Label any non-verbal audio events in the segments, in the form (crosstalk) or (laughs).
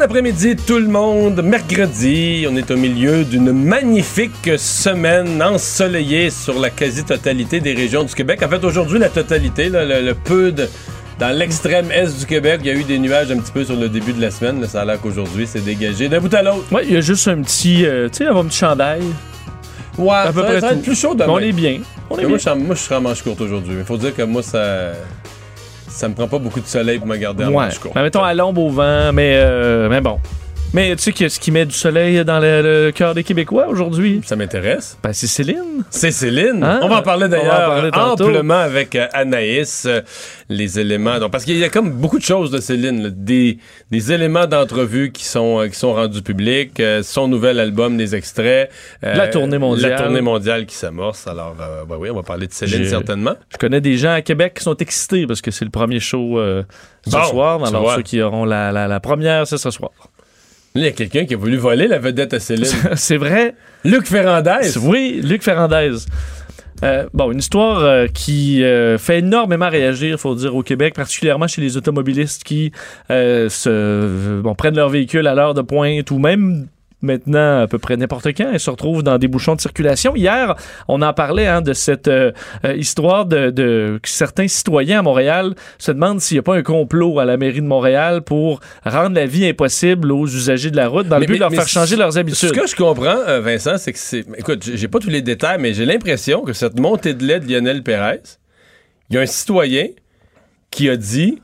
Bon après-midi tout le monde. Mercredi, on est au milieu d'une magnifique semaine ensoleillée sur la quasi-totalité des régions du Québec. En fait, aujourd'hui, la totalité, là, le, le peu de... Dans l'extrême est du Québec, il y a eu des nuages un petit peu sur le début de la semaine. Là, ça a l'air qu'aujourd'hui, c'est dégagé d'un bout à l'autre. Ouais, il y a juste un petit, euh, tu sais, un petit chandail. Ouais, À peu ça, près ça va être plus chaud Mais demain. on est bien. On est Mais bien. moi, je suis moi, je serai en manche courte aujourd'hui. Il faut dire que moi, ça... Ça me prend pas beaucoup de soleil pour me garder en Ouais. courte. Mais mettons à l'ombre au vent, mais, euh, mais bon. Mais tu sais ce qui met du soleil dans le, le cœur des Québécois aujourd'hui, Ça m'intéresse. ben c'est Céline. C'est Céline. Hein? On va en parler d'ailleurs amplement avec euh, Anaïs, euh, les éléments. Donc, parce qu'il y a comme beaucoup de choses de Céline, là. des, des éléments d'entrevue qui sont euh, qui sont rendus publics, euh, son nouvel album, des extraits, La tournée mondiale. la tournée mondiale qui s'amorce. Alors, ben oui, on va parler de Céline certainement. Je connais des gens à Québec qui sont excités parce que c'est le premier show ce Bon, soir. Alors ceux qui auront la, la, la première, c'est ce soir. Il y a quelqu'un qui a voulu voler la vedette à Céline. (laughs) c'est vrai. Luc Ferrandez. Oui, Luc Ferrandez. Euh, bon, une histoire euh, qui euh, fait énormément réagir, faut dire, au Québec, particulièrement chez les automobilistes qui euh, se, bon, prennent leur véhicule à l'heure de pointe ou même maintenant à peu près n'importe quand et se retrouvent dans des bouchons de circulation. Hier, on en parlait hein, de cette euh, euh, histoire de, de que certains citoyens à Montréal se demandent s'il n'y a pas un complot à la mairie de Montréal pour rendre la vie impossible aux usagers de la route dans le Mais- but de leur faire changer leurs Ce habitudes. que je comprends, euh, Vincent, c'est que c'est. Écoute, j'ai pas tous les détails, mais j'ai l'impression que cette montée de lait de Lionel Pérez, il y a un citoyen qui a dit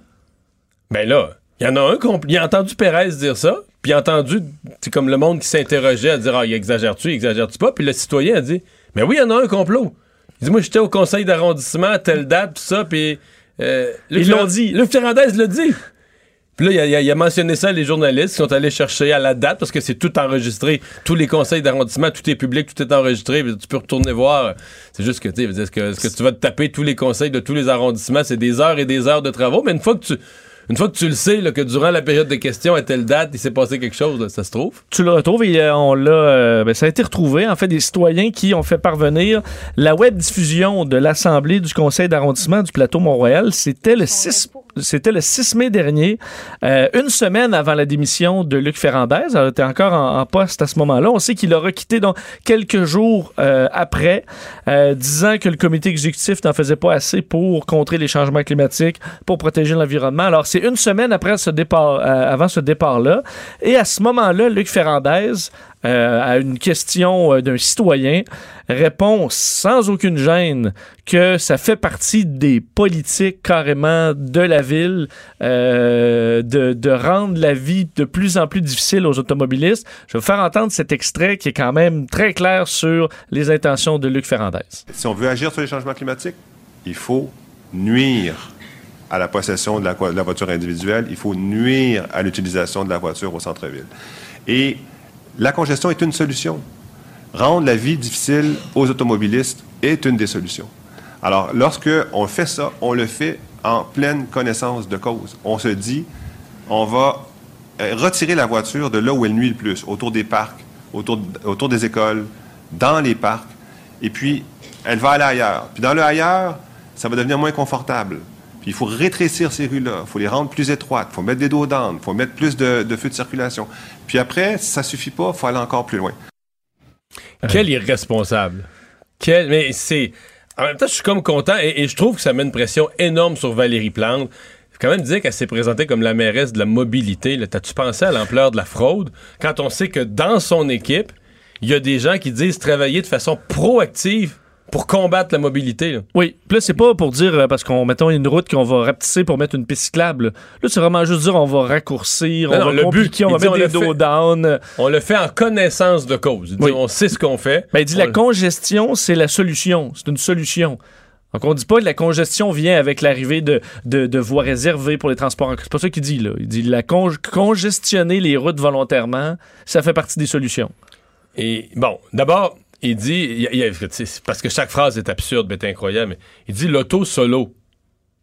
Ben là, il y en a un Il a entendu Pérez dire ça, puis entendu, c'est comme le monde qui s'interrogeait à dire Ah, il exagère-tu, il exagère-tu pas, puis le citoyen a dit Mais oui, il y en a un complot. Il dit Moi, j'étais au conseil d'arrondissement à telle date, tout ça, puis. Euh, Ils l'ont dit. Luc Ferrandez l'a dit. Puis là, il a, il mentionné ça à les journalistes qui sont allés chercher à la date parce que c'est tout enregistré. Tous les conseils d'arrondissement, tout est public, tout est enregistré. Tu peux retourner voir. C'est juste que, tu sais, que, est-ce que tu vas te taper tous les conseils de tous les arrondissements? C'est des heures et des heures de travaux. Mais une fois que tu, une fois que tu le sais, là, que durant la période de questions, à telle date, il s'est passé quelque chose, là, ça se trouve? tu le retrouves et euh, on l'a, euh, ben, ça a été retrouvé en fait des citoyens qui ont fait parvenir la web diffusion de l'assemblée du conseil d'arrondissement du plateau Montréal. C'était le 6 c'était le 6 mai dernier, euh, une semaine avant la démission de Luc Ferrandez. Il était encore en, poste à ce moment-là. On sait qu'il aura quitté donc quelques jours euh, après, euh, disant que le comité exécutif n'en faisait pas assez pour contrer les changements climatiques, pour protéger l'environnement. Alors c'est une semaine après ce départ, avant ce départ-là, et à ce moment-là, Luc Ferrandez euh, à une question euh, d'un citoyen, répond sans aucune gêne que ça fait partie des politiques carrément de la ville euh, de, rendre la vie de plus en plus difficile aux automobilistes. Je vais vous faire entendre cet extrait qui est quand même très clair sur les intentions de Luc Ferrandez. Si on veut agir sur les changements climatiques, il faut nuire à la possession de la, de la voiture individuelle, il faut nuire à l'utilisation de la voiture au centre-ville. Et la congestion est une solution. Rendre la vie difficile aux automobilistes est une des solutions. Alors, lorsque on fait ça, on le fait en pleine connaissance de cause. On se dit, on va euh, retirer la voiture de là où elle nuit le plus, autour des parcs, autour, autour des écoles, dans les parcs, et puis elle va aller ailleurs. Puis dans le ailleurs, ça va devenir moins confortable. Puis il faut rétrécir ces rues-là, il faut les rendre plus étroites, il faut mettre des dos d'âne, il faut mettre plus de, de feux de circulation. Puis après, si ça suffit pas, il faut aller encore plus loin. Quel irresponsable. Quel, mais c'est. En même temps, je suis comme content et, et je trouve que ça met une pression énorme sur Valérie Plante. Faut quand même dire qu'elle s'est présentée comme la mairesse de la mobilité. T'as-tu pensé à l'ampleur de la fraude? Quand on sait que dans son équipe, il y a des gens qui disent travailler de façon proactive pour combattre la mobilité. là. Oui, puis là, c'est pas pour dire, euh, parce qu'on, mettons, une route qu'on va rapetisser pour mettre une piste cyclable. Là, c'est vraiment juste dire, on va raccourcir, Non, on non, va le but, on va mettre on des dos down. On le fait en connaissance de cause. Il dit, Oui. On sait ce qu'on fait. Ben, il dit On la le- congestion, c'est la solution. C'est une solution. Donc, on dit pas que la congestion vient avec l'arrivée de, de, de voies réservées pour les transports. en- C'est pas ça qu'il dit, là. Il dit la con- congestionner les routes volontairement, ça fait partie des solutions. Et bon, d'abord, il dit, il il parce que chaque phrase est absurde, mais c'est incroyable, mais il dit l'auto solo.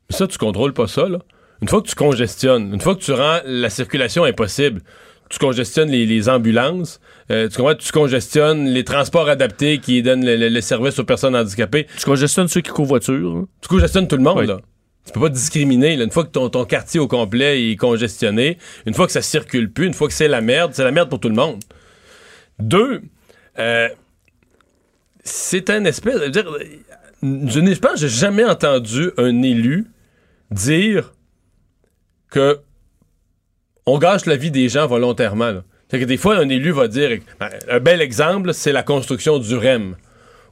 Mais ça, tu contrôles pas ça, là. Une fois que tu congestionnes, une fois que tu rends la circulation impossible, tu congestionnes les, les ambulances, euh, tu comprends, tu congestionnes les transports adaptés qui donnent le, le- le service aux personnes handicapées, Tu congestionnes ceux qui covoiturent. hein. tu congestionnes tout le monde, Oui. là. Tu peux pas discriminer. là. Une fois que ton, ton quartier au complet est congestionné, une fois que ça circule plus, une fois que c'est la merde, c'est la merde pour tout le monde. Deux, euh, c'est un espèce. je dire, je je j'ai jamais entendu un élu dire que on gâche la vie des gens volontairement. là. C'est que des fois, un élu va dire. ben, un bel exemple, c'est la construction du REM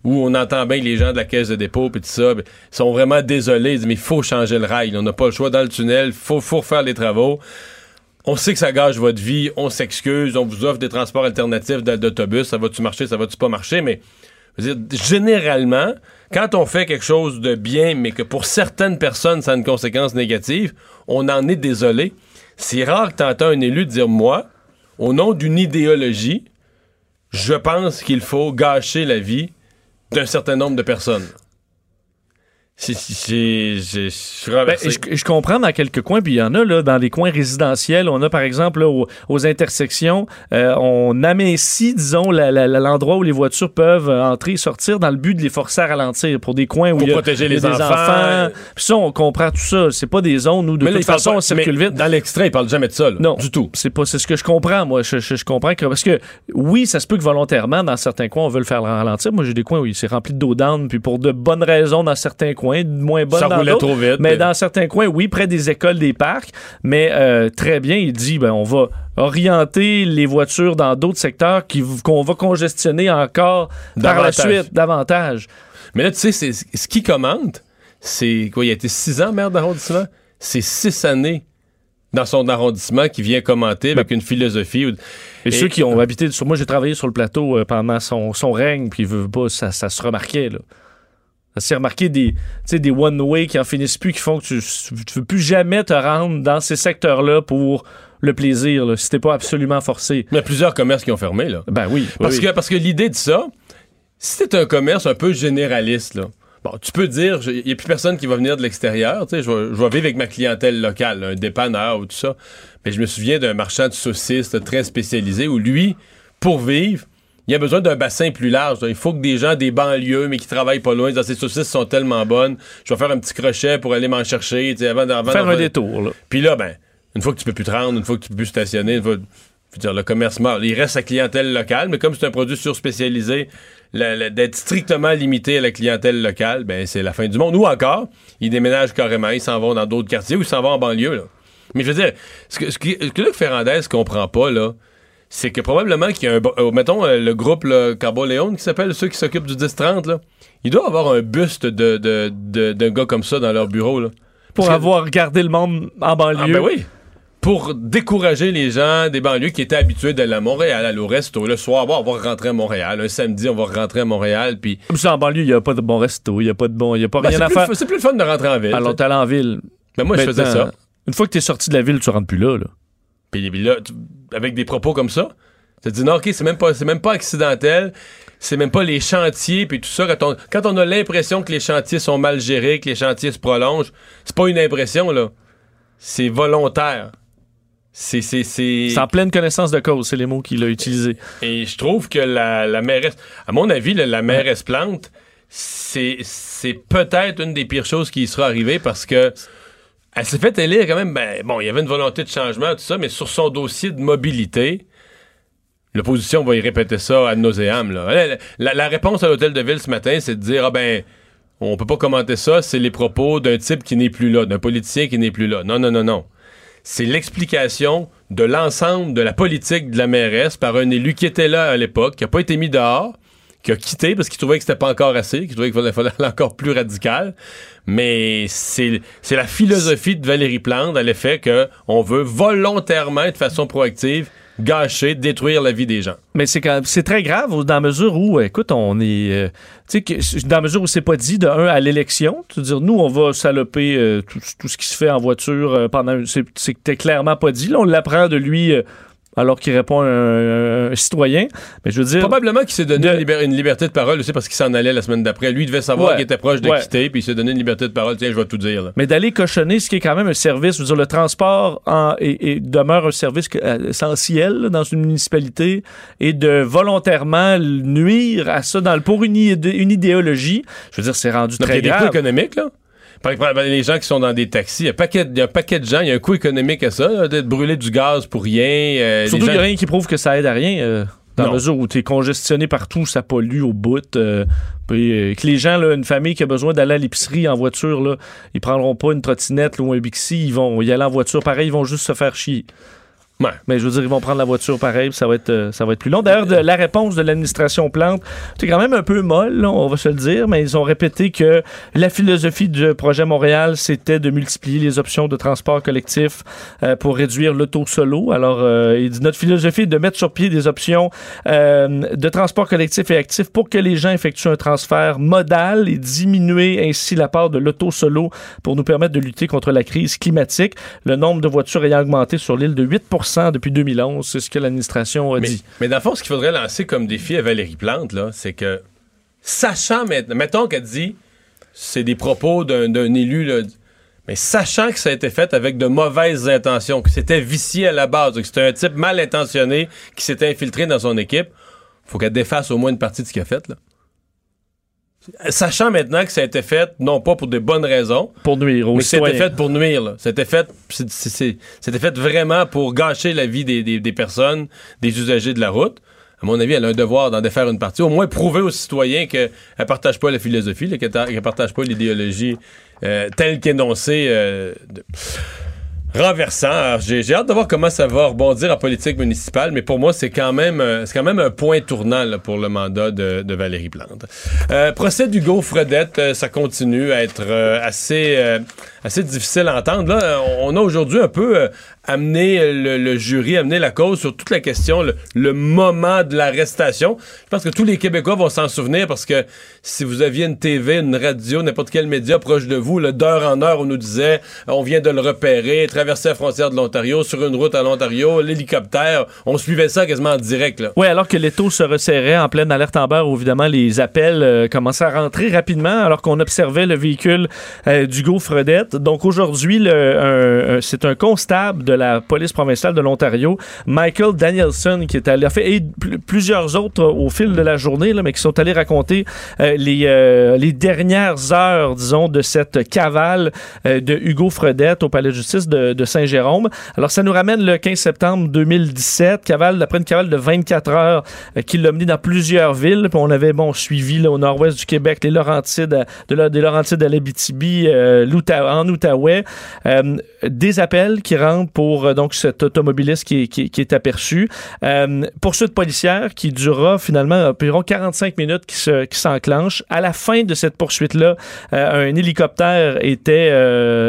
où on entend bien les gens de la caisse de dépôt et tout ça ben, sont vraiment désolés. Ils disent, mais il faut changer le rail. On n'a pas le choix dans le tunnel. Il faut, faut refaire les travaux. On sait que ça gâche votre vie. On s'excuse. On vous offre des transports alternatifs d'a- d'autobus. Ça va-tu marcher? Ça va-tu pas marcher? Mais dire, généralement, quand on fait quelque chose de bien, mais que pour certaines personnes, ça a une conséquence négative, on en est désolé. C'est rare que tu entends un élu dire, moi, au nom d'une idéologie, je pense qu'il faut gâcher la vie d'un certain nombre de personnes. C'est- c'est- Ben, je, je comprends dans quelques coins, puis il y en a là, dans les coins résidentiels. On a par exemple là, aux, aux intersections, euh, on amincit, disons, la- la- la- l'endroit où les voitures peuvent euh, entrer et sortir dans le but de les forcer à ralentir pour des coins où Pour il y a, protéger y a des enfants. Puis ça, on comprend tout ça. C'est pas des zones où de Mais toute façon pas- on circule mais vite. Dans l'extrait, il parle jamais de ça. là. Non, Du tout. C'est pas, c'est ce que je comprends, moi. Je, je- je comprends que parce que oui, ça se peut que volontairement, dans certains coins, on veut le faire ralentir. Moi, j'ai des coins où il s'est rempli d'eau d'âne, puis pour de bonnes raisons dans certains coins, moins bonnes Ça dans roulait trop vite. Mais dans certains coins, oui, près des écoles, des parcs. Mais euh, très bien, il dit, ben, on va orienter les voitures dans d'autres secteurs qu'on va congestionner encore par la suite davantage. Mais là, tu sais, ce qui commande, c'est quoi? Il a été six ans maire d'arrondissement? C'est six années dans son arrondissement qui vient commenter avec une philosophie. Et, Et- ceux qui ont habité sur moi, j'ai travaillé sur le plateau euh, pendant son, son règne, puis veut pas, ça, ça se remarquait là. Ça s'est remarqué des, des one-way qui en finissent plus, qui font que tu, tu veux plus jamais te rendre dans ces secteurs-là pour le plaisir, là, si t'es pas absolument forcé. Il y a plusieurs commerces qui ont fermé, là. Ben oui. Parce, oui. Que, parce que l'idée de ça, si c'est un commerce un peu généraliste, là, bon, tu peux dire, il n'y a plus personne qui va venir de l'extérieur, je vais je vais vivre avec ma clientèle locale, là, un dépanneur ou tout ça. Mais je me souviens d'un marchand de saucisses très spécialisé où lui, pour vivre, il a besoin d'un bassin plus large. Il faut que des gens des banlieues, mais qui travaillent pas loin, dans ces saucisses sont tellement bonnes, je vais faire un petit crochet pour aller m'en chercher, avant, avant Faire un détour, là. puis là, ben, une fois que tu peux plus te rendre, une fois que tu peux plus stationner, une fois- je veux dire, le commerce meurt. Il reste sa clientèle locale, mais comme c'est un produit surspécialisé, d'être strictement limité à la clientèle locale, ben, c'est la fin du monde. Ou encore, ils déménagent carrément, ils s'en vont dans d'autres quartiers ou ils s'en vont en banlieue, là. Mais je veux dire, ce que, ce qui- ce que Luc Ferrandez comprend pas, là, c'est que probablement qu'il y a un. euh, mettons, euh, le groupe Cabo Leone qui s'appelle ceux qui s'occupent du 10-30, là. Il doit avoir un buste de, de, de- d'un gars comme ça dans leur bureau, là. Pour Parce que- avoir regardé le monde en banlieue. ah ben oui. Pour décourager les gens des banlieues qui étaient habitués d'aller à Montréal, aller au resto. Le soir, bon, on va rentrer à Montréal. Un samedi, on va rentrer à Montréal. Puis, Comme ça, en banlieue, il n'y a pas de bon resto, il n'y a pas de bon, il y a pas Ben, rien c'est, à plus, faire. c'est plus le fun de rentrer en ville. Alors, tu sais. t'allais en ville. Ben, moi, je faisais ça. Une fois que t'es sorti de la ville, tu rentres plus là, là. Puis, puis là, tu- avec des propos comme ça, tu te dis, non, OK, c'est même pas, c'est même pas accidentel. C'est même pas les chantiers, puis tout ça. Quand on, quand on a l'impression que les chantiers sont mal gérés, que les chantiers se prolongent, c'est pas une impression, là. C'est volontaire. C'est, c'est, c'est... C'est en pleine connaissance de cause, c'est les mots qu'il a utilisés. Et je trouve que la, la mairesse, à mon avis, là, la mairesse Plante, c'est, c'est peut-être une des pires choses qui y sera arrivée parce que elle s'est fait élire quand même. Ben, bon, il y avait une volonté de changement, tout ça, mais sur son dossier de mobilité, l'opposition va y répéter ça à nauséam. La- la réponse à l'hôtel de ville ce matin, c'est de dire ah ben. On peut pas commenter ça, c'est les propos d'un type qui n'est plus là, d'un politicien qui n'est plus là. Non, non, non, non c'est l'explication de l'ensemble de la politique de la mairesse par un élu qui était là à l'époque, qui n'a pas été mis dehors, qui a quitté parce qu'il trouvait que c'était pas encore assez, qu'il trouvait qu'il fallait, aller encore plus radical. Mais c'est la philosophie de Valérie Plante à l'effet que on veut volontairement, de façon proactive, gâcher, détruire la vie des gens. Mais c'est très grave dans la mesure où, écoute, on est, euh, tu sais, dans la mesure où c'est pas dit de un à l'élection, c'est-à-dire nous on va saloper euh, tout, ce qui se fait en voiture euh, pendant, c'est clairement pas dit. Là, on l'apprend de lui euh, alors qu'il répond à un, un citoyen. Mais je veux dire, Probablement qu'il s'est donné De- une, liber- une liberté de parole aussi parce qu'il s'en allait la semaine d'après. Lui, il devait savoir Ouais. qu'il était proche de Ouais. quitter, puis il s'est donné une liberté de parole. Tiens, je vais tout dire. là. Mais d'aller cochonner ce qui est quand même un service, je veux dire, le transport en- et, et demeure un service euh, essentiel là, dans une municipalité et de volontairement nuire à ça dans le, pour une, idé- une idéologie, je veux dire, c'est rendu il y très a des coûts grave. économiques, là. Par exemple, les gens qui sont dans des taxis, il y a un paquet, il y a un paquet de gens, il y a un coût économique à ça, d'être brûlé du gaz pour rien. euh, Surtout qu'il n'y a rien qui prouve que ça aide à rien. euh, dans la mesure où tu es congestionné partout, ça pollue au bout. euh, puis, que les gens, là, une famille qui a besoin d'aller à l'épicerie en voiture, là, ils prendront pas une trottinette ou un Bixi, ils vont y aller en voiture. Pareil, ils vont juste se faire chier. Ouais. Mais je veux dire, ils vont prendre la voiture pareil, puis ça va être, euh, ça va être plus long. D'ailleurs, la réponse de l'administration Plante, c'est quand même un peu molle, on va se le dire, mais ils ont répété que la philosophie du projet Montréal, c'était de multiplier les options de transport collectif euh, pour réduire l'auto solo. Alors, euh, il dit notre philosophie est de mettre sur pied des options euh, de transport collectif et actif pour que les gens effectuent un transfert modal et diminuer ainsi la part de l'auto solo pour nous permettre de lutter contre la crise climatique. Le nombre de voitures ayant augmenté sur l'île de 8 depuis 2011, c'est ce que l'administration a Mais, dit. mais dans le fond, ce qu'il faudrait lancer comme défi à Valérie Plante, là, c'est que, sachant maintenant, mettons qu'elle dit, c'est des propos d'un élu, là, mais sachant que ça a été fait avec de mauvaises intentions, que c'était vicié à la base, que c'était un type mal intentionné qui s'était infiltré dans son équipe, faut qu'elle défasse au moins une partie de ce qu'il a fait, là. Sachant maintenant que ça a été fait, non pas pour des bonnes raisons, Pour nuire aux mais c'était fait pour nuire. là. C'était fait, c'était fait vraiment pour gâcher la vie des, des- des personnes, des usagers de la route. À mon avis, elle a un devoir d'en défaire une partie. Au moins prouver aux citoyens qu'elle ne partage pas la philosophie, qu'elle ne partage pas l'idéologie euh, telle qu'énoncée. euh, de- renversant. J'ai hâte de voir comment ça va rebondir en politique municipale, mais pour moi, c'est quand même euh, c'est quand même un point tournant là, pour le mandat de, de Valérie Plante. Euh, procès d'Hugo Fredette, euh, ça continue à être euh, assez, euh, assez difficile à entendre. Là, on a aujourd'hui un peu euh, amené le, le jury, amené la cause sur toute la question, le, le moment de l'arrestation. Je pense que tous les Québécois vont s'en souvenir parce que si vous aviez une TV, une radio, n'importe quel média proche de vous, d'heure en heure, on nous disait on vient de le repérer, traverser la frontière de l'Ontario, sur une route à l'Ontario, l'hélicoptère, on suivait ça quasiment en direct. Oui, alors que les taux se resserraient en pleine alerte en beurre, où évidemment les appels euh, commençaient à rentrer rapidement, alors qu'on observait le véhicule euh, d'Hugo Fredette. Donc aujourd'hui, c'est un constable de la police provinciale de l'Ontario, Michael Danielson, qui est allé, fait, et pl- plusieurs autres au fil de la journée, là, mais qui sont allés raconter euh, les, euh, les dernières heures, disons, de cette cavale euh, de Hugo Fredette au palais de justice de, de Saint-Jérôme. Alors, ça nous ramène le 15 septembre 2017, cavale, après une cavale de 24 heures euh, qui l'a mené dans plusieurs villes. Puis on avait, bon, suivi là, au nord-ouest du Québec, les Laurentides, euh, de la, des Laurentides à l'Abitibi, euh, l'Outa- en Outaouais. Euh, des appels qui rentrent pour euh, donc cet automobiliste qui, est- aperçu. Euh, poursuite policière qui durera finalement environ 45 minutes qui se- qui s'enclenche. À la fin de cette poursuite-là, un hélicoptère était,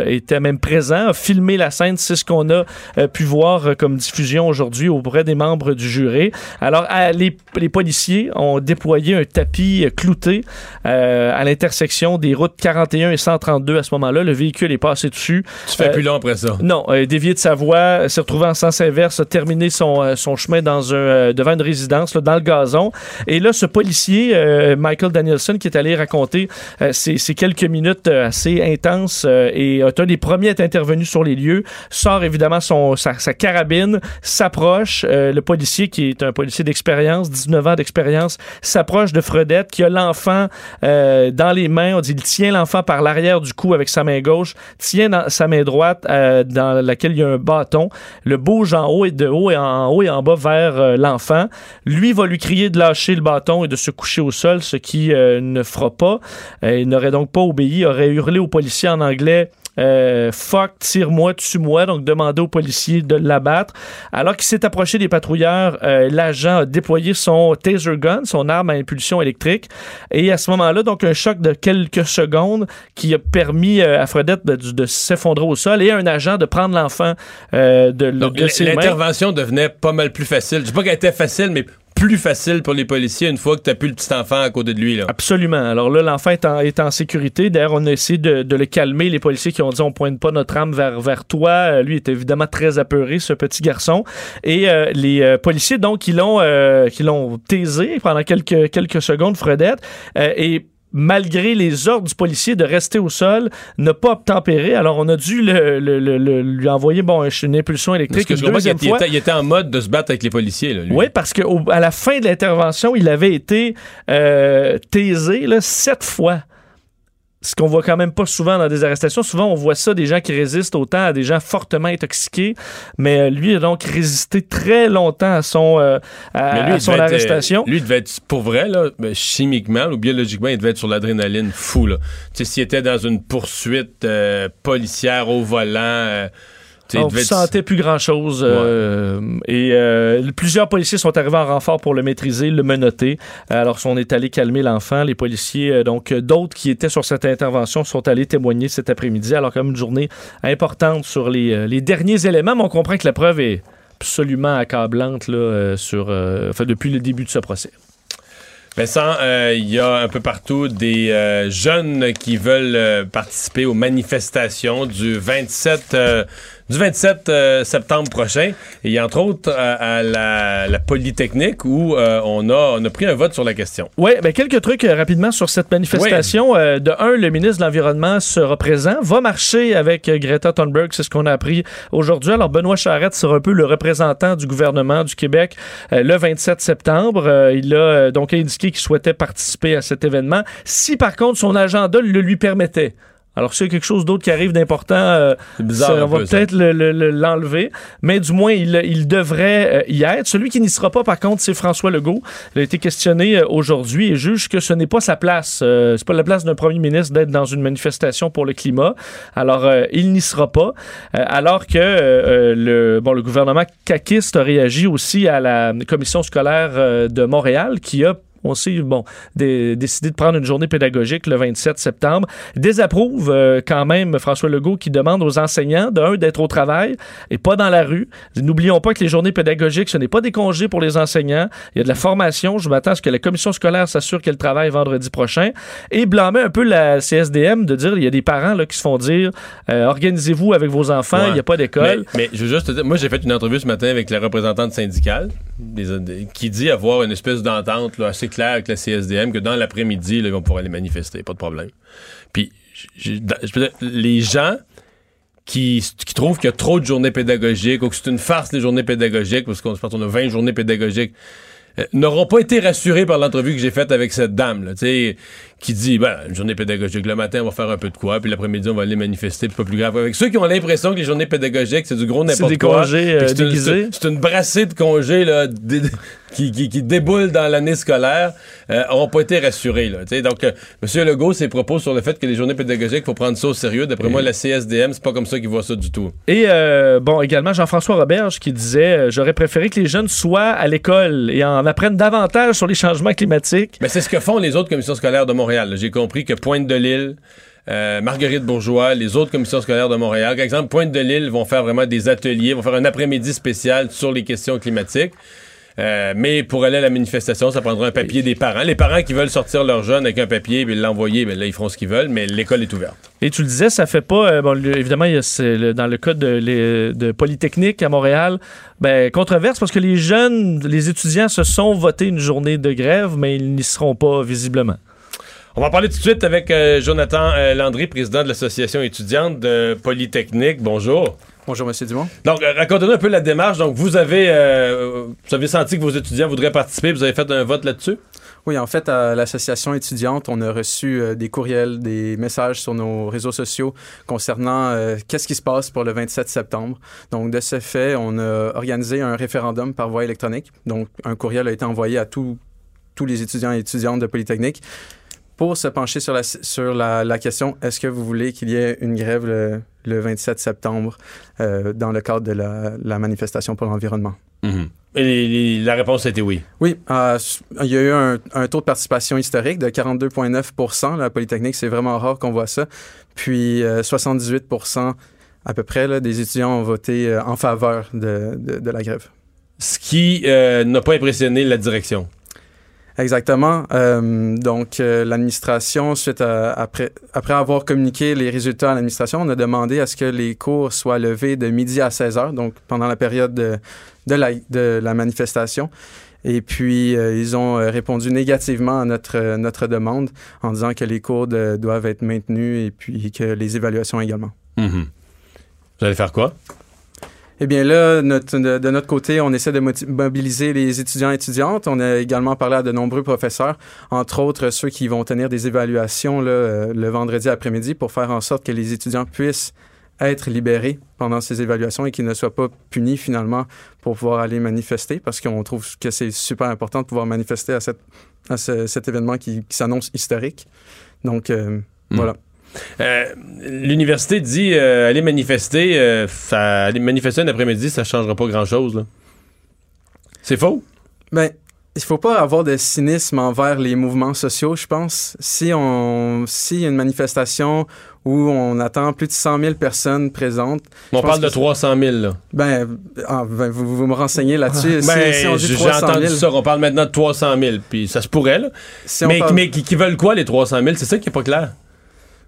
était même présent, a filmé la scène. C'est ce qu'on a pu voir comme diffusion aujourd'hui auprès des membres du jury. Alors, les, les policiers ont déployé un tapis clouté à l'intersection des routes 41 et 132 à ce moment-là. Le véhicule est passé dessus. Tu fais Euh, plus long après ça. non, euh, dévié de sa voie, euh, s'est retrouvé en sens inverse, a terminé son, euh, son chemin dans un, euh, devant une résidence, là, dans le gazon. Et là, ce policier, euh, Michael Danielson, qui est allé raconter euh, ces, ces quelques minutes euh, assez intenses euh, et un des premiers à être intervenu sur les lieux, sort évidemment son, sa, sa carabine, s'approche. euh, le policier, qui est un policier d'expérience, 19 ans d'expérience, s'approche de Fredette, qui a l'enfant euh, dans les mains. On dit, il tient l'enfant par l'arrière du cou avec sa main gauche, tient dans sa main droite euh, dans laquelle il y a un bâton, le bouge en haut et de haut et en haut et en bas vers euh, l'enfant. Lui va lui crier de lâcher le bâton et de se coucher au sol, ce qui euh, ne fera pas. Il n'aurait donc pas obéi, aurait hurlé au policier en anglais euh, fuck, tire-moi, tue-moi, donc demander aux policiers de l'abattre. Alors qu'il s'est approché des patrouilleurs, euh, l'agent a déployé son taser gun, son arme à impulsion électrique. Et à ce moment-là, donc un choc de quelques secondes qui a permis euh, à Fredette de, de s'effondrer au sol et un agent de prendre l'enfant euh, de, Donc, de ses mains. l'intervention devenait pas mal plus facile. Je dis pas qu'elle était facile, mais plus facile pour les policiers une fois que t'as plus le petit enfant à côté de lui. Là. Absolument. Alors là, l'enfant est en, est en sécurité. D'ailleurs, on a essayé de, de le calmer. Les policiers qui ont dit on pointe pas notre arme vers, vers toi. Euh, lui est évidemment très apeuré, ce petit garçon. Et euh, les euh, policiers, donc, qui l'ont euh, l'ont taisé pendant quelques, quelques secondes, Fredette. euh, et malgré les ordres du policier de rester au sol, ne pas obtempérer. Alors, on a dû le, le- le- le- lui envoyer bon, une impulsion Parce électrique que une je comprends qu'il deuxième fois. était, il était en mode de se battre avec les policiers. Là, lui. Oui, parce qu'à la fin de l'intervention, il avait été euh, taisé là, sept fois. Ce qu'on voit quand même pas souvent dans des arrestations. Souvent, on voit ça des gens qui résistent autant à des gens fortement intoxiqués. Mais euh, lui a donc résisté très longtemps à son, euh, à, lui, à son être, arrestation. euh, lui, devait être, pour vrai, là, ben, chimiquement ou biologiquement, il devait être sur l'adrénaline fou. Là. Tu sais, s'il était dans une poursuite euh, policière au volant, euh, On être- sentait plus grand-chose. euh, et euh, plusieurs policiers sont arrivés en renfort pour le maîtriser, le menotter. Alors, on est allé calmer l'enfant. Les policiers, euh, donc d'autres qui étaient sur cette intervention, sont allés témoigner cet après-midi. Alors, comme une journée importante sur les, les derniers éléments, mais on comprend que la preuve est absolument accablante là, sur, euh, enfin, depuis le début de ce procès. Vincent, euh, il y a un peu partout des euh, jeunes qui veulent euh, participer aux manifestations du 27, euh, du 27 euh, septembre prochain. Et il y a entre autres à, à la, la Polytechnique où euh, on, a, on a pris un vote sur la question. Oui, ben quelques trucs euh, rapidement sur cette manifestation. De un, le ministre de l'Environnement sera présent, va marcher avec Greta Thunberg, c'est ce qu'on a appris aujourd'hui. Alors, Benoît Charette sera un peu le représentant du gouvernement du Québec le 27 septembre. Il a donc indiqué qu'il souhaitait participer à cet événement. Si, par contre, son agenda le lui permettait. Alors, s'il y a quelque chose d'autre qui arrive d'important, euh, on va peut-être le- le- le- l'enlever. Mais du moins, il, il devrait euh, y être. Celui qui n'y sera pas, par contre, c'est François Legault. Il a été questionné euh, aujourd'hui et juge que ce n'est pas sa place. Euh, c'est pas la place d'un premier ministre d'être dans une manifestation pour le climat. Alors, euh, il n'y sera pas. Alors que le, bon, le gouvernement caquiste a réagi aussi à la commission scolaire de Montréal qui a on sait, bon, dé- décidé de prendre une journée pédagogique le 27 septembre. Désapprouve euh, quand même François Legault qui demande aux enseignants, d'un, d'être au travail et pas dans la rue. N'oublions pas que les journées pédagogiques, ce n'est pas des congés pour les enseignants. Il y a de la formation. Je m'attends à ce que la commission scolaire s'assure qu'elle travaille vendredi prochain. Et blâmer un peu la CSDM de dire, il y a des parents là, qui se font dire, euh, organisez-vous avec vos enfants, il Ouais. n'y a pas d'école. Mais, mais je veux juste te dire, moi j'ai fait une entrevue ce matin avec la représentante syndicale des- des- qui dit avoir une espèce d'entente là, assez claire avec la CSDM que dans l'après-midi, ils vont pouvoir aller manifester, pas de problème. Puis, je les gens qui, qui trouvent qu'il y a trop de journées pédagogiques ou que c'est une farce les journées pédagogiques, parce qu'on qu'on a 20 journées pédagogiques, n'auront pas été rassurés par l'entrevue que j'ai faite avec cette dame, là, tu sais, qui dit, ben, une journée pédagogique, le matin, on va faire un peu de quoi, puis l'après-midi, on va aller manifester, puis pas plus grave. Avec ceux qui ont l'impression que les journées pédagogiques, c'est du gros C'est n'importe quoi. euh, c'est une- c'est- C'est brassée de congés, là, qui, qui, qui déboule dans l'année scolaire, euh, n'auront pas été rassurés, là, tu sais. Donc, euh, M. Legault, ses propos sur le fait que les journées pédagogiques, faut prendre ça au sérieux. D'après moi, la CSDM, c'est pas comme ça qu'ils voient ça du tout. Et euh, bon, également Jean-François Roberge qui disait euh, J'aurais préféré que les jeunes soient à l'école et en apprennent davantage sur les changements climatiques. Mais c'est ce que font les autres commissions scolaires de Montréal. J'ai compris que Pointe-de-L'Île, euh, Marguerite Bourgeois, les autres commissions scolaires de Montréal, par exemple, Pointe-de-L'Île vont faire vraiment des ateliers, vont faire un après-midi spécial sur les questions climatiques. Euh, mais pour aller à la manifestation, ça prendra un papier des parents. Les parents qui veulent sortir leur jeune avec un papier et l'envoyer, ben là, ils feront ce qu'ils veulent, mais l'école est ouverte. Et tu le disais, ça fait pas. euh, bon, évidemment, il y a, c'est le- dans le cas de, les- de Polytechnique à Montréal, ben, controverse parce que les jeunes, les étudiants se sont votés une journée de grève, mais ils n'y seront pas visiblement. On va en parler tout de suite avec euh, Jonathan Landry, président de l'Association étudiante de Polytechnique. Bonjour. Bonjour, Monsieur Dumont. Donc, euh, racontez-nous un peu la démarche. Donc, vous avez, euh, vous avez senti que vos étudiants voudraient participer. Vous avez fait un vote là-dessus? Oui, en fait, à l'association étudiante, on a reçu euh, des courriels, des messages sur nos réseaux sociaux concernant euh, qu'est-ce qui se passe pour le 27 septembre. Donc, de ce fait, on a organisé un référendum par voie électronique. Donc, un courriel a été envoyé à tous tous les étudiants et étudiantes de Polytechnique pour se pencher sur la, sur la, la question est-ce que vous voulez qu'il y ait une grève le, le 27 septembre euh, dans le cadre de la, la manifestation pour l'environnement. Mhm. Et la réponse été oui. Oui, euh, il y a eu un, un taux de participation historique de 42,9% La Polytechnique, c'est vraiment rare qu'on voit ça. Puis euh, 78% à peu près là, des étudiants ont voté euh, en faveur de, de, de la grève. Ce qui n'a pas impressionné la direction. Exactement. Euh, donc, euh, l'administration, suite à- après, après avoir communiqué les résultats à l'administration, on a demandé à ce que les cours soient levés de midi à 16 heures, donc pendant la période de, de, la, de la manifestation. Et puis, euh, ils ont répondu négativement à notre, notre demande en disant que les cours de- doivent être maintenus et puis que les évaluations également. Mhm. Vous allez faire quoi? Eh bien là, notre- de, notre côté, on essaie de mobiliser les étudiants et étudiantes. On a également parlé à de nombreux professeurs, entre autres ceux qui vont tenir des évaluations là, euh, le vendredi après-midi pour faire en sorte que les étudiants puissent être libérés pendant ces évaluations et qu'ils ne soient pas punis finalement pour pouvoir aller manifester parce qu'on trouve que c'est super important de pouvoir manifester à, cette, à ce- cet événement qui, qui s'annonce historique. Donc, euh, Hmm. voilà. Euh, L'université dit euh, aller manifester, euh, ça, aller manifester un après-midi, ça changera pas grand-chose. C'est faux? Ben, il faut pas avoir de cynisme envers les mouvements sociaux, je pense. Si on, s'il y a une manifestation où on attend plus de 100 000 personnes présentes, On parle de que c'est- 300 000. Là. ben, ah, ben, vous, vous me renseignez là-dessus. Si- Ben, si, dit j'ai 300 entendu 000, ça. On parle maintenant de 300 000. Puis ça se pourrait, là. si mais, parle- mais qui, qui veulent quoi, les 300 000? C'est ça qui est pas clair.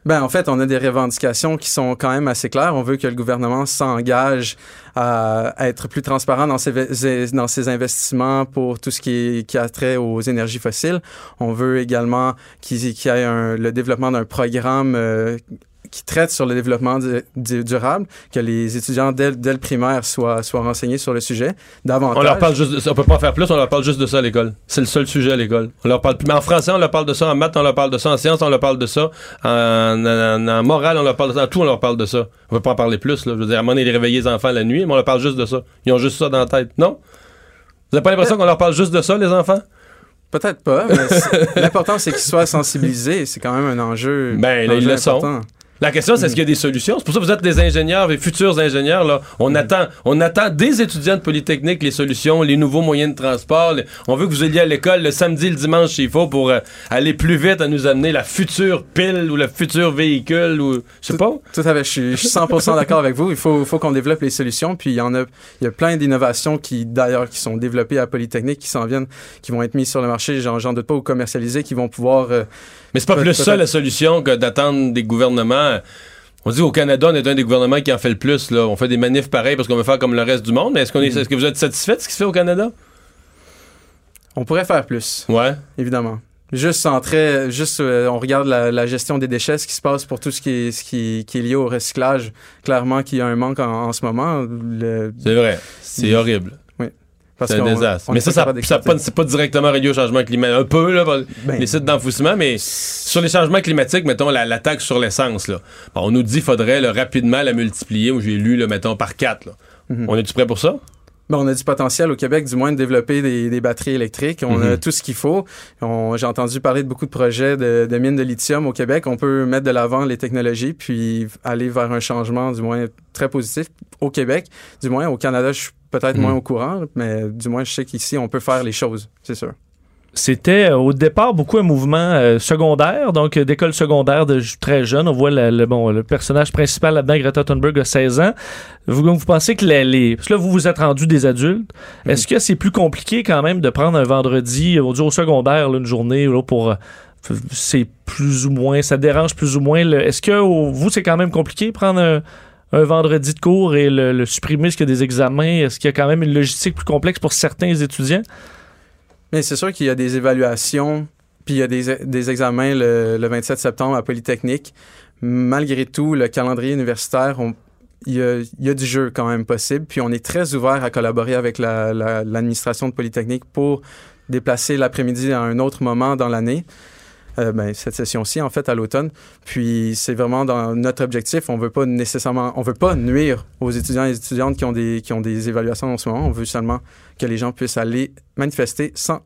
Ben, en fait, on a des revendications qui sont quand même assez claires. On veut que le gouvernement s'engage à être plus transparent dans ses, dans ses investissements pour tout ce qui, qui a trait aux énergies fossiles. On veut également qu'il qu'il y ait un- le développement d'un programme euh, qui traite sur le développement du- du- durable, que les étudiants dès, dès le primaire soient, soient renseignés sur le sujet davantage. On leur parle juste de ça. On peut pas en faire plus, on leur parle juste de ça à l'école. C'est le seul sujet à l'école. On leur parle plus. Mais en français, on leur parle de ça. En maths, on leur parle de ça. En sciences, on leur parle de ça. En, en- en morale, on leur parle de ça. En tout, on leur parle de ça. On peut pas en parler plus, là. Je veux dire, à un moment donné, les réveiller les enfants la nuit, mais on leur parle juste de ça. Ils ont juste ça dans la tête. Non? Vous avez pas l'impression qu'on leur parle juste de ça, les enfants? Peut-être pas, mais l'important, c'est qu'ils soient sensibilisés. C'est quand même un enjeu. Ben, là, ils le sont. La question, c'est est-ce qu'il y a des solutions? C'est pour ça que vous êtes des ingénieurs, des futurs ingénieurs. Là. On, attend, on attend des étudiants de Polytechnique les solutions, les nouveaux moyens de transport. les- On veut que vous alliez à l'école le samedi, le dimanche s'il faut pour euh, aller plus vite à nous amener la future pile ou le futur véhicule ou je sais pas. Tout à fait, je suis, je suis 100% d'accord avec vous. Il faut, faut qu'on développe les solutions. Puis il y en a, il y a plein d'innovations qui, d'ailleurs, qui sont développées à Polytechnique, qui s'en viennent, qui vont être mises sur le marché. J'en, j'en doute pas ou commercialisées, qui vont pouvoir. euh, Mais c'est pas plus ça la solution que d'attendre des gouvernements. On dit au Canada, on est un des gouvernements qui en fait le plus. Là. On fait des manifs pareils parce qu'on veut faire comme le reste du monde. Mais est-ce, qu'on est, est-ce que vous êtes satisfait de ce qui se fait au Canada? on pourrait faire plus, Ouais. évidemment. Juste en très, juste, euh, on regarde la, la gestion des déchets, ce qui se passe pour tout ce qui est, ce qui, qui est lié au recyclage. Clairement qu'il y a un manque en, en ce moment. Le, C'est vrai. C'est horrible. C'est un désastre. Mais ça, ça, ça c'est pas directement relié au changement climatique. Un peu, là, Ben, les sites d'enfouissement, mais sur les changements climatiques, mettons, la, la taxe sur l'essence, là. Bon, on nous dit qu'il faudrait là, rapidement la multiplier, ou j'ai lu, là, mettons, par 4. Mhm. On est-tu prêt pour ça? Ben, on a du potentiel au Québec, du moins, de développer des, des batteries électriques. On a Mhm. tout ce qu'il faut. J'ai entendu parler de beaucoup de projets de, de mines de lithium au Québec. On peut mettre de l'avant les technologies, puis aller vers un changement, du moins, très positif au Québec. Du moins, au Canada, je suis peut-être moins au courant, mais du moins, je sais qu'ici, on peut faire les choses, c'est sûr. C'était euh, au départ beaucoup un mouvement euh, secondaire, donc euh, d'école secondaire de très jeune. On voit le, le- bon, le personnage principal là-dedans, Greta Thunberg, a 16 ans. Vous, vous pensez que les, les- parce que là, vous vous êtes rendu des adultes. Est-ce que c'est plus compliqué quand même de prendre un vendredi, on dit au secondaire, là, une journée là, pour... c'est plus ou moins, ça dérange plus ou moins. le- Est-ce que vous, c'est quand même compliqué de prendre un, un vendredi de cours et le, supprimer? Est-ce qu'il y a des examens? Est-ce qu'il y a quand même une logistique plus complexe pour certains étudiants? Mais c'est sûr qu'il y a des évaluations, puis il y a des, examens le, le 27 septembre à Polytechnique. Malgré tout, le calendrier universitaire, il y, a, du jeu quand même possible. Puis on est très ouvert à collaborer avec la- la- l'administration de Polytechnique pour déplacer l'après-midi à un autre moment dans l'année. Euh, ben, cette session-ci, en fait, à l'automne. Puis c'est vraiment dans notre objectif. On veut pas nécessairement, on veut pas nuire aux étudiants et étudiantes qui ont des, qui ont des évaluations en ce moment. On veut seulement que les gens puissent aller manifester sans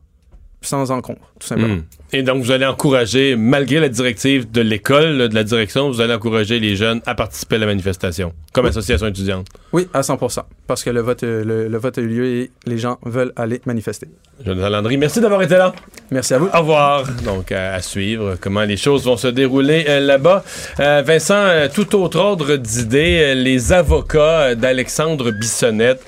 sans encombre, tout simplement. Hmm. Et donc, vous allez encourager, malgré la directive de l'école, de la direction, vous allez encourager les jeunes à participer à la manifestation, comme association étudiante. Oui, à 100% parce que le vote, euh, le, le vote a eu lieu et les gens veulent aller manifester. Jonathan Landry, merci d'avoir été là. Merci à vous. Au revoir. Donc, à, à suivre comment les choses vont se dérouler euh, là-bas. Euh, Vincent, tout autre ordre d'idée, les avocats d'Alexandre Bissonnette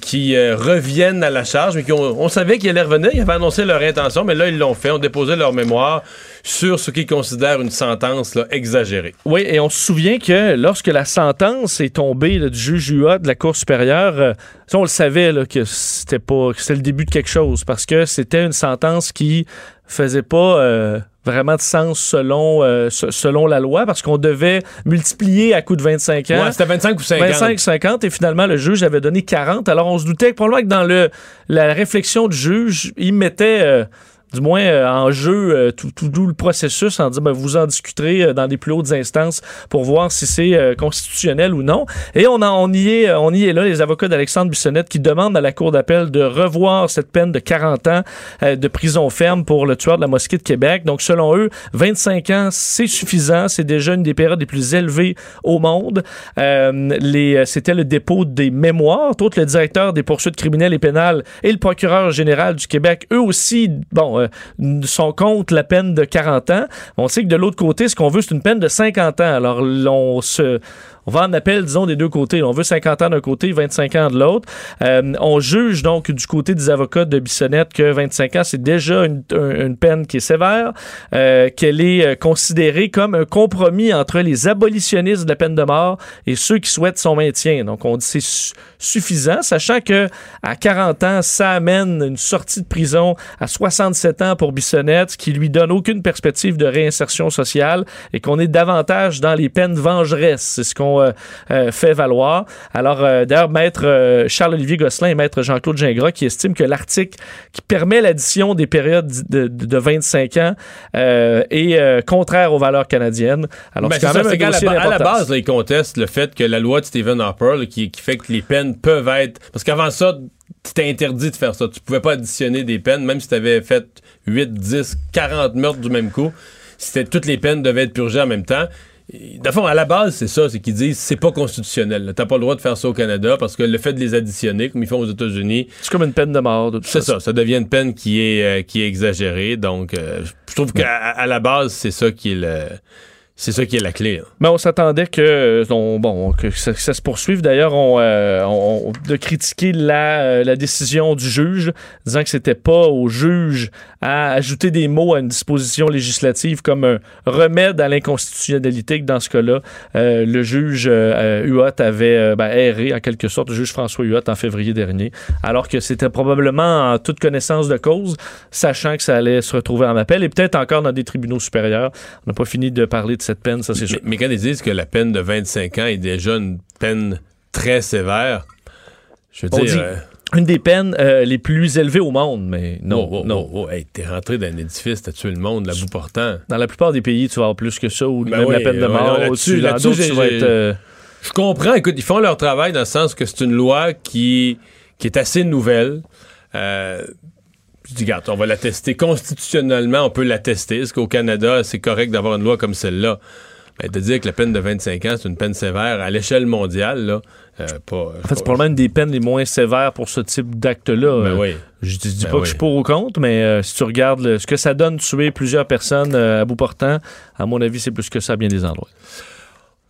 qui euh, reviennent à la charge, mais qui on savait qu'ils allaient revenir, ils avaient annoncé leur intention, mais là, ils l'ont fait, ont déposé leur mémoire sur ce qu'ils considèrent une sentence là, exagérée. Oui, et on se souvient que lorsque la sentence est tombée là, du juge UA de la Cour supérieure, euh, on le savait là, que c'était pas que c'était le début de quelque chose parce que c'était une sentence qui faisait pas euh, vraiment de sens selon euh, se- selon la loi parce qu'on devait multiplier à coup de 25 ans. Ouais, c'était 25 ou 50. 25, 50 et finalement le juge avait donné 40. Alors on se doutait que probablement que dans le la réflexion du juge, il mettait euh, du moins euh, en jeu euh, tout, tout, tout le processus en disant ben, vous en discuterez euh, dans des plus hautes instances pour voir si c'est euh, constitutionnel ou non. Et on, en- on, y est, on y est là, les avocats d'Alexandre Bissonnette qui demandent à la Cour d'appel de revoir cette peine de 40 ans de prison ferme pour le tueur de la mosquée de Québec. Donc selon eux, 25 ans, c'est suffisant. C'est déjà une des périodes les plus élevées au monde. Les, c'était le dépôt des mémoires. Entre autres, le directeur des poursuites criminelles et pénales et le procureur général du Québec, eux aussi, bon, euh, sont contre la peine de 40 ans. On sait que de l'autre côté, ce qu'on veut, c'est une peine de 50 ans. Alors, on se... On va en appel, disons, des deux côtés. On veut 50 ans d'un côté, 25 ans de l'autre. Euh, on juge donc du côté des avocats de Bissonnette que 25 ans, c'est déjà une, un- une peine qui est sévère, euh, qu'elle est euh, considérée comme un compromis entre les abolitionnistes de la peine de mort et ceux qui souhaitent son maintien. Donc, on dit c'est su- suffisant, sachant que à 40 ans, ça amène une sortie de prison à 67 ans pour Bissonnette, qui lui donne aucune perspective de réinsertion sociale et qu'on est davantage dans les peines vengeresses. C'est ce qu'on euh, euh, fait valoir. Alors, euh, d'ailleurs, maître Charles-Olivier Gosselin et maître Jean-Claude Gingras qui estiment que l'article qui permet l'addition des périodes de, de- de 25 ans est contraire aux valeurs canadiennes. Alors, Ben, c'est quand ça, même un qu'à la, à la base, là, ils contestent le fait que la loi de Stephen Harper, là, qui, qui fait que les peines peuvent être. Parce qu'avant ça, c'était interdit de faire ça. Tu pouvais pas additionner des peines, même si tu avais fait 8, 10, 40 meurtres du même coup. C'était, toutes les peines devaient être purgées en même temps. Fond, à la base, c'est ça, c'est qu'ils disent c'est pas constitutionnel. T'as pas le droit de faire ça au Canada parce que le fait de les additionner, comme ils font aux États-Unis, C'est comme une peine de mort. c'est ça, ça devient une peine qui est, euh, qui est exagérée. Donc, euh, je trouve qu'à la base, c'est ça qui est le, c'est ça qui est la clé. Mais on s'attendait que, on- bon, que ça, que ça se poursuive. D'ailleurs, on, euh, on- de critiquer la, la décision du juge, disant que c'était pas au juge à ajouter des mots à une disposition législative comme un remède à l'inconstitutionnalité, que dans ce cas-là, euh, le juge euh, Huot avait euh, ben, erré, en quelque sorte, le juge François Huot en février dernier, alors que c'était probablement en toute connaissance de cause, sachant que ça allait se retrouver en appel et peut-être encore dans des tribunaux supérieurs. On n'a pas fini de parler de cette peine, ça c'est sûr. Mais, mais quand ils disent que la peine de 25 ans est déjà une peine très sévère, je veux On dire. dit- euh, Une des peines euh, les plus élevées au monde, mais non, oh, oh, non. oh, hey, t'es rentré dans un édifice, t'as tué le monde, la bout portant. Dans la plupart des pays, tu vas avoir plus que ça, ou Ben même oui, la peine de ouais, mort. là-dessus- au-dessus. Dans là-dessus, d'autres, tu vas être, euh, Je comprends, écoute, ils font leur travail dans le sens que c'est une loi qui, qui est assez nouvelle. Euh, je dis, regarde, on va la tester constitutionnellement, on peut la tester. Est-ce qu'au Canada, c'est correct d'avoir une loi comme celle-là? Ben, de dire que la peine de 25 ans, c'est une peine sévère à l'échelle mondiale, là, euh, pas. En fait, c'est probablement une des peines les moins sévères pour ce type d'acte-là. Ben Euh, oui. Je dis, dis Ben pas que je suis pour ou contre, mais euh, si tu regardes le- ce que ça donne tuer plusieurs personnes euh, à bout portant, à mon avis, c'est plus que ça à bien des endroits.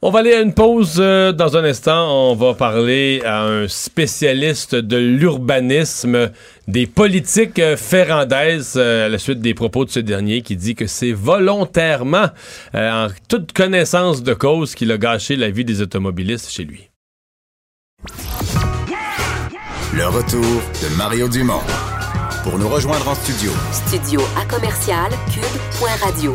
On va aller à une pause euh, dans un instant. On va parler à un spécialiste de l'urbanisme, des politiques euh, ferrandaises, euh, à la suite des propos de ce dernier qui dit que c'est volontairement, en toute connaissance de cause, qu'il a gâché la vie des automobilistes chez lui. Le retour de Mario Dumont. Pour nous rejoindre en studio, Studio à commercial cube.radio.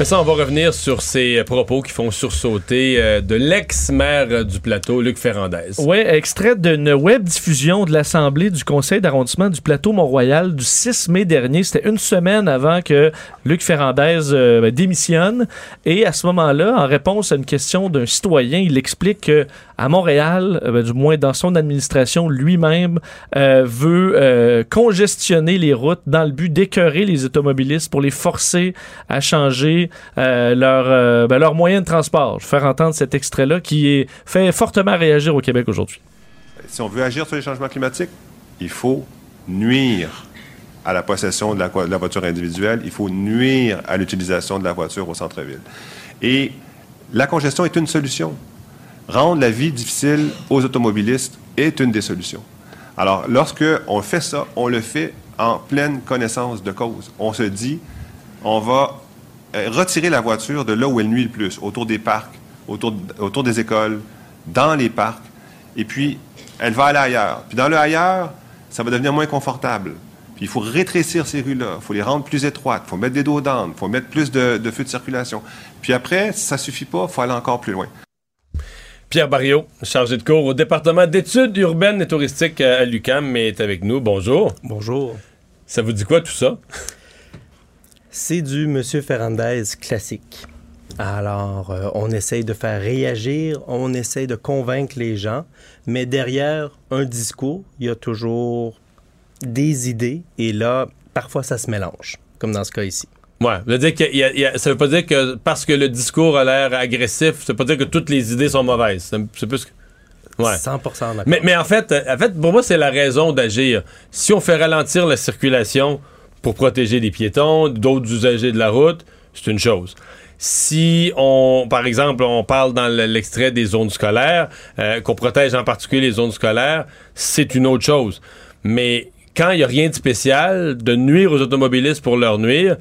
Mais ça, on va revenir sur ces propos qui font sursauter euh, de l'ex-maire du plateau, Luc Ferrandez. Oui, extrait d'une web diffusion de l'Assemblée du Conseil d'arrondissement du plateau Mont-Royal du 6 mai dernier. C'était une semaine avant que Luc Ferrandez euh, ben, démissionne. Et à ce moment-là, en réponse à une question d'un citoyen, il explique que à Montréal, euh, ben, du moins dans son administration lui-même, euh, veut euh, congestionner les routes dans le but d'écœurer les automobilistes pour les forcer à changer euh, euh, ben, leur moyen de transport. Je vais faire entendre cet extrait-là qui fait fortement réagir au Québec aujourd'hui. Si on veut agir sur les changements climatiques, il faut nuire à la possession de la, de la voiture individuelle, il faut nuire à l'utilisation de la voiture au centre-ville. Et la congestion est une solution. Rendre la vie difficile aux automobilistes est une des solutions. Alors, lorsque on fait ça, on le fait en pleine connaissance de cause. On se dit, on va retirer la voiture de là où elle nuit le plus, autour des parcs, autour, autour des écoles, dans les parcs, et puis elle va aller ailleurs. Puis dans le ailleurs, ça va devenir moins confortable. Puis il faut rétrécir ces rues-là, il faut les rendre plus étroites, il faut mettre des dos d'âne, il faut mettre plus de, de feux de circulation. Puis après, si ça suffit pas, il faut aller encore plus loin. Pierre Barriot, chargé de cours au département d'études urbaines et touristiques à l'UCAM, est avec nous. Bonjour. Bonjour. Ça vous dit quoi tout ça? C'est du Monsieur Ferrandez classique. Alors, euh, on essaye de faire réagir, on essaye de convaincre les gens, mais derrière un discours, il y a toujours des idées, et là, parfois ça se mélange, comme dans ce cas ici. Ouais, veut dire que y a- y a- ça veut pas dire que parce que le discours a l'air agressif, ça veut pas dire que toutes les idées sont mauvaises. C'est plus que... Ouais. 100% d'accord. Mais, mais en fait, en fait, pour moi, c'est la raison d'agir. Si on fait ralentir la circulation pour protéger les piétons, d'autres usagers de la route, c'est une chose. Si on, par exemple, on parle dans le- l'extrait des zones scolaires, euh, qu'on protège en particulier les zones scolaires, c'est une autre chose. Mais quand il n'y a rien de spécial, de nuire aux automobilistes pour leur nuire,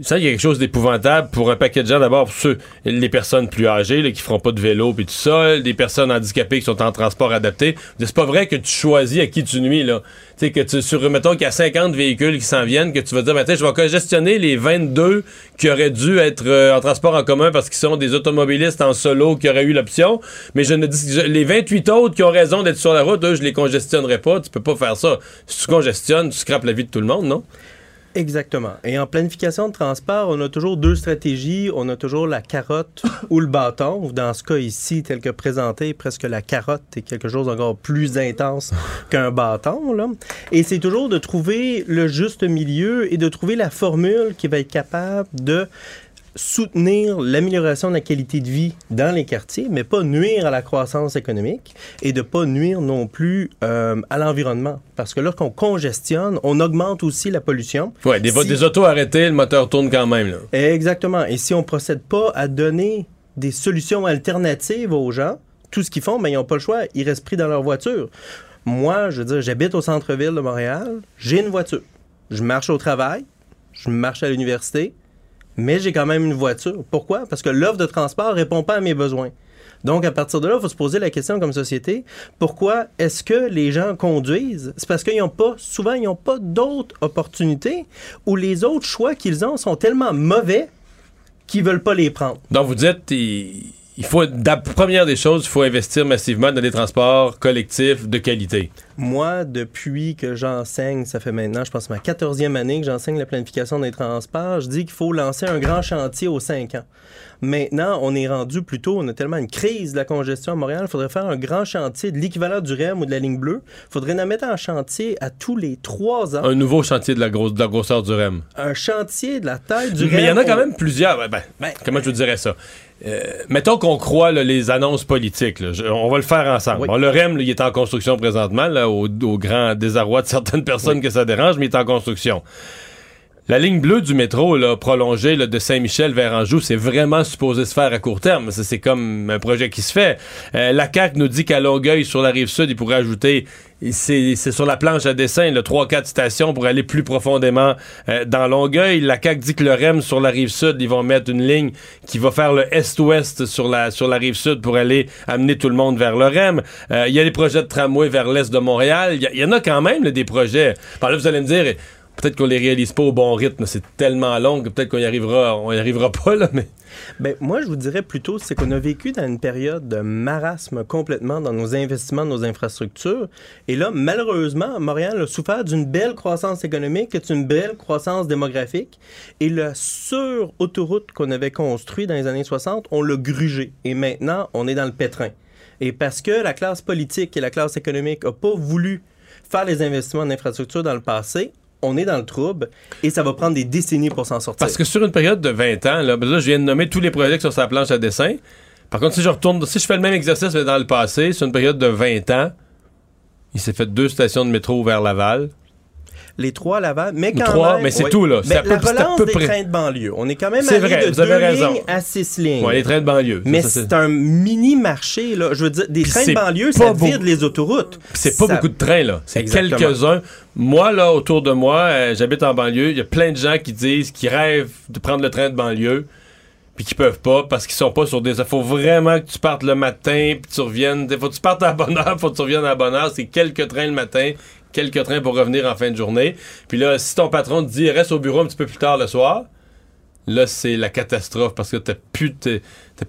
ça, il y a quelque chose d'épouvantable pour un paquet de gens. D'abord, pour ceux, les personnes plus âgées, là, qui feront pas de vélo, puis tout ça, des personnes handicapées qui sont en transport adapté. C'est pas vrai que tu choisis à qui tu nuis, là. Tu sais, que tu, sur, mettons qu'il y a 50 véhicules qui s'en viennent, que tu vas dire, ben, je vais congestionner les 22 qui auraient dû être euh, en transport en commun parce qu'ils sont des automobilistes en solo qui auraient eu l'option. Mais je ne dis, je- les 28 autres qui ont raison d'être sur la route, eux, je les congestionnerai pas. Tu peux pas faire ça. Si tu congestionnes, tu scrapes la vie de tout le monde, non? Exactement. Et en planification de transport, on a toujours deux stratégies. On a toujours la carotte (laughs) ou le bâton. ou Dans ce cas ici, tel que présenté, presque la carotte est quelque chose d'encore plus intense qu'un bâton. Là. Et c'est toujours de trouver le juste milieu et de trouver la formule qui va être capable de soutenir l'amélioration de la qualité de vie dans les quartiers, mais pas nuire à la croissance économique et de pas nuire non plus euh, à l'environnement. Parce que lorsqu'on congestionne, on augmente aussi la pollution. Ouais, des, Si- des autos arrêtées, le moteur tourne quand même, là. Exactement. Et si on procède pas à donner des solutions alternatives aux gens, tout ce qu'ils font, mais ils n'ont pas le choix, ils restent pris dans leur voiture. Moi, je veux dire, j'habite au centre-ville de Montréal, j'ai une voiture. Je marche au travail, je marche à l'université, mais j'ai quand même une voiture. Pourquoi? Parce que l'offre de transport répond pas à mes besoins. Donc, à partir de là, il faut se poser la question comme société, pourquoi est-ce que les gens conduisent? C'est parce qu'ils n'ont pas, souvent, ils n'ont pas d'autres opportunités ou les autres choix qu'ils ont sont tellement mauvais qu'ils veulent pas les prendre. Donc, vous dites, il faut, la première des choses, il faut investir massivement dans des transports collectifs de qualité. Moi, depuis que j'enseigne, ça fait maintenant, je pense, ma 14e année que j'enseigne la planification des transports, je dis qu'il faut lancer un grand chantier aux 5 ans. Maintenant, on est rendu plutôt, on a tellement une crise de la congestion à Montréal, il faudrait faire un grand chantier de l'équivalent du REM ou de la ligne bleue. Il faudrait en mettre en chantier à tous les 3 ans. Un nouveau chantier de la, grosse, de la grosseur du REM. Un chantier de la taille du Mais il y en a REM. quand même plusieurs. Ben, ben, comment je vous dirais ça? Euh, mettons qu'on croit là, les annonces politiques. là. Je- on va le faire ensemble. Oui. Bon, le REM, là, il est en construction présentement, au, au grand désarroi de certaines (laughs) personnes que ça dérange, mais il est en construction. La ligne bleue du métro, là, prolongée de Saint-Michel vers Anjou, c'est vraiment supposé se faire à court terme. C'est comme un projet qui se fait. Euh, la CAQ nous dit qu'à Longueuil, sur la rive sud, il pourrait ajouter, c'est sur la planche à dessin, le 3-4 stations pour aller plus profondément euh, dans Longueuil. La CAQ dit que le REM sur la rive sud, ils vont mettre une ligne qui va faire le est-ouest sur la, sur la rive sud pour aller amener tout le monde vers le REM. Euh, Il y a des projets de tramway vers l'est de Montréal. Il y en a quand même des projets. Par là, vous allez me dire, peut-être qu'on les réalise pas au bon rythme. C'est tellement long que peut-être qu'on y arrivera, on y arrivera pas, là, mais. Ben, moi, je vous dirais plutôt, c'est qu'on a vécu dans une période de marasme complètement dans nos investissements, nos infrastructures. Et là, malheureusement, Montréal a souffert d'une belle croissance économique, d'une belle croissance démographique. Et la sur-autoroute qu'on avait construite dans les années 60, on l'a grugé. Et maintenant, on est dans le pétrin. Et parce que la classe politique et la classe économique n'ont pas voulu faire les investissements en infrastructure dans le passé, on est dans le trouble et ça va prendre des décennies pour s'en sortir. Parce que sur une période de 20 ans, là, ben là, je viens de nommer tous les projets sur sa planche à dessin. Par contre, si je retourne, si je fais le même exercice dans le passé, sur une période de 20 ans, il s'est fait deux stations de métro vers Laval. Les trois Laval, mais quand Trois, même... mais c'est tout, là. Ben, à peu- la à peu des près. trains de banlieue. On est quand même allé vrai, de vous avez deux raison. lignes à six lignes. Ouais, les trains de banlieue. Mais c'est un mini marché, là. Je veux dire, des trains de banlieue, ça vide les autoroutes. C'est pas Ça- beaucoup de trains, là. C'est Exactement. quelques-uns. Moi, là, autour de moi, euh, j'habite en banlieue. Il y a plein de gens qui disent qu'ils rêvent de prendre le train de banlieue, puis qui peuvent pas parce qu'ils sont pas sur des. Il faut vraiment que tu partes le matin, puis tu reviennes. Faut que tu partes à la bonne heure, faut que tu reviennes à la bonne heure. C'est quelques trains le matin, quelques trains pour revenir en fin de journée. Puis là, si ton patron te dit reste au bureau un petit peu plus tard le soir, là, c'est la catastrophe parce que t'as plus,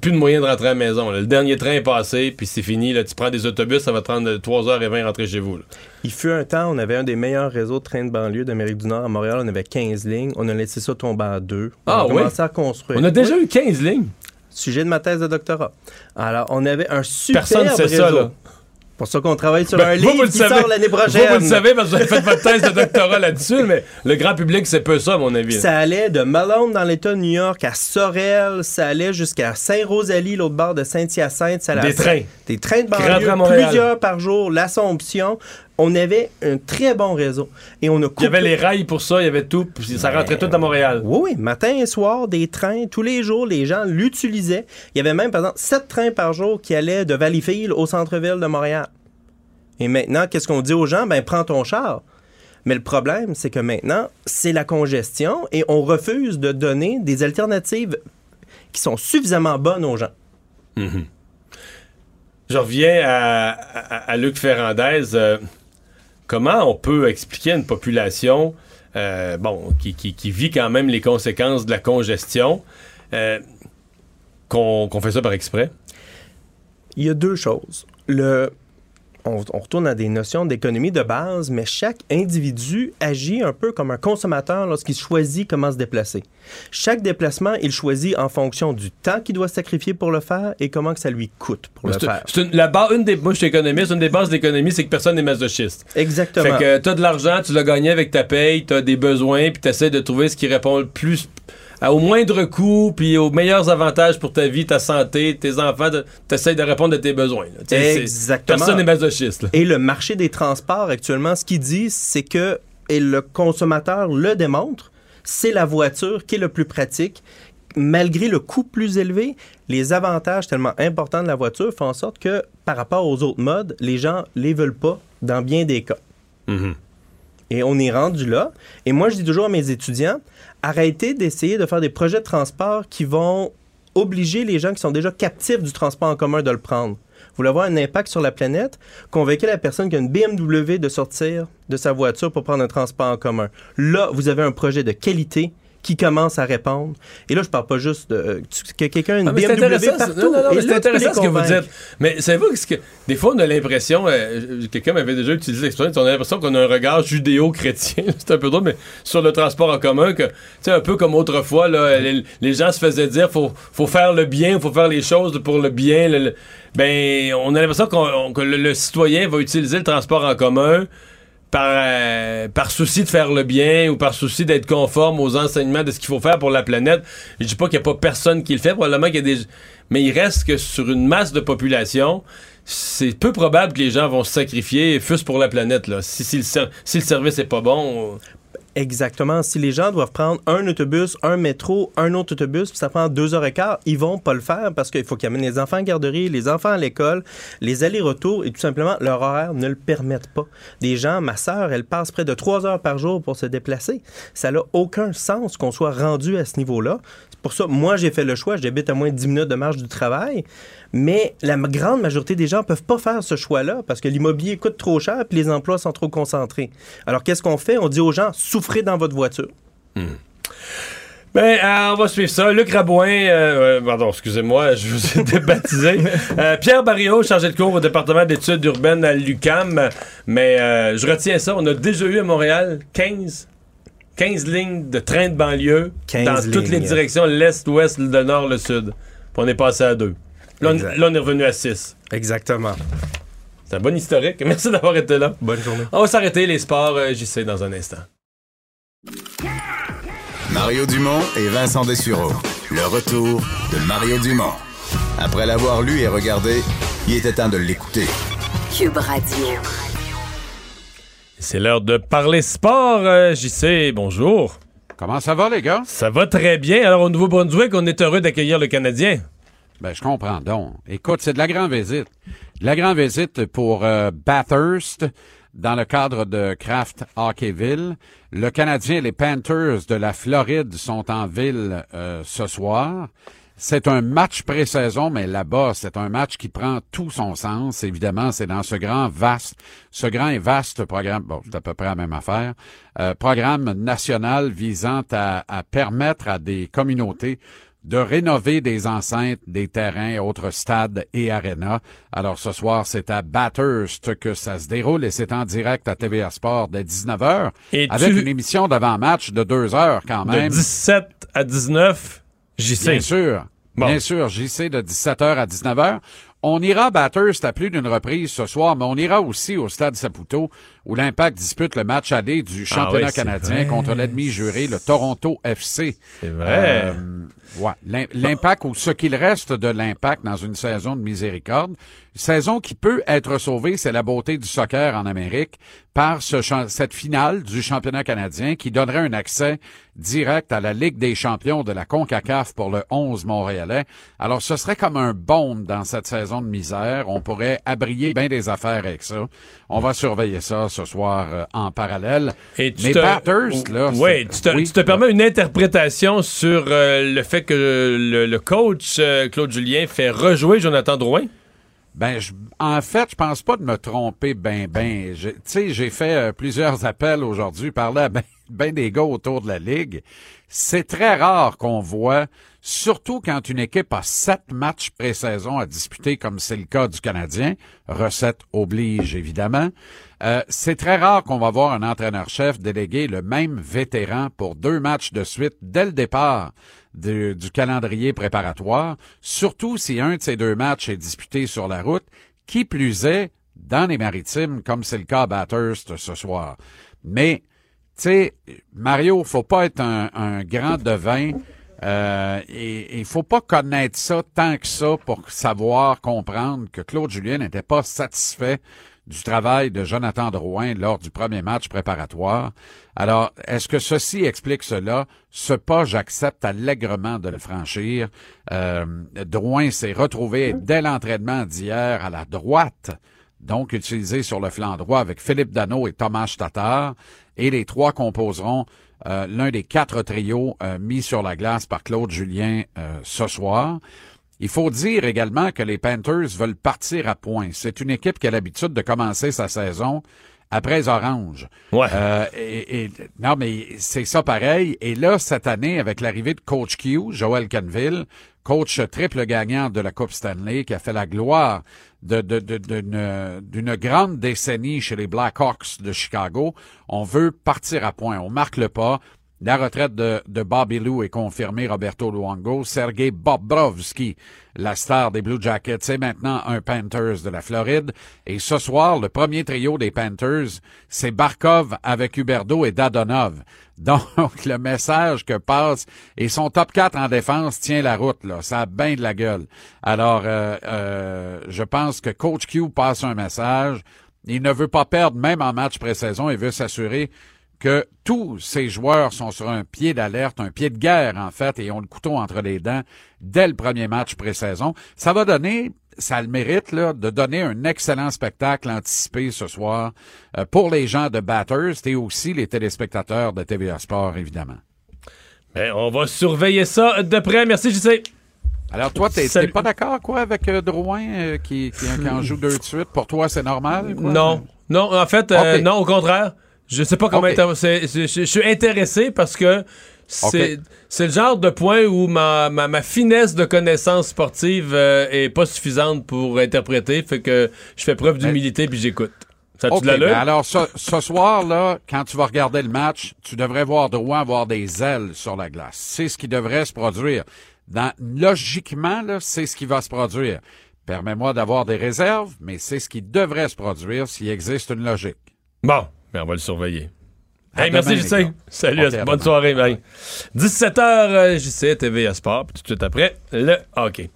plus de moyens de rentrer à la maison. là. Le dernier train est passé, puis c'est fini. Là, tu prends des autobus, ça va te prendre 3h20 rentrer chez vous. là. Il fut un temps, on avait un des meilleurs réseaux de trains de banlieue d'Amérique du Nord. À Montréal, on avait 15 lignes. On a laissé ça tomber à deux. On Ah a oui? commencé à construire. On a déjà Oui. eu 15 lignes? Sujet de ma thèse de doctorat. Alors, on avait un super Personne ne sait réseau. ça, là. Pour ça qu'on travaille sur Ben, un livre vous le qui savez. sort l'année prochaine. vous le savez parce que vous avez fait votre thèse de doctorat là-dessus, mais le grand public, c'est peu ça, à mon avis. Ça allait de Malone dans l'État de New York à Sorel, ça allait jusqu'à Saint-Rosalie, l'autre bord de Saint-Hyacinthe. ça allait Des trains. Des trains de banlieue, plusieurs par jour, l'Assomption. On avait un très bon réseau. Et on a Il y avait les rails pour ça, il y avait tout, puis ça rentrait tout à Montréal. Oui, oui, matin et soir, des trains, tous les jours, les gens l'utilisaient. Il y avait même, par exemple, sept trains par jour qui allaient de Valleyfield au centre-ville de Montréal. Et maintenant, qu'est-ce qu'on dit aux gens? Ben, prends ton char. Mais le problème, c'est que maintenant, c'est la congestion et on refuse de donner des alternatives qui sont suffisamment bonnes aux gens. Je reviens à, à- à Luc Ferrandez. euh, comment on peut expliquer à une population euh, bon, qui, qui- vit quand même les conséquences de la congestion euh, qu'on qu'on fait ça par exprès? Il y a deux choses. Le, on, on retourne à des notions d'économie de base, mais chaque individu agit un peu comme un consommateur lorsqu'il choisit comment se déplacer. Chaque déplacement, il choisit en fonction du temps qu'il doit sacrifier pour le faire et comment que ça lui coûte pour le faire. c'est une, la base, une des, moi, je suis économiste, une des bases de l'économie, c'est que personne n'est masochiste. Exactement. Fait que t'as de l'argent, tu l'as gagné avec ta paye, t'as des besoins, puis t'essaies de trouver ce qui répond le plus à- au moindre coût, puis aux meilleurs avantages pour ta vie, ta santé, tes enfants, t'essaies de répondre à tes besoins. là. Exactement. Personne n'est masochiste. là. Et le marché des transports actuellement, ce qu'il dit, c'est que, et le consommateur le démontre, c'est la voiture qui est le plus pratique. Malgré le coût plus élevé, les avantages tellement importants de la voiture font en sorte que, par rapport aux autres modes, les gens les veulent pas dans bien des cas. Mhm. Et on est rendu là. Et moi, je dis toujours à mes étudiants, arrêtez d'essayer de faire des projets de transport qui vont obliger les gens qui sont déjà captifs du transport en commun de le prendre. Vous voulez avoir un impact sur la planète? Convainquez la personne qui a une BMW de sortir de sa voiture pour prendre un transport en commun. Là, vous avez un projet de qualité qui commence à répondre. Et là, je parle pas juste de euh, tu- que quelqu'un a une Ah, c'est BMW intéressant, c'est- partout. non, non, non, Et mais c'est intéressant ce que vous dites. Mais savez-vous que, des fois, on a l'impression, euh, quelqu'un m'avait déjà utilisé l'expression, on a l'impression qu'on a un regard judéo-chrétien, (laughs) c'est un peu drôle, mais sur le transport en commun, que, sais, un peu comme autrefois, là, les, les gens se faisaient dire, faut, faut faire le bien, faut faire les choses pour le bien. le- le- ben, on a l'impression qu'on- que le, le citoyen va utiliser le transport en commun par, euh, par souci de faire le bien ou par souci d'être conforme aux enseignements de ce qu'il faut faire pour la planète. Je dis pas qu'il n'y a pas personne qui le fait, probablement qu'il y a des... Mais il reste que sur une masse de population, c'est peu probable que les gens vont se sacrifier, fût-ce pour la planète. Là. Si, si le, si le service est pas bon... Exactement. Si les gens doivent prendre un autobus, un métro, un autre autobus, puis ça prend deux heures et quart, ils vont pas le faire parce qu'il faut qu'ils amènent les enfants à la garderie, les enfants à l'école, les allers-retours, et tout simplement, leur horaire ne le permettent pas. Des gens, ma sœur, elle passe près de trois heures par jour pour se déplacer. Ça n'a aucun sens qu'on soit rendu à ce niveau-là. C'est pour ça, moi, j'ai fait le choix. J'habite à moins de 10 minutes de marche du travail. Mais la grande majorité des gens peuvent pas faire ce choix-là parce que l'immobilier coûte trop cher puis les emplois sont trop concentrés. Alors, qu'est-ce qu'on fait? On dit aux gens, souffrez dans votre voiture. Ben, euh, on va suivre ça. Luc Rabouin, euh, euh, pardon, excusez-moi, (laughs) je vous ai débaptisé. (laughs) Euh, Pierre Barrio, chargé de cours au département d'études urbaines à l'UCAM. Mais euh, je retiens ça. On a déjà eu à Montréal 15, 15 lignes de train de banlieue 15 dans toutes les directions, l'est, l'ouest, le nord, le sud. Puis on est passé à deux. Là, on, Exact. là, on est revenu à 6. Exactement. C'est un bon historique. (laughs) Merci d'avoir été là. Bonne journée. On va s'arrêter les sports, euh, j'y sais, dans un instant. Mario Dumont et Vincent Dessureau. Le retour de Mario Dumont. Après l'avoir lu et regardé, il était temps de l'écouter. Cube Radio. C'est l'heure de parler sport. Euh, j'y sais, bonjour. Comment ça va, les gars? Ça va très bien. Alors, au Nouveau-Brunswick, on est heureux d'accueillir le Canadien. Ben, je comprends donc. Écoute, c'est de la grande visite. De la grande visite pour euh, Bathurst dans le cadre de Kraft Hockeyville. Le Canadien et les Panthers de la Floride sont en ville euh, ce soir. C'est un match pré-saison, mais là-bas, c'est un match qui prend tout son sens. Évidemment, c'est dans ce grand vaste, ce grand et vaste programme, bon, c'est à peu près la même affaire, euh, programme national visant à, à permettre à des communautés de rénover des enceintes, des terrains, autres stades et arénas. Alors ce soir, c'est à Bathurst que ça se déroule et c'est en direct à TVA Sport dès 19h Et avec tu- une émission d'avant-match de deux heures quand De même. 17 à 19, j'y sais. Bien sûr. Bon. Bien sûr, JC de 17h à 19h. On ira à Bathurst à plus d'une reprise ce soir, mais on ira aussi au stade Saputo où l'Impact dispute le match aller du championnat Ah oui, c'est canadien vrai. contre l'ennemi juré, le Toronto FC. C'est vrai. Euh, ouais. L'im- L'impact ou ce qu'il reste de l'impact dans une saison de miséricorde, saison qui peut être sauvée, c'est la beauté du soccer en Amérique par ce cette finale du championnat canadien qui donnerait un accès direct à la Ligue des champions de la CONCACAF pour le 11 montréalais. Alors ce serait comme un baume dans cette saison de misère. On pourrait abrier bien des affaires avec ça. On va surveiller ça ce soir euh, en parallèle. Et tu Mais te, Bathurst, là, ouais, tu te, oui. tu te permets une interprétation sur euh, le fait que le, le coach euh, Claude Julien fait rejouer Jonathan Drouin? Ben, je- en fait, je pense pas de me tromper ben ben. Tu sais, j'ai fait euh, plusieurs appels aujourd'hui, parler à (laughs) ben, ben des gars autour de la ligue. C'est très rare qu'on voit, surtout quand une équipe a sept matchs pré-saison à disputer, comme c'est le cas du Canadien. Recette oblige, évidemment. Euh, c'est très rare qu'on va voir un entraîneur-chef déléguer le même vétéran pour deux matchs de suite dès le départ du, calendrier préparatoire, surtout si un de ces deux matchs est disputé sur la route, qui plus est dans les maritimes, comme c'est le cas à Bathurst ce soir. Mais, tu sais, Mario, faut pas être un, un grand devin. Euh, et il faut pas connaître ça tant que ça pour savoir, comprendre que Claude Julien n'était pas satisfait du travail de Jonathan Drouin lors du premier match préparatoire. Alors, est-ce que ceci explique cela? Ce pas, j'accepte allègrement de le franchir. Euh, Drouin s'est retrouvé dès l'entraînement d'hier à la droite, donc utilisé sur le flanc droit avec Philippe Dano et Thomas Tatar, et les trois composeront euh, l'un des quatre trios euh, mis sur la glace par Claude Julien euh, ce soir. Il faut dire également que les Panthers veulent partir à point. C'est une équipe qui a l'habitude de commencer sa saison après. Ouais. Euh, et, et- non, mais c'est ça pareil. Et là, cette année, avec l'arrivée de Coach Q, Joel Canville, coach triple gagnant de la Coupe Stanley, qui a fait la gloire de, de- de- d'une, d'une grande décennie chez les Blackhawks de Chicago, on veut partir à point. On marque le pas. La retraite de, de Bobby Lou est confirmée, Roberto Luongo. Sergei Bobrovski, la star des Blue Jackets, c'est maintenant un Panthers de la Floride. Et ce soir, le premier trio des Panthers, c'est Barkov avec Huberdo et Dadonov. (laughs) Donc, le message que passe, et son top 4 en défense tient la route, là. Ça a bien de la gueule. Alors, euh, euh, je pense que Coach Q passe un message. Il ne veut pas perdre, même en match pré-saison. Il veut s'assurer que tous ces joueurs sont sur un pied d'alerte, un pied de guerre, en fait, et ont le couteau entre les dents dès le premier match pré-saison. Ça va donner, ça a le mérite, là, de donner un excellent spectacle anticipé ce soir euh, pour les gens de Bathurst et aussi les téléspectateurs de TVA Sport, évidemment. Ben, on va surveiller ça de près. Merci, JC. Alors, toi, t'es pas d'accord, quoi, avec euh, Drouin, euh, qui, qui, qui en joue deux de suite? Pour toi, c'est normal? quoi? Non. Non, en fait, non, au contraire. Je sais pas comment Je suis intéressé parce que c'est Ok. c'est le genre de point où ma, ma, ma finesse de connaissance sportive euh, est pas suffisante pour interpréter. Fait que je fais preuve d'humilité puis j'écoute. Ça OK, tu l'as ben alors ce, ce soir-là, quand tu vas regarder le match, tu devrais voir droit avoir des ailes sur la glace. C'est ce qui devrait se produire. Dans, logiquement, là, c'est ce qui va se produire. Permets-moi d'avoir des réserves, mais c'est ce qui devrait se produire s'il existe une logique. Bon, ben on va le surveiller. Hey, merci JC. Salut, bonne soirée. bye. 17h, JC, TVA Sport. Puis tout de suite après, le hockey.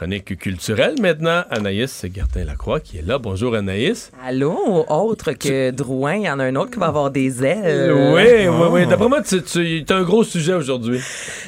Chronique culturelle maintenant. Anaïs Gertin-Lacroix qui est là. Bonjour Anaïs. Allô, autre que Drouin, il y en a un autre qui va avoir des ailes. Oui, oui, oui. D'après moi, tu, tu as un gros sujet aujourd'hui.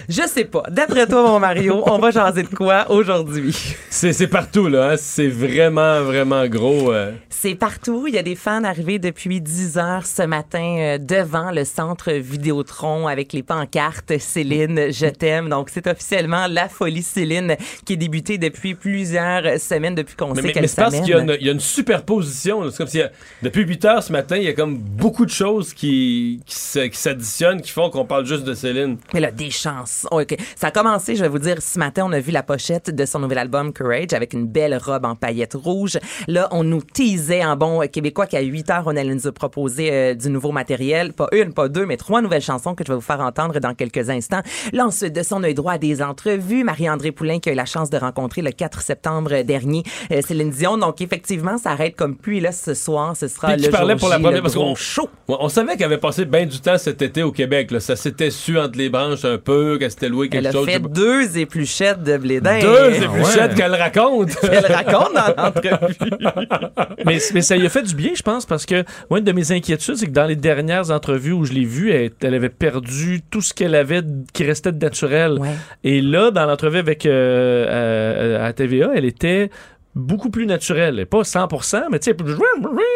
Je sais pas. D'après toi, mon Mario, on va jaser de quoi aujourd'hui? C'est c'est partout, là. hein. C'est vraiment, vraiment gros. euh. C'est partout. Il y a des fans arrivés depuis 10 heures ce matin euh, devant le centre Vidéotron avec les pancartes Céline, je t'aime. Donc, c'est officiellement la folie Céline qui est débutée depuis plusieurs semaines, depuis qu'on Mais, sait mais- mais qu'elle c'est parce s'amène. qu'il y, a une- il y a une superposition. C'est comme si, depuis 8 heures ce matin, il y a comme beaucoup de choses qui, s'additionnent, qui font qu'on parle juste de Céline. Mais là, des chansons. OK. Ça a commencé, je vais vous dire, ce matin, on a vu la pochette de son nouvel album Courage avec une belle robe en paillettes rouges. Là, on nous teasait en bon québécois qu'à 8 heures, on allait nous proposer euh, du nouveau matériel. Pas une, pas deux, mais trois nouvelles chansons que je vais vous faire entendre dans quelques instants. Là, ensuite, de son œil droit à des entrevues, Marie-André Poulain qui a eu la chance de rencontrer le 4 septembre dernier euh, Céline Dion. Donc, effectivement, ça arrête comme puis là, ce soir, ce sera Puis le parlait pour la première parce gros qu'on show. Ouais, on savait qu'elle avait passé bien du temps cet été au Québec. Là. Ça s'était su entre les branches un peu, qu'elle s'était loué quelque Elle a chose. fait deux épluchettes de blé d'Inde. Deux épluchettes qu'elle raconte. (laughs) Elle raconte dans l'entrevue. (laughs) mais, mais ça lui a fait du bien, je pense, parce que moi, une de mes inquiétudes, c'est que dans les dernières entrevues où je l'ai vue, elle, elle avait perdu tout ce qu'elle avait qui restait de naturel. Ouais. Et là, dans l'entrevue avec euh, euh, à TVA, elle était beaucoup plus naturelle. Pas 100%, mais tu sais,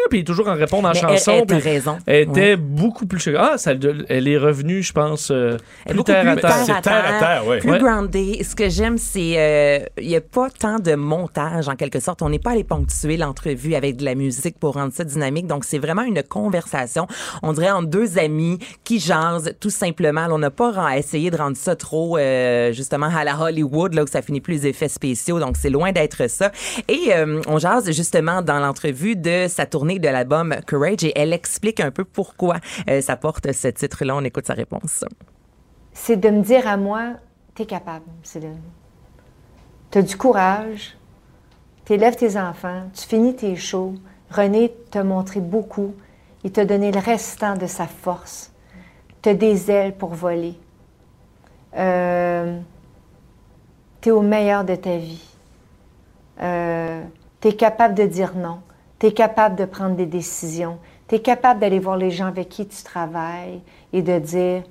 puis toujours en répondant en Mais chanson. elle, elle, raison. elle était Ouais. beaucoup plus... Ah, ça, elle est revenue, je pense, euh, Elle est plus beaucoup terre à plus terre. C'est terre à terre, ouais. Plus Ouais. grounded. Ce que j'aime, c'est euh, il y a pas tant de montage en quelque sorte. On n'est pas allé ponctuer l'entrevue avec de la musique pour rendre ça dynamique. Donc c'est vraiment une conversation. On dirait entre deux amis qui jasent tout simplement. On n'a pas ren- essayé de rendre ça trop euh, justement à la Hollywood là où ça finit plus les effets spéciaux. Donc c'est loin d'être ça. Et euh, on jase justement dans l'entrevue de sa tournée de l'album Courage et elle explique un peu pourquoi euh, ça porte ce titre-là. On écoute sa réponse. c'est de me dire à moi, t'es capable, Céline. T'as du courage, t'élèves tes enfants, tu finis tes shows. René t'a montré beaucoup. Il t'a donné le restant de sa force. T'as des ailes pour voler. Euh, t'es au meilleur de ta vie. Euh, t'es capable de dire non. T'es capable de prendre des décisions. T'es capable d'aller voir les gens avec qui tu travailles et de dire,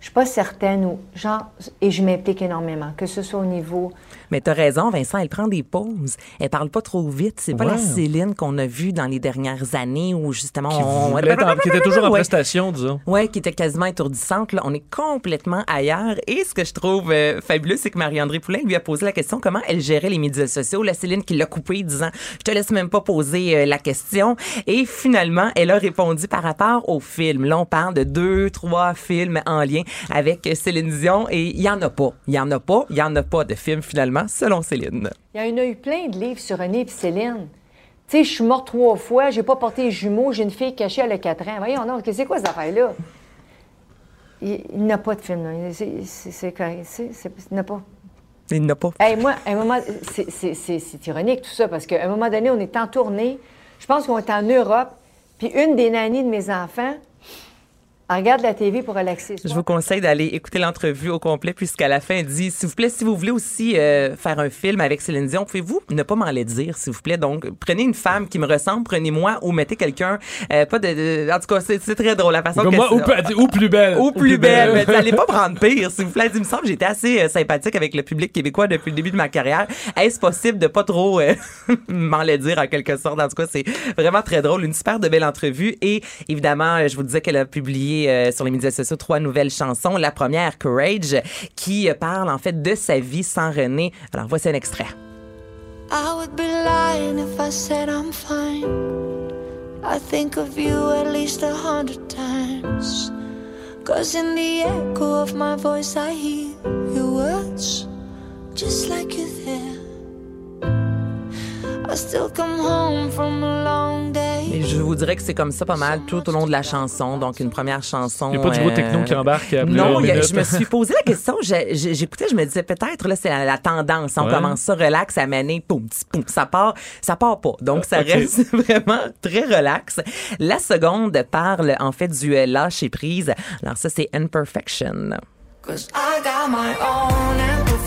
je suis pas certaine ou genre, et je m'implique énormément, que ce soit au niveau Mais t'as raison, Vincent, elle prend des pauses. Elle parle pas trop vite. C'est pas la. Céline qu'on a vue dans les dernières années où justement Qui, on... en- qui était toujours en Ouais. prestation, disons. Ouais, qui était quasiment étourdissante. Là, on est complètement ailleurs. Et ce que je trouve euh, fabuleux, c'est que Marie-André Poulain lui a posé la question comment elle gérait les médias sociaux? La Céline qui l'a coupé, disant Je te laisse même pas poser euh, la question. Et finalement, elle a répondu par rapport au film. Là, on parle de deux, trois films en lien avec Céline Dion. Et il y en a pas. Il y en a pas. Il y en a pas de film finalement, selon Céline. Il y en a eu plein de livres sur René et Céline. Tu sais, je suis morte trois fois, j'ai pas porté les jumeaux, j'ai une fille cachée à le 4 ans. Voyons, non, c'est quoi cette affaire-là? Il, il n'a pas de film, là. C'est- correct. Il n'a pas. Il n'a pas. Hey, moi, à un moment, c'est- ironique tout ça, parce qu'à un moment donné, on est en tournée. Je pense qu'on est en Europe, puis une des nannies de mes enfants, regarde la TV pour relaxer. Je vous conseille d'aller écouter l'entrevue au complet puisqu'à la fin, elle dit, s'il vous plaît, si vous voulez aussi euh, faire un film avec Céline Dion, pouvez-vous ne pas m'en dire, s'il vous plaît? Donc, prenez une femme qui me ressemble, prenez-moi ou mettez quelqu'un, euh, pas de, de- En tout cas, c'est c'est très drôle la façon Comme que moi, ou, ou plus belle. ou plus belle. Mais (laughs) allez pas prendre pire, s'il vous plaît. Il me semble que j'étais assez euh, sympathique avec le public québécois depuis le début de ma carrière. Est-ce possible de pas trop euh, (laughs) m'en le dire en quelque sorte? En tout cas, c'est vraiment très drôle. Une super de belle entrevue. Et évidemment, euh, je vous disais qu'elle a publié euh, sur les médias sociaux trois nouvelles chansons. La première, Courage, qui euh, parle en fait de sa vie sans René. Alors, voici un extrait. I would be lying if I said I'm fine. I think of you at least a hundred times. Cause in the echo of my voice, I hear your words just like you're there. Et je vous dirais que c'est comme ça pas mal tout au long de la chanson. Donc, une première chanson. Il n'y a pas du gros euh, techno qui embarque après Non, a- je me suis posé la question. J'écoutais, je me disais peut-être, là, c'est la, la tendance. On Ouais. commence ça relax à mener, poum, ça part, ça part pas. Donc, ça reste (laughs) vraiment très relax. La seconde parle, en fait, du euh, lâcher prise. Alors, ça, c'est Imperfection.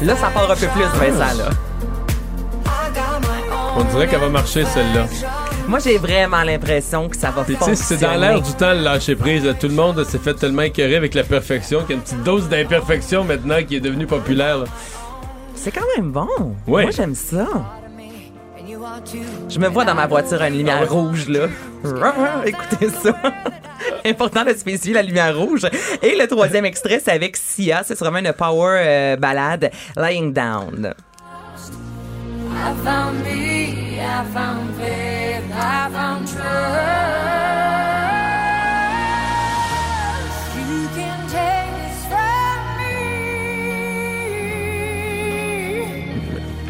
Là, ça part un peu plus, Vincent, là. On dirait qu'elle va marcher, celle-là. Moi, j'ai vraiment l'impression que ça va Puis fonctionner. c'est dans l'air du temps le lâcher prise. là. Tout le monde s'est fait tellement écœurer avec la perfection qu'il y a une petite dose d'imperfection maintenant qui est devenue populaire. C'est quand même bon. Oui. Moi, j'aime ça. Je me vois dans ma voiture à une lumière Ah rouge, là. (laughs) Écoutez ça. (laughs) Important de spécifier la lumière rouge. Et le troisième extrait, c'est avec Sia. C'est vraiment une power euh, ballade, Lying Down. I found me, I found faith, I found trust. You can take this from me.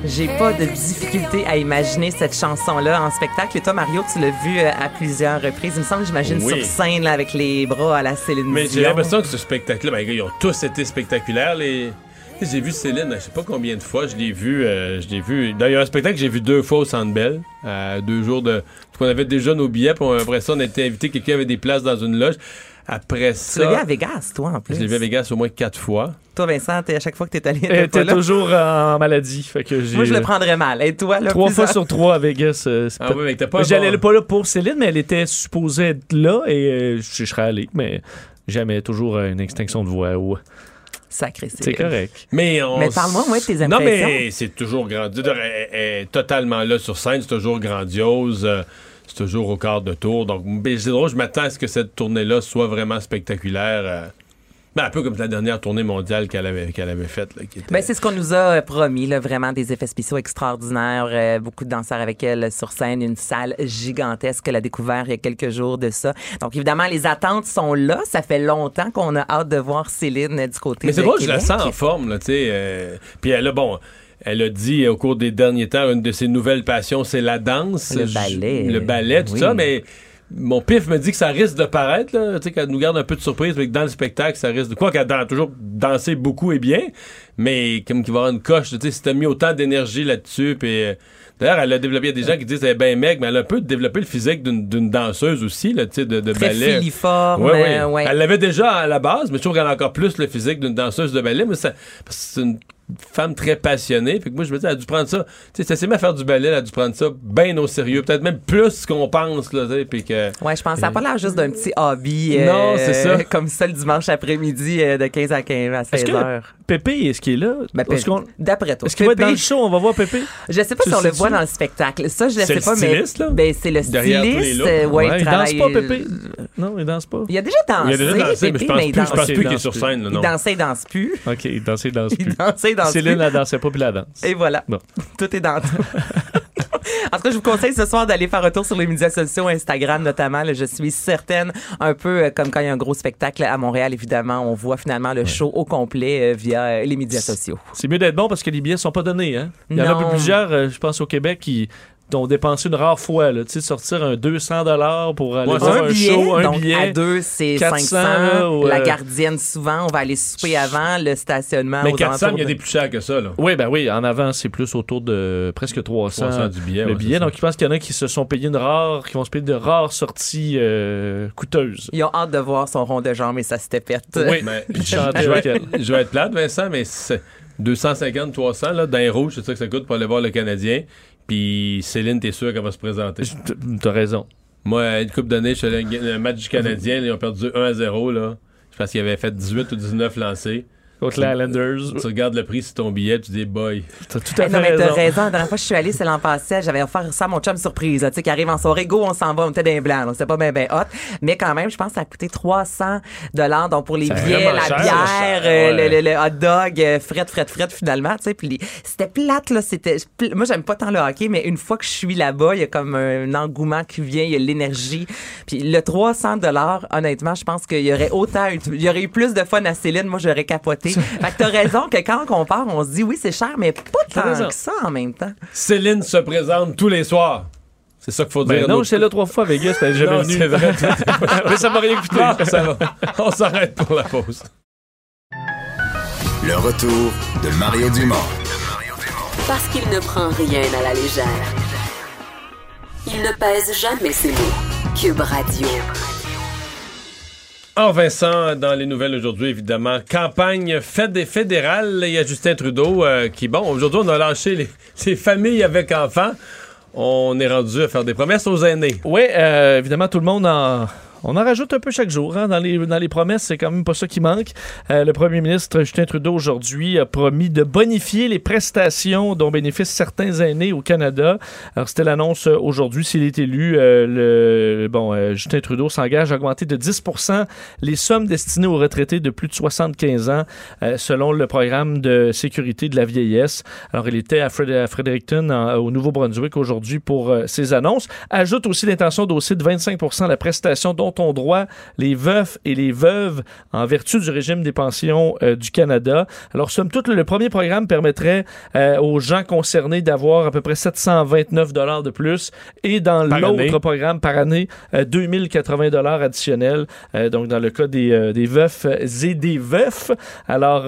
J'ai pas de difficulté à imaginer cette chanson-là en spectacle. Et toi, Mario, tu l'as vu euh, à plusieurs reprises. Il me semble, j'imagine, Oui. sur scène, là, avec les bras à la Céline Mais j'ai l'impression que ce spectacle-là, ben, ils ont tous été spectaculaires. Les... Tu J'ai vu Céline, je sais pas combien de fois, je l'ai vu, euh, je l'ai vu. D'ailleurs, un spectacle que j'ai vu deux fois au Centre Bell, à deux jours de. Parce qu'on avait déjà nos billets, puis après ça, on a été invité, quelqu'un avait des places dans une loge. Après Tu ça. l'as vu à Vegas, toi, en plus. Je l'ai vu à Vegas au moins quatre fois. Toi, Vincent, t'es- à chaque fois que t'es allé, t'es était là. toujours en maladie. Fait que j'ai- Moi, je le prendrais mal. Et toi, là, Trois plusieurs- fois sur trois à Vegas. euh, c'est Ah pas- oui, mais pas. J'allais bon- pas là pour Céline, mais elle était supposée être là et euh, je, je serais allé, mais jamais toujours euh, une extinction de voix. ou- Sacré, C'est correct. Mais, on Mais parle-moi, de tes Non, impressions. mais c'est toujours grandiose. Elle, est totalement là sur scène, c'est toujours grandiose. euh, c'est toujours au quart de tour. Donc, ben, c'est drôle, je m'attends à ce que cette tournée-là soit vraiment spectaculaire. Ben, un peu comme la dernière tournée mondiale qu'elle avait, qu'elle avait faite. était- Ben, c'est ce qu'on nous a euh, promis, là, vraiment des effets spéciaux extraordinaires, euh, beaucoup de danseurs avec elle sur scène, une salle gigantesque qu'elle a découvert il y a quelques jours de ça. Donc évidemment, les attentes sont là. Ça fait longtemps qu'on a hâte de voir Céline euh, du côté Mais c'est drôle, je la Québec. sens en forme, là, tu sais. euh, puis elle a, bon, elle a dit au cours des derniers temps, une de ses nouvelles passions, c'est la danse. Le Je- ballet. Le ballet, tout Oui. ça, mais mon pif me dit que ça risque de paraître, là, tu sais, qu'elle nous garde un peu de surprise, mais que dans le spectacle, ça risque de... Quoi? Qu'elle a toujours dansé beaucoup et bien, mais comme qu'il va y avoir une coche, tu sais, si t'as mis autant d'énergie là-dessus, puis... euh, D'ailleurs, elle a développé, il y a des gens qui disent qu'elle est bien maigre, mais elle a un peu développé le physique d'une danseuse aussi, là, tu sais, de, de Très ballet. filiforme, Ouais, ouais. ouais. Elle l'avait déjà à la base, mais je trouve qu'elle a encore plus le physique d'une danseuse de ballet. Mais ça, c'est une femme très passionnée. Puis que moi, je me dis, elle a dû prendre ça. Tu sais, c'est assez à faire du ballet, elle a dû prendre ça bien au sérieux. Peut-être même plus qu'on pense, là, tu. Puis que. Ouais, je pense ça n'a pas l'air juste d'un petit hobby. euh, Non, c'est ça. (laughs) Comme ça le dimanche après-midi euh, de 15 à 15 à 16 Est-ce que heures. Pépé, est-ce qu'il est là? Ben, Est-ce D'après toi. est-ce qu'il va être Pépé, dans le show? On va voir Pépé? Je sais pas Tu si on le voit dans le spectacle. Ça, je le C'est sais le pas, styliste, mais là? ben, c'est le Derrière styliste. euh, ouais, Ouais, il travaille- danse pas, Pépé? Non, il danse pas. Il a déjà dansé. Il a déjà dansé, mais je Pépé, pense il plus, pense danse- plus qu'il est sur scène, là, Il non. dansait, il danse plus. OK, il dansait, il danse Il plus. dansait, il danse Céline, plus. elle dansait pas, puis la danse. Et voilà. Bon. Tout est dans tout. (laughs) En tout cas, je vous conseille ce soir d'aller faire un tour sur les médias sociaux, Instagram notamment. Là, je suis certaine, un peu euh, comme quand il y a un gros spectacle à Montréal, évidemment, on voit finalement le show au complet euh, via euh, les médias sociaux. C'est mieux d'être bon parce que les billets sont pas donnés. Hein? Il y en a plusieurs, je pense, au Québec qui ont dépensé une rare fois. Là, tu sais, sortir un 200 pour aller Ouais, voir un un, billet, show, un donc à billet. deux, c'est 400, 500. là, ou, La gardienne, souvent, on va aller souper avant, le stationnement. Mais aux 400, alentours il y a de- des plus chers que ça, là. Oui, ben oui, en avant, c'est plus autour de presque 300. 300 du billet. le ouais, billet. Donc, je pense qu'il y en a qui se sont payés une rare, qui vont se payer de rares sorties euh, coûteuses. Ils ont hâte de voir son rond de jambe et sa stépette. Oui, Mais (laughs) je, vais être, plate, Vincent, mais c'est 250, 300, là, d'un rouge, c'est ça que ça coûte pour aller voir le Canadien. Puis Céline, t'es sûr qu'elle va se présenter? T'as raison. Moi, une coupe d'années, je suis allé un match du Canadien, ils ont perdu 1 à 0, là. Je pense qu'ils avaient fait 18 ou 19 lancés. Contre les Islanders. Tu regardes le prix sur ton billet, tu dis boy. T'as tout à fait non, mais t'as raison. raison. La dernière fois que je suis allée, c'est l'an passé, j'avais offert ça à mon chum surprise, là, tu sais, qui arrive en soirée, go, on s'en va, on était d'un blanc, donc c'était pas bien, bien hot. Mais quand même, je pense que ça a coûté 300 dollars, donc pour les billets, la cher, bière, cher, euh, ouais. le, le- le hot dog, euh, fret, fret, fret, finalement, tu sais, puis les- c'était plate, là, c'était, moi, j'aime pas tant le hockey, mais une fois que je suis là-bas, il y a comme un engouement qui vient, il y a l'énergie. Puis le 300 dollars, honnêtement, je pense qu'il y aurait autant, il y aurait eu plus de fun à Céline, moi, j'aurais capoté. Fait que t'as raison que quand on part, on se dit, oui, c'est cher, mais pas tant que ça en même temps. Céline se présente tous les soirs. C'est ça qu'il faut Ben dire. non, j'étais là trois fois à Vegas, t'es jamais venu. c'est vrai. (laughs) mais ça m'a rien coûté. Non, ça va. On s'arrête pour la pause. Le retour de Mario Dumont. Parce qu'il ne prend rien à la légère. Il ne pèse jamais ses mots. Cube Radio. Alors Vincent, dans les nouvelles aujourd'hui, évidemment, campagne fédé- fédérale, il y a Justin Trudeau euh, qui, bon, aujourd'hui on a lâché les, (laughs) les familles avec enfants. On est rendu à faire des promesses aux aînés. Oui, euh, évidemment, tout le monde en. On en rajoute un peu chaque jour. hein, Dans, les, dans les promesses, c'est quand même pas ça qui manque. Euh, le premier ministre Justin Trudeau, aujourd'hui, a promis de bonifier les prestations dont bénéficient certains aînés au Canada. Alors, c'était l'annonce euh, aujourd'hui. S'il est élu, euh, le, bon, Justin Trudeau s'engage à augmenter de 10% les sommes destinées aux retraités de plus de 75 ans, selon le programme de sécurité de la vieillesse. Alors, il était à, Fred- à Fredericton, au Nouveau-Brunswick, aujourd'hui pour ces annonces. Ajoute aussi l'intention d'hausser de 25% la prestation dont ont droit les veufs et les veuves en vertu du régime des pensions euh, du Canada. Alors, somme toute, le, premier programme permettrait euh, aux gens concernés d'avoir à peu près 729 dollars de plus et dans l'autre programme par année, euh, 2080 dollars additionnels. euh, donc, dans le cas des, des veufs et des veufs. Alors,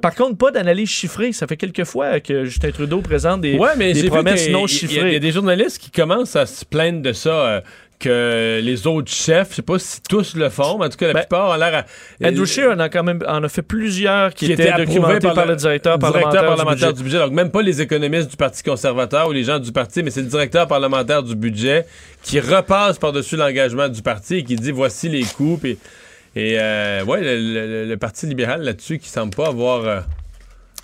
par contre, pas d'analyse chiffrée. Ça fait quelques fois que Justin Trudeau présente des, Ouais, mais des promesses non il y a- chiffrées. Il y, a des journalistes qui commencent à se plaindre de ça. Que les autres chefs, je sais pas si tous le font, mais en tout cas, la Ben, plupart ont l'air à. Andrew Scheer en a quand même en a fait plusieurs qui, qui étaient documentés par, le directeur parlementaire, parlementaire du du budget. Donc, même pas les économistes du Parti conservateur ou les gens du parti, mais c'est le directeur parlementaire du budget qui repasse par-dessus l'engagement du parti et qui dit voici les coupes. Et, et euh, ouais, le, le- le Parti libéral là-dessus qui semble pas avoir. euh,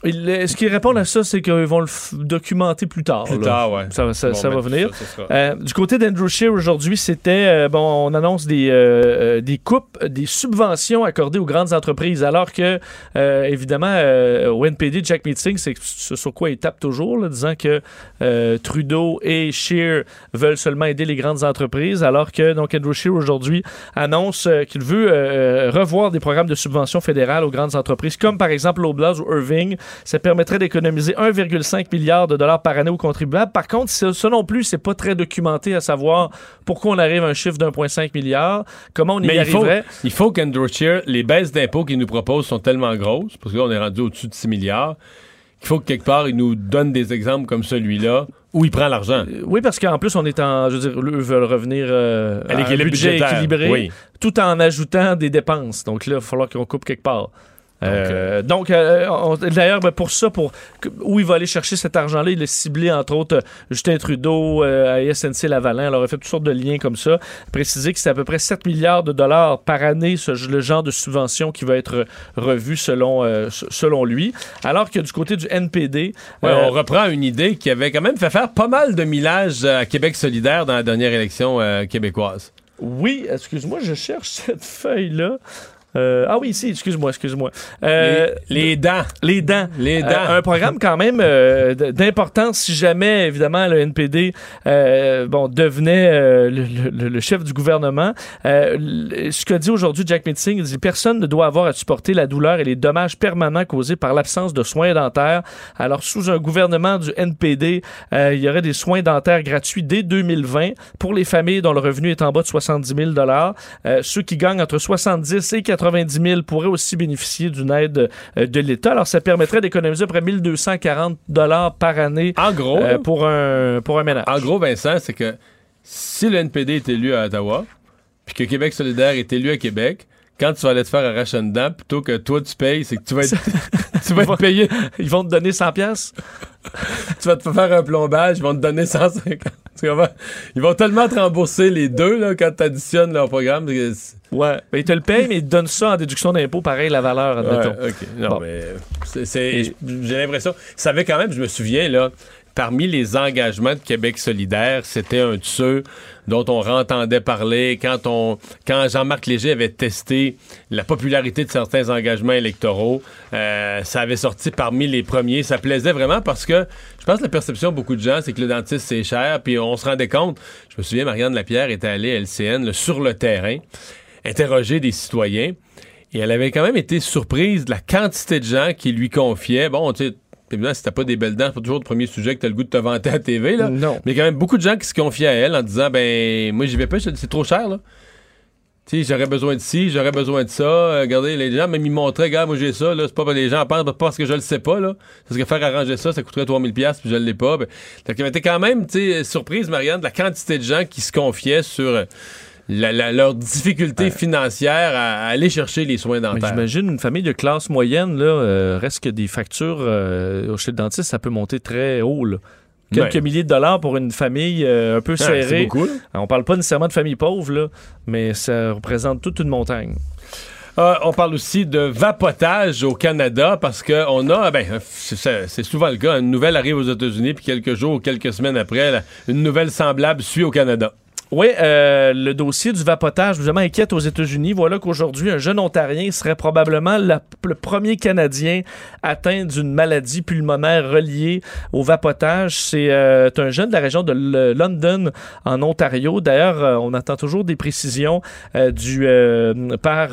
Il- ce qu'ils répondent à ça, c'est qu'ils vont le documenter plus tard. Plus là. tard, ouais. Ça, va- ça- Bon, ça ben, va venir. ça, Euh, du côté d'Andrew Scheer aujourd'hui, c'était euh, bon, on annonce des euh, des coupes, des subventions accordées aux grandes entreprises, alors que évidemment au NPD, Jack Meeting, c'est ce sur quoi il tape toujours, là, disant que Trudeau et Scheer veulent seulement aider les grandes entreprises, alors que donc Andrew Scheer aujourd'hui annonce qu'il veut revoir des programmes de subventions fédérales aux grandes entreprises, comme par exemple Loblaws ou Irving. Ça permettrait d'économiser 1,5 milliard de dollars par année aux contribuables. Par contre, ça, non plus, c'est pas très documenté à savoir pourquoi on arrive à un chiffre d'1,5 milliard, comment on y Mais il faut, arriverait? il faut qu'Andrew Scheer, les baisses d'impôts qu'il nous propose sont tellement grosses, parce que là, on est rendu au-dessus de 6 milliards, qu'il faut que quelque part, il nous donne des exemples comme celui-là où il prend l'argent. Oui, parce qu'en plus, on est en. Je veux dire, eux veulent revenir euh, À à, un budget équilibré, oui. tout en ajoutant des dépenses. Donc là, il va falloir qu'on coupe quelque part. Euh, donc, euh, on- d'ailleurs, ben, pour ça, pour où il va aller chercher cet argent-là, il a ciblé entre autres euh, Justin Trudeau euh, à SNC Lavalin. Alors, il a fait toutes sortes de liens comme ça. Préciser que c'est à peu près 7 milliards de dollars par année, ce, le genre de subvention qui va être revu selon, euh, selon lui. Alors que du côté du NPD, Ouais, euh, on reprend une idée qui avait quand même fait faire pas mal de millage à Québec solidaire dans la dernière élection euh, québécoise. Oui, excuse-moi, je cherche cette feuille-là. Euh, ah oui, ici, excuse-moi, excuse-moi. Euh, les, les dents. Les dents. Les dents. Euh, un programme quand même euh, d'importance si jamais, évidemment, le NPD euh, bon, devenait euh, le, le- le chef du gouvernement. Euh, ce que dit aujourd'hui Jack Meeting, il dit personne ne doit avoir à supporter la douleur et les dommages permanents causés par l'absence de soins dentaires. Alors, sous un gouvernement du NPD, euh, il y aurait des soins dentaires gratuits dès 2020 pour les familles dont le revenu est en bas de 70 000 euh, Ceux qui gagnent entre 70 et 90 000 pourraient aussi bénéficier d'une aide euh, de l'État. Alors, ça permettrait d'économiser à peu près 1240 dollars par année En gros, euh, pour, un, pour un ménage. en gros, Vincent, c'est que si le NPD est élu à Ottawa, puis que Québec solidaire est élu à Québec, quand tu vas aller te faire arracher une dent, plutôt que toi tu payes, c'est que tu vas être, (laughs) tu vas être payé. Ils vont te donner 100 pièces. (laughs) Tu vas te faire un plombage, ils vont te donner 150. Ils vont tellement te rembourser les deux là, quand tu additionnes leur programme. Ouais. Ben, ils te le payent, mais ils te donnent ça en déduction d'impôt, pareil, la valeur, admettons. Ouais, ok. Non, Bon. mais j'ai l'impression. Ça avait quand même, je me souviens, là, parmi les engagements de Québec solidaire, c'était un de ceux dont on entendait parler quand on quand Jean-Marc Léger avait testé la popularité de certains engagements électoraux. euh, ça avait sorti parmi les premiers. Ça plaisait vraiment parce que je pense que la perception de beaucoup de gens, c'est que le dentiste, c'est cher. Puis on se rendait compte. Je me souviens, Marianne Lapierre était allée à LCN sur le terrain, interroger des citoyens. Et elle avait quand même été surprise de la quantité de gens qui lui confiaient. Bon, tu sais, évidemment, si t'as pas des belles dents, c'est pas toujours le premier sujet que t'as le goût de te vanter à TV, là. Non. Mais quand même beaucoup de gens qui se confiaient à elle en disant, ben, moi, j'y vais pas, c'est trop cher, là. Tu sais, j'aurais besoin de ci, j'aurais besoin de ça. Euh, regardez, les gens, même ils montraient, regarde, moi j'ai ça, là. C'est pas les gens pensent pas parce que je le sais pas, là. Parce que faire arranger ça, ça coûterait 3000$ pièces puis je l'ai pas. Ben, était quand même, tu surprise, Marianne, de la quantité de gens qui se confiaient sur euh, la- la- leur difficulté financière à, à aller chercher les soins dentaires. J'imagine une famille de classe moyenne, là, euh, reste que des factures euh, chez le dentiste, ça peut monter très haut. là. Quelques Ouais. milliers de dollars pour une famille euh, un peu Ah, serrée. beaucoup, là. On parle pas nécessairement de famille pauvre, là, mais ça représente toute une montagne. Euh, on parle aussi de vapotage au Canada parce que on a, ben, c'est- souvent le cas, une nouvelle arrive aux États-Unis puis quelques jours ou quelques semaines après, une nouvelle semblable suit au Canada. Oui, euh, le dossier du vapotage vraiment inquiète aux États-Unis. Voilà qu'aujourd'hui, un jeune Ontarien serait probablement le premier Canadien atteint d'une maladie pulmonaire reliée au vapotage. C'est euh, un jeune de la région de London, en Ontario. D'ailleurs, euh, on attend toujours des précisions euh, du, euh, par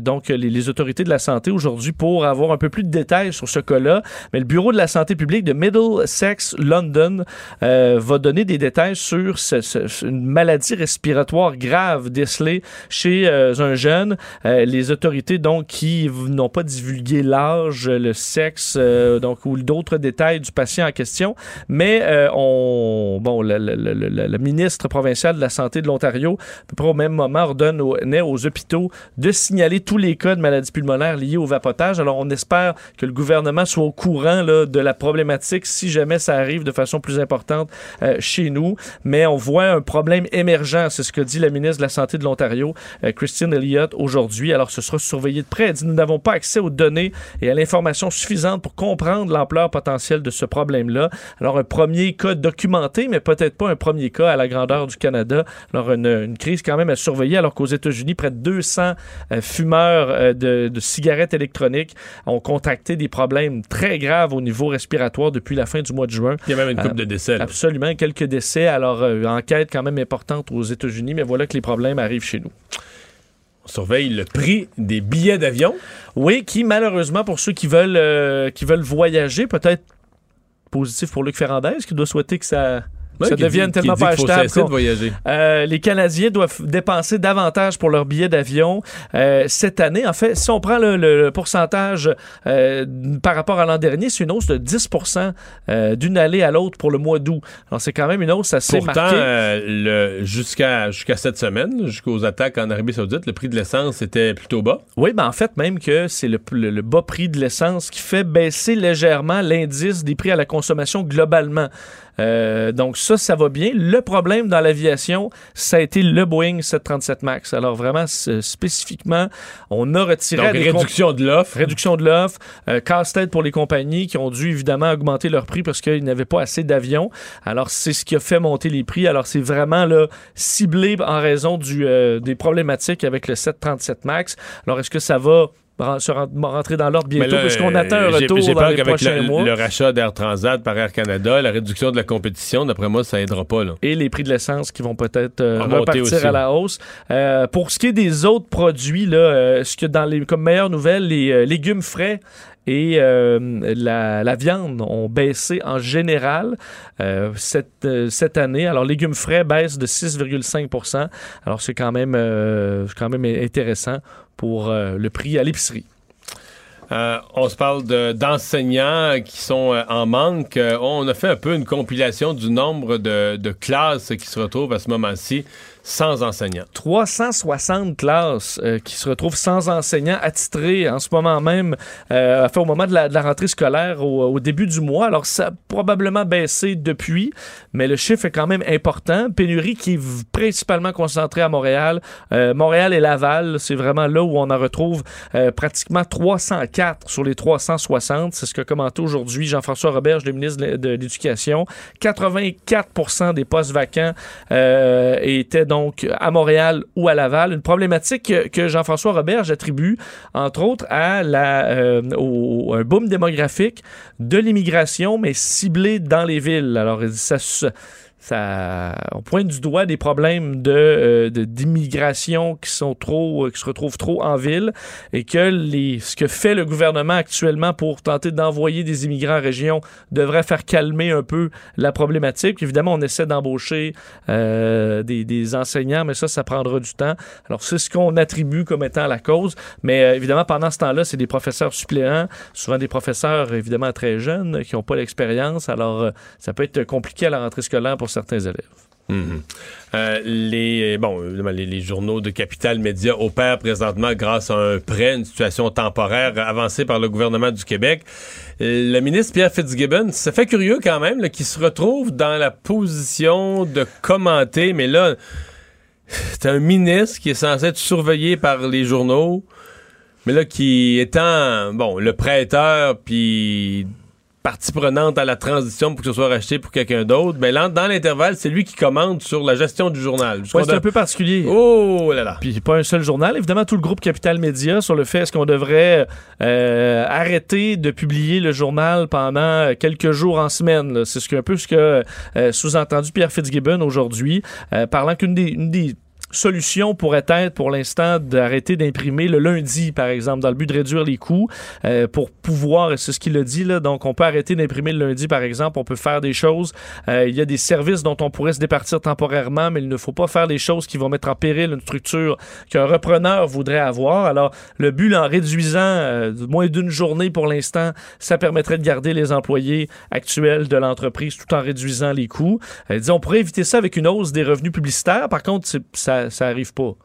donc les, autorités de la santé aujourd'hui pour avoir un peu plus de détails sur ce cas-là. Mais le Bureau de la santé publique de Middlesex London va donner des détails sur ce- ce- une maladie respiratoire grave décelée chez euh, un jeune. Euh, les autorités donc qui n'ont pas divulgué l'âge, le sexe, euh, donc ou d'autres détails du patient en question, mais on bon le, le- le- ministre provincial de la santé de l'Ontario à peu près au même moment ordonne aux, aux hôpitaux de signaler tous les cas de maladies pulmonaires liés au vapotage. Alors on espère que le gouvernement soit au courant là, de la problématique si jamais ça arrive de façon plus importante chez nous. Mais on voit un problème émergent, c'est ce que dit la ministre de la Santé de l'Ontario, euh, Christine Elliott, aujourd'hui. Alors ce sera surveillé de près. Elle dit nous n'avons pas accès aux données et à l'information suffisante pour comprendre l'ampleur potentielle de ce problème-là. Alors un premier cas documenté, mais peut-être pas un premier cas à la grandeur du Canada. Alors une, une crise quand même à surveiller, alors qu'aux États-Unis, près de 200 euh, fumeurs euh, de, de cigarettes électroniques ont contracté des problèmes très graves au niveau respiratoire depuis la fin du mois de juin. Il y a même une Euh, couple de décès. là. Absolument, quelques décès. Alors, enquête quand même importante aux États-Unis, mais voilà que les problèmes arrivent chez nous. On surveille le prix des billets d'avion. Oui, qui malheureusement, pour ceux qui veulent, euh, qui veulent voyager, peut-être positif pour Luc Ferrandez, qui doit souhaiter que ça, Ouais, ça dit- tellement pas faut achetable. de voyager. Euh, les Canadiens doivent dépenser davantage pour leurs billets d'avion euh, cette année. En fait, si on prend le, pourcentage euh, par rapport à l'an dernier, c'est une hausse de 10% euh, d'une allée à l'autre pour le mois d'août. Alors, c'est quand même une hausse assez Pourtant, marquée. jusqu'à jusqu'à cette semaine, jusqu'aux attaques en Arabie Saoudite, le prix de l'essence était plutôt bas. Oui, ben en fait, même que c'est le, le- le bas prix de l'essence qui fait baisser légèrement l'indice des prix à la consommation globalement. Euh, donc ça, ça va bien. Le problème dans l'aviation, ça a été le Boeing 737 MAX. Alors vraiment, spécifiquement, on a retiré... Donc, réduction de l'offre. Réduction de l'offre, euh, casse-tête pour les compagnies qui ont dû évidemment augmenter leur prix parce qu'ils n'avaient pas assez d'avions. Alors c'est ce qui a fait monter les prix. Alors c'est vraiment là, ciblé en raison du, euh, des problématiques avec le 737 MAX. Alors est-ce que ça va rentrer dans l'ordre bientôt puisqu'on attend un euh, retour dans peur les prochains le, mois? le rachat d'Air Transat par Air Canada, la réduction de la compétition, d'après moi, ça aidera pas. Là. et les prix de l'essence qui vont peut-être euh, repartir aussi. à la hausse. Euh, pour ce qui est des autres produits, là, euh, ce que dans les comme meilleure nouvelle, les légumes frais et euh, la, la viande ont baissé en général euh, cette, euh, cette année. Alors, légumes frais baissent de 6,5% Alors, c'est quand même euh, quand même intéressant pour euh, le prix à l'épicerie. Euh, on se parle de- d'enseignants qui sont euh, en manque. On a fait un peu une compilation du nombre de classes qui se retrouvent à ce moment-ci sans enseignants. 360 classes euh, qui se retrouvent sans enseignants attitrés en ce moment même, euh, enfin, au moment de la, rentrée scolaire au, au début du mois. Alors, ça a probablement baissé depuis, mais le chiffre est quand même important. Pénurie qui est principalement concentrée à Montréal. Euh, Montréal et Laval, c'est vraiment là où on en retrouve euh, pratiquement 304 sur les 360. C'est ce que commenté aujourd'hui Jean-François Roberge, le ministre de de l'Éducation. 84 des postes vacants euh, étaient donc à Montréal ou à Laval. Une problématique que, Jean-François Roberge attribue, entre autres, à euh, un boom démographique de l'immigration, mais ciblé dans les villes. Alors, ça, ça, ça- on pointe du doigt des problèmes de, euh, d'immigration qui sont trop, euh, qui se retrouvent trop en ville et que les, ce que fait le gouvernement actuellement pour tenter d'envoyer des immigrants en région devrait faire calmer un peu la problématique. Évidemment, on essaie d'embaucher euh, des, des enseignants, mais ça, ça prendra du temps. Alors, c'est ce qu'on attribue comme étant la cause. Mais euh, évidemment, pendant ce temps-là, c'est des professeurs suppléants, souvent des professeurs évidemment très jeunes qui n'ont pas l'expérience. Alors, euh, ça peut être compliqué à la rentrée scolaire pour certains élèves. Mhm. Euh, les, bon, les, journaux de Capital Média opèrent présentement grâce à un prêt, une situation temporaire avancée par le gouvernement du Québec. Euh, Le ministre Pierre Fitzgibbon, ça fait curieux quand même là, qu'il se retrouve dans la position de commenter, mais là, c'est un ministre qui est censé être surveillé par les journaux, mais là, qui étant, bon, le prêteur, puis partie prenante à la transition pour que ce soit racheté pour quelqu'un d'autre, ben là, dans l'intervalle, c'est lui qui commande sur la gestion du journal. Ouais, c'est un peu particulier. Oh là là. Puis pas un seul journal. Évidemment, tout le groupe Capital Média sur le fait est-ce qu'on devrait euh, arrêter de publier le journal pendant quelques jours en semaine. C'est ce que, un peu ce que euh, sous-entendu Pierre Fitzgibbon aujourd'hui, euh, parlant qu'une des, une des solutions pourrait être pour l'instant d'arrêter d'imprimer le lundi, par exemple, dans le but de réduire les coûts euh, pour pouvoir, c'est ce qu'il a dit, là, donc on peut arrêter d'imprimer le lundi, par exemple, on peut faire des choses. Euh, il y a des services dont on pourrait se départir temporairement, mais il ne faut pas faire des choses qui vont mettre en péril une structure qu'un repreneur voudrait avoir. Alors, le but, en réduisant euh, moins d'une journée pour l'instant, ça permettrait de garder les employés actuels de l'entreprise tout en réduisant les coûts. Euh, on pourrait éviter ça avec une hausse des revenus publicitaires. Par contre, c'est- ça arrive pas.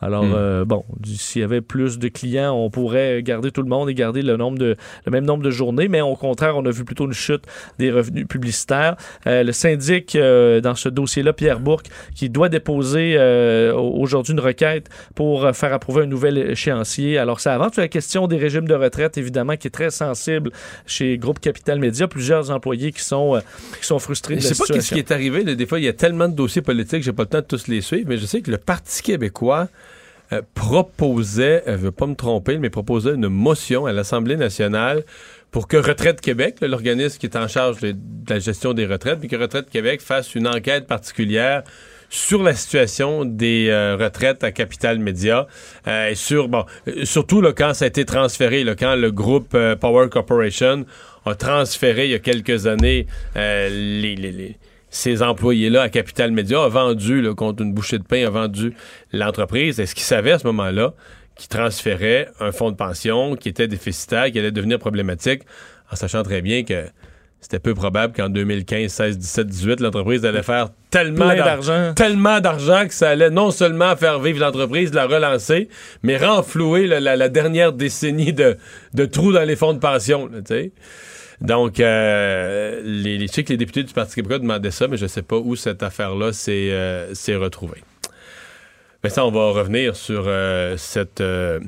Alors, Hmm. euh, bon, s'il y avait plus de clients, on pourrait garder tout le monde et garder le, nombre de, le même nombre de journées, mais au contraire, on a vu plutôt une chute des revenus publicitaires. Euh, le syndic, euh, dans ce dossier-là, Pierre Bourque, qui doit déposer euh, aujourd'hui une requête pour faire approuver un nouvel échéancier. Alors, ça avance la question des régimes de retraite, évidemment, qui est très sensible chez Groupe Capital Média. Plusieurs employés qui sont, euh, qui sont frustrés de Je la sais pas situation. qui est arrivé. Des fois, il y a tellement de dossiers politiques, j'ai pas le temps de tous les suivre, mais je sais que le Parti québécois euh, proposait, euh, je veux pas me tromper, mais proposait une motion à l'Assemblée nationale pour que Retraite Québec, l'organisme qui est en charge de, la gestion des retraites, puis que Retraite Québec fasse une enquête particulière sur la situation des euh, retraites à Capital Média et sur bon surtout là, quand ça a été transféré là, quand le groupe Power Corporation a transféré il y a quelques années les- ces employés-là à Capital Média a vendu là, contre une bouchée de pain a vendu l'entreprise est-ce qu'ils savaient à ce moment-là qu'ils transféraient un fonds de pension qui était déficitaire qui allait devenir problématique en sachant très bien que c'était peu probable qu'en 2015, 16, 17, 18, l'entreprise allait faire tellement d'argent. tellement d'argent que ça allait non seulement faire vivre l'entreprise, la relancer, mais renflouer la, la dernière décennie de, de trous dans les fonds de pension. là, tu sais. Donc, euh, les, les, je sais que les députés du Parti québécois demandaient ça, mais je ne sais pas où cette affaire-là s'est euh, retrouvée. Mais ça, on va revenir sur euh, cette, euh,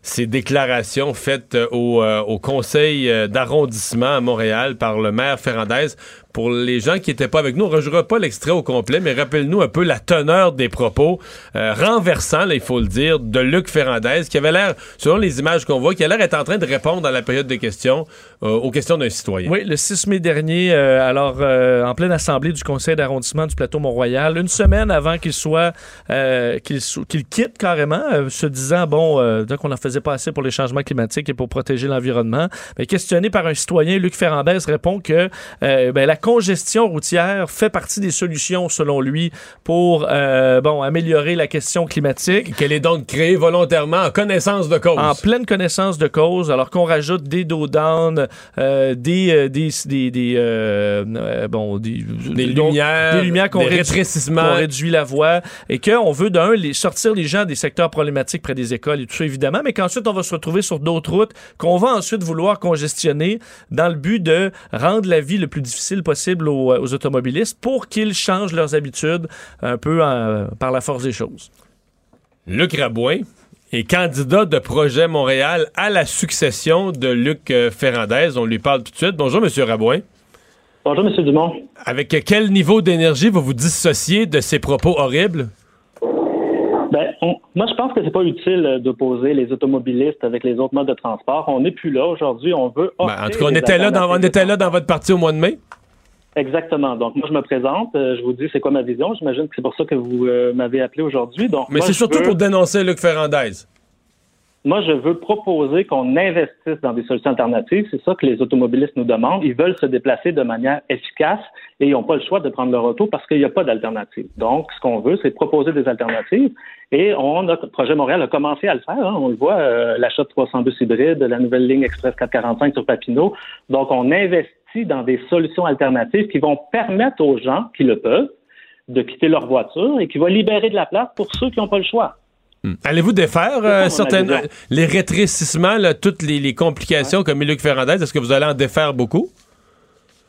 ces déclarations faites au, au conseil d'arrondissement à Montréal par le maire Ferrandez. Pour les gens qui n'étaient pas avec nous, on ne rejouera pas l'extrait au complet, mais rappelle-nous un peu la teneur des propos euh, renversants, il faut le dire, de Luc Ferrandez, qui avait l'air, selon les images qu'on voit, qui a l'air d'être en train de répondre à la période de questions euh, aux questions d'un citoyen. Oui, le 6 mai dernier, euh, alors en pleine assemblée du conseil d'arrondissement du plateau Mont-Royal, une semaine avant qu'il soit qu'il quitte carrément, se disant bon, donc on en faisait pas assez pour les changements climatiques et pour protéger l'environnement. Mais questionné par un citoyen, Luc Ferrandez répond que ben, la congestion routière fait partie des solutions, selon lui, pour euh, bon, améliorer la question climatique. Qu'elle est donc créée volontairement en connaissance de cause. En pleine connaissance de cause, alors qu'on rajoute des dos euh, des, euh, des, des, des, bon, des, lumières, des lumières qu'on réduit, qu'on réduit la voie et qu'on veut d'un les, sortir les gens des secteurs problématiques près des écoles et tout ça évidemment, mais qu'ensuite on va se retrouver sur d'autres routes qu'on va ensuite vouloir congestionner dans le but de rendre la vie le plus difficile possible aux, aux automobilistes pour qu'ils changent leurs habitudes un peu en- par la force des choses. Luc Rabouin est candidat de Projet Montréal à la succession de Luc euh, Ferrandez. On lui parle tout de suite. Bonjour, Monsieur Rabouin. Bonjour, M. Dumont. Avec quel niveau d'énergie vous vous dissociez de ces propos horribles? Ben, on- moi, je pense que c'est pas utile euh, d'opposer les automobilistes avec les autres modes de transport. On n'est plus là aujourd'hui. On veut. Ben, en tout cas, on était, là dans, on était là dans votre parti au mois de mai. Exactement. Donc, moi, je me présente. euh, je vous dis c'est quoi ma vision. J'imagine que c'est pour ça que vous euh, m'avez appelé aujourd'hui. Donc, Mais c'est surtout veux- pour dénoncer Luc Ferrandez. Moi, je veux proposer qu'on investisse dans des solutions alternatives. C'est ça que les automobilistes nous demandent. Ils veulent se déplacer de manière efficace et ils n'ont pas le choix de prendre leur auto parce qu'il n'y a pas d'alternative. Donc, ce qu'on veut, c'est proposer des alternatives. Et on a, Projet Montréal a commencé à le faire. hein. On le voit, euh, l'achat de 300 bus hybrides, la nouvelle ligne Express 445 sur Papineau. Donc, on investit dans des solutions alternatives qui vont permettre aux gens qui le peuvent de quitter leur voiture et qui vont libérer de la place pour ceux qui n'ont pas le choix. Allez-vous défaire euh, ça, certaines, avis. les rétrécissements, là, toutes les, les complications comme Luc Ferrandez? Est-ce que vous allez en défaire beaucoup?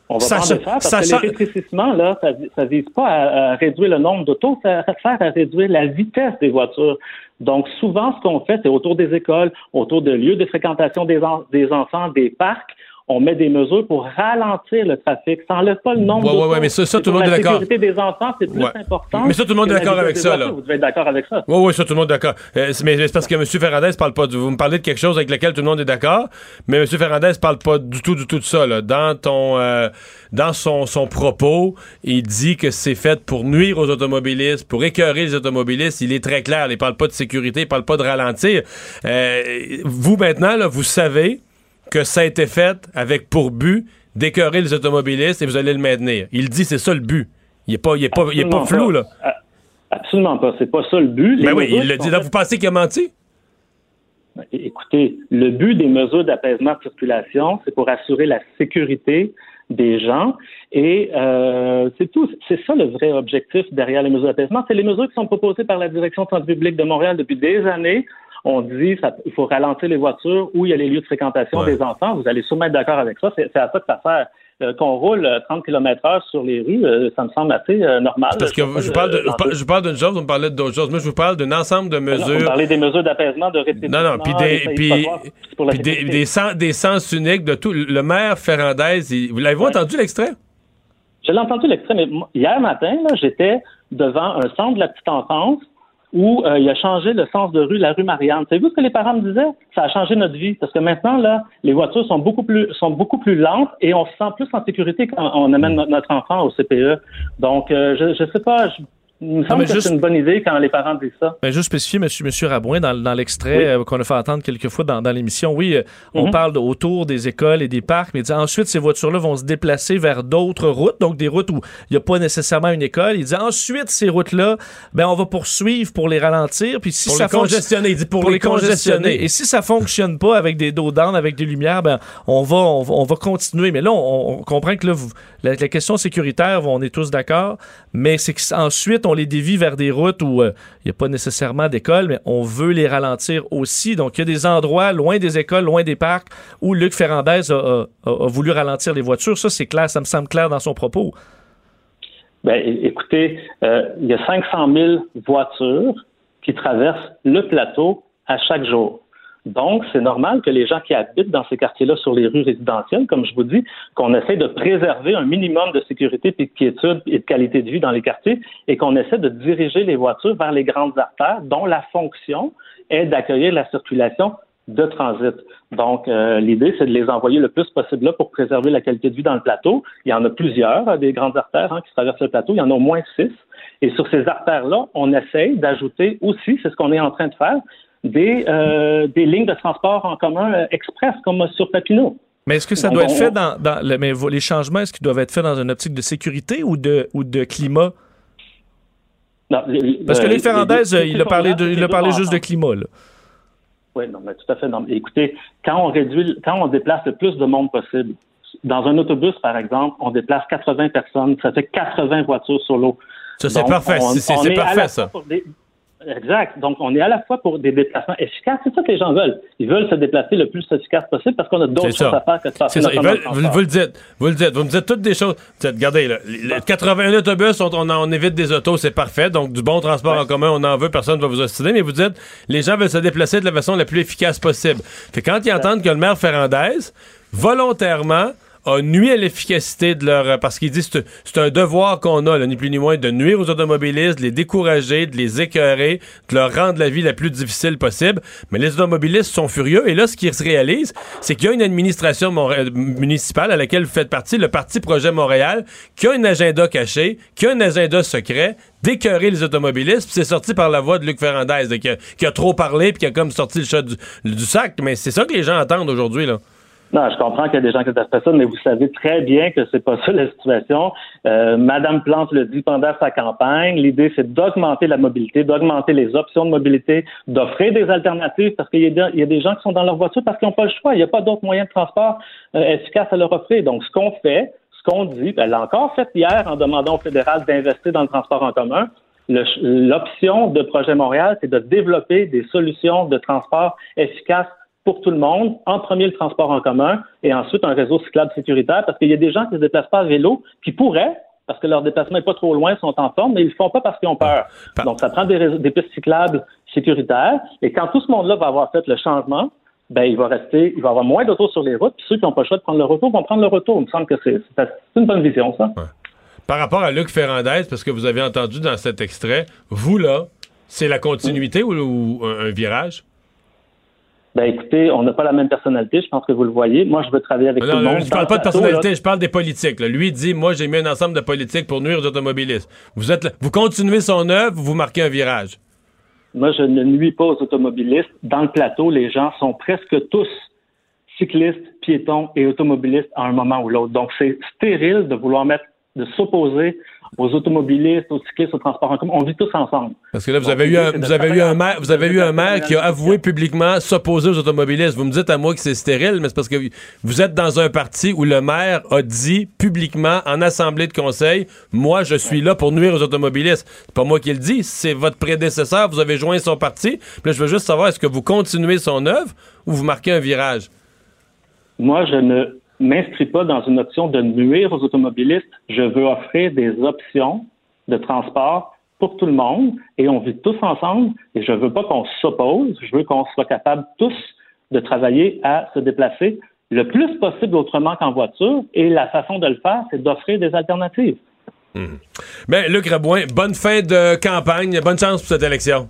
On va pas en défaire parce que les rétrécissements, là, ça, ça vise pas à, à réduire le nombre d'autos, ça sert à réduire la vitesse des voitures. Donc, souvent, ce qu'on fait, c'est autour des écoles, autour de lieux de fréquentation des, en- des enfants, des parcs, on met des mesures pour ralentir le trafic. Ça n'enlève pas le nombre Ouais, ouais, d'autos. ouais, mais ça- tout le monde est La d'accord. sécurité des enfants, c'est plus Ouais. important. Mais ça, tout le monde est la d'accord avec ça, là. Vous devez être d'accord avec ça. Oui, oui, ça, tout le monde est d'accord. Euh, mais c'est parce que M. Ferrandez parle pas de. Vous me parlez de quelque chose avec lequel tout le monde est d'accord, mais M. Ferrandez parle pas du tout, du tout de ça. Là. Dans ton, euh, dans son, son propos, il dit que c'est fait pour nuire aux automobilistes, pour écœurer les automobilistes. Il est très clair. Il parle pas de sécurité, il parle pas de ralentir. Euh, vous maintenant, là, vous savez que ça a été fait avec pour but d'écœurer les automobilistes et vous allez le maintenir. Il dit c'est ça le but. Il est pas, il est pas, il est pas flou là. Absolument pas. C'est pas ça le but. Les Ben oui, il le dit. Là, vous pensez qu'il a menti? Écoutez, le but des mesures d'apaisement de circulation, c'est pour assurer la sécurité des gens. Et euh, c'est tout. C'est ça le vrai objectif derrière les mesures d'apaisement. C'est les mesures qui sont proposées par la Direction de santé publique de Montréal depuis des années. On dit qu'il faut ralentir les voitures où il y a les lieux de fréquentation Ouais. des enfants. Vous allez sûrement être d'accord avec ça. C'est à ça que ça sert. Euh, Qu'on roule euh, 30 km heure sur les rues, euh, ça me semble assez euh, normal. Parce que Je parle de- euh, je parle- d'une chose, vous me parlez d'autres choses. Moi, je vous parle d'un ensemble de Vous mesures. parlez des mesures d'apaisement, de rétribution. Non, non, puis des, puis, puis des, sens, des sens uniques de tout. Le maire Ferrandez, il- vous l'avez entendu l'extrait? Je l'ai entendu l'extrait, mais hier matin, j'étais devant un centre de la petite enfance où euh, il a changé le sens de rue, la rue Marianne. Savez-vous ce que les parents me disaient? Ça a changé notre vie. Parce que maintenant, là, les voitures sont beaucoup plus sont beaucoup plus lentes et on se sent plus en sécurité quand on amène no- notre enfant au CPE. Donc, euh, je je sais pas, il me semble mais que juste- c'est une bonne idée quand les parents disent ça. Ben, juste spécifier, monsieur, monsieur Rabouin, dans, dans l'extrait euh, qu'on a fait entendre quelques fois dans, dans l'émission, oui, euh, on Mhm. parle de- autour des écoles et des parcs, mais il dit, ensuite, ces voitures-là vont se déplacer vers d'autres routes, donc des routes où il n'y a pas nécessairement une école. Il dit, ensuite, ces routes-là, ben, on va poursuivre pour les ralentir, puis si Pour ça les congestionner. Il dit pour, les congestionner. Et si ça fonctionne pas avec des dos down, avec des lumières, ben, on va, on va, on va continuer. Mais là, on, on comprend que là, vous- la, la question sécuritaire, on est tous d'accord, mais c'est qu'ensuite, on les dévie vers des routes où euh, il n'y a pas nécessairement d'école, mais on veut les ralentir aussi. Donc, il y a des endroits loin des écoles, loin des parcs, où Luc Ferrandez a, voulu ralentir les voitures. Ça, c'est clair, ça me semble clair dans son propos. É- écoutez, euh, il y a 500 000 voitures qui traversent le plateau à chaque jour. Donc, c'est normal que les gens qui habitent dans ces quartiers-là sur les rues résidentielles, comme je vous dis, qu'on essaie de préserver un minimum de sécurité et de quiétude et de qualité de vie dans les quartiers et qu'on essaie de diriger les voitures vers les grandes artères dont la fonction est d'accueillir la circulation de transit. Donc, euh, l'idée, c'est de les envoyer le plus possible là pour préserver la qualité de vie dans le plateau. Il y en a plusieurs, euh, des grandes artères hein, qui traversent le plateau. Il y en a au moins six. Et sur ces artères-là, on essaye d'ajouter aussi, c'est ce qu'on est en train de faire, des, euh, des lignes de transport en commun euh, express, comme sur Papineau. Mais est-ce que ça doit être fait dans, dans le- mais les changements, est-ce qu'ils doivent être faits dans une optique de sécurité ou de, ou de climat? Non, Parce que les- les- euh, il a parlé, de, il a parlé juste de climat, là. Oui, non, mais tout à fait. Non. Écoutez, quand on réduit, quand on déplace le plus de monde possible, dans un autobus, par exemple, on déplace 80 personnes, ça fait 80 voitures sur l'eau. Ça, c'est parfait. C'est- parfait, ça. des- Exact. Donc, on est à la fois pour des déplacements efficaces. C'est ça que les gens veulent. Ils veulent se déplacer le plus efficace possible parce qu'on a d'autres choses à faire que de passer C'est ça. Ils veulent- le vous, le dites. Vous le dites. Vous me dites toutes des choses. Vous dites, regardez, là, les- les 80 autobus, on, on, en- on évite des autos, c'est parfait. Donc, du bon transport en commun, on en veut, personne ne va vous ostiner. Mais vous dites, les gens veulent se déplacer de la façon la plus efficace possible. Fait quand ils entendent que le maire Ferrandez, volontairement, a nuit à l'efficacité de leur... Parce qu'il dit c'est c'est un devoir qu'on a, ni plus ni moins, de nuire aux automobilistes, de les décourager, de les écœurer, de leur rendre la vie la plus difficile possible. Mais les automobilistes sont furieux. Et là, ce qu'ils se réalisent, c'est qu'il y a une administration monré- municipale à laquelle vous faites partie, le Parti Projet Montréal, qui a un agenda caché, qui a un agenda secret, d'écœurer les automobilistes. Puis c'est sorti par la voix de Luc Ferrandez, là, qui, a, qui a trop parlé, puis qui a comme sorti le chat du, du sac. Mais c'est ça que les gens attendent aujourd'hui, là. Non, je comprends qu'il y a des gens qui disent ça, mais vous savez très bien que c'est pas (laughs) ça la situation. Euh, Madame Plante le dit pendant sa campagne. L'idée, c'est d'augmenter la mobilité, d'augmenter les options de mobilité, d'offrir des alternatives parce qu'il y, a des- gens qui sont dans leur voiture parce qu'ils n'ont pas le choix. Il n'y a pas d'autres moyens de transport euh, efficaces à leur offrir. Donc, ce qu'on fait, ce qu'on dit, ben, elle l'a encore fait hier en demandant au fédéral d'investir dans le transport en commun. L'option de Projet Montréal, c'est de développer des solutions de transport efficaces pour tout le monde. En premier, le transport en commun et ensuite un réseau cyclable sécuritaire parce qu'il y a des gens qui ne se déplacent pas à vélo qui pourraient, parce que leur déplacement n'est pas trop loin, sont en forme, mais ils ne le font pas parce qu'ils ont peur. Donc, ça prend des, réseaux- des pistes cyclables sécuritaires. Et quand tout ce monde-là va avoir fait le changement, ben, il va rester, il va y avoir moins d'autos sur les routes, puis ceux qui n'ont pas le choix de prendre le retour vont prendre le retour. Il me semble que c'est une bonne vision, ça. Par rapport à Luc Ferrandez, parce que vous avez entendu dans cet extrait, vous, là, c'est la continuité ou, ou un, un virage? Ben écoutez, on n'a pas la même personnalité, je pense que vous le voyez. Moi, je veux travailler avec Non, tout le non, monde. je parle le pas de personnalité, là, je parle des politiques. là. Lui dit, moi, j'ai mis un ensemble de politiques pour nuire aux automobilistes. Vous êtes là- vous continuez son œuvre, vous marquez un virage. Moi, je ne nuis pas aux automobilistes. Dans le plateau, les gens sont presque tous cyclistes, piétons et automobilistes à un moment ou l'autre. Donc, c'est stérile de vouloir mettre, de s'opposer aux automobilistes, aux cyclistes, au transport en commun. On vit tous ensemble. Parce que là, vous Donc, avez eu un, vous avez eu un maire, vous avez eu un maire qui a avoué publiquement s'opposer aux automobilistes. Vous me dites à moi que c'est stérile, mais c'est parce que vous êtes dans un parti où le maire a dit publiquement en assemblée de conseil, moi, je suis là pour nuire aux automobilistes. C'est pas moi qui le dis, c'est votre prédécesseur. Vous avez joint son parti. Puis là, je veux juste savoir, est-ce que vous continuez son œuvre ou vous marquez un virage? Moi, je ne m'inscris pas dans une option de nuire aux automobilistes. Je veux offrir des options de transport pour tout le monde et on vit tous ensemble et je veux pas qu'on s'oppose. Je veux qu'on soit capable tous de travailler à se déplacer le plus possible autrement qu'en voiture et la façon de le faire, c'est d'offrir des alternatives. Ben, Luc Rabouin, bonne fin de campagne. Bonne chance pour cette élection.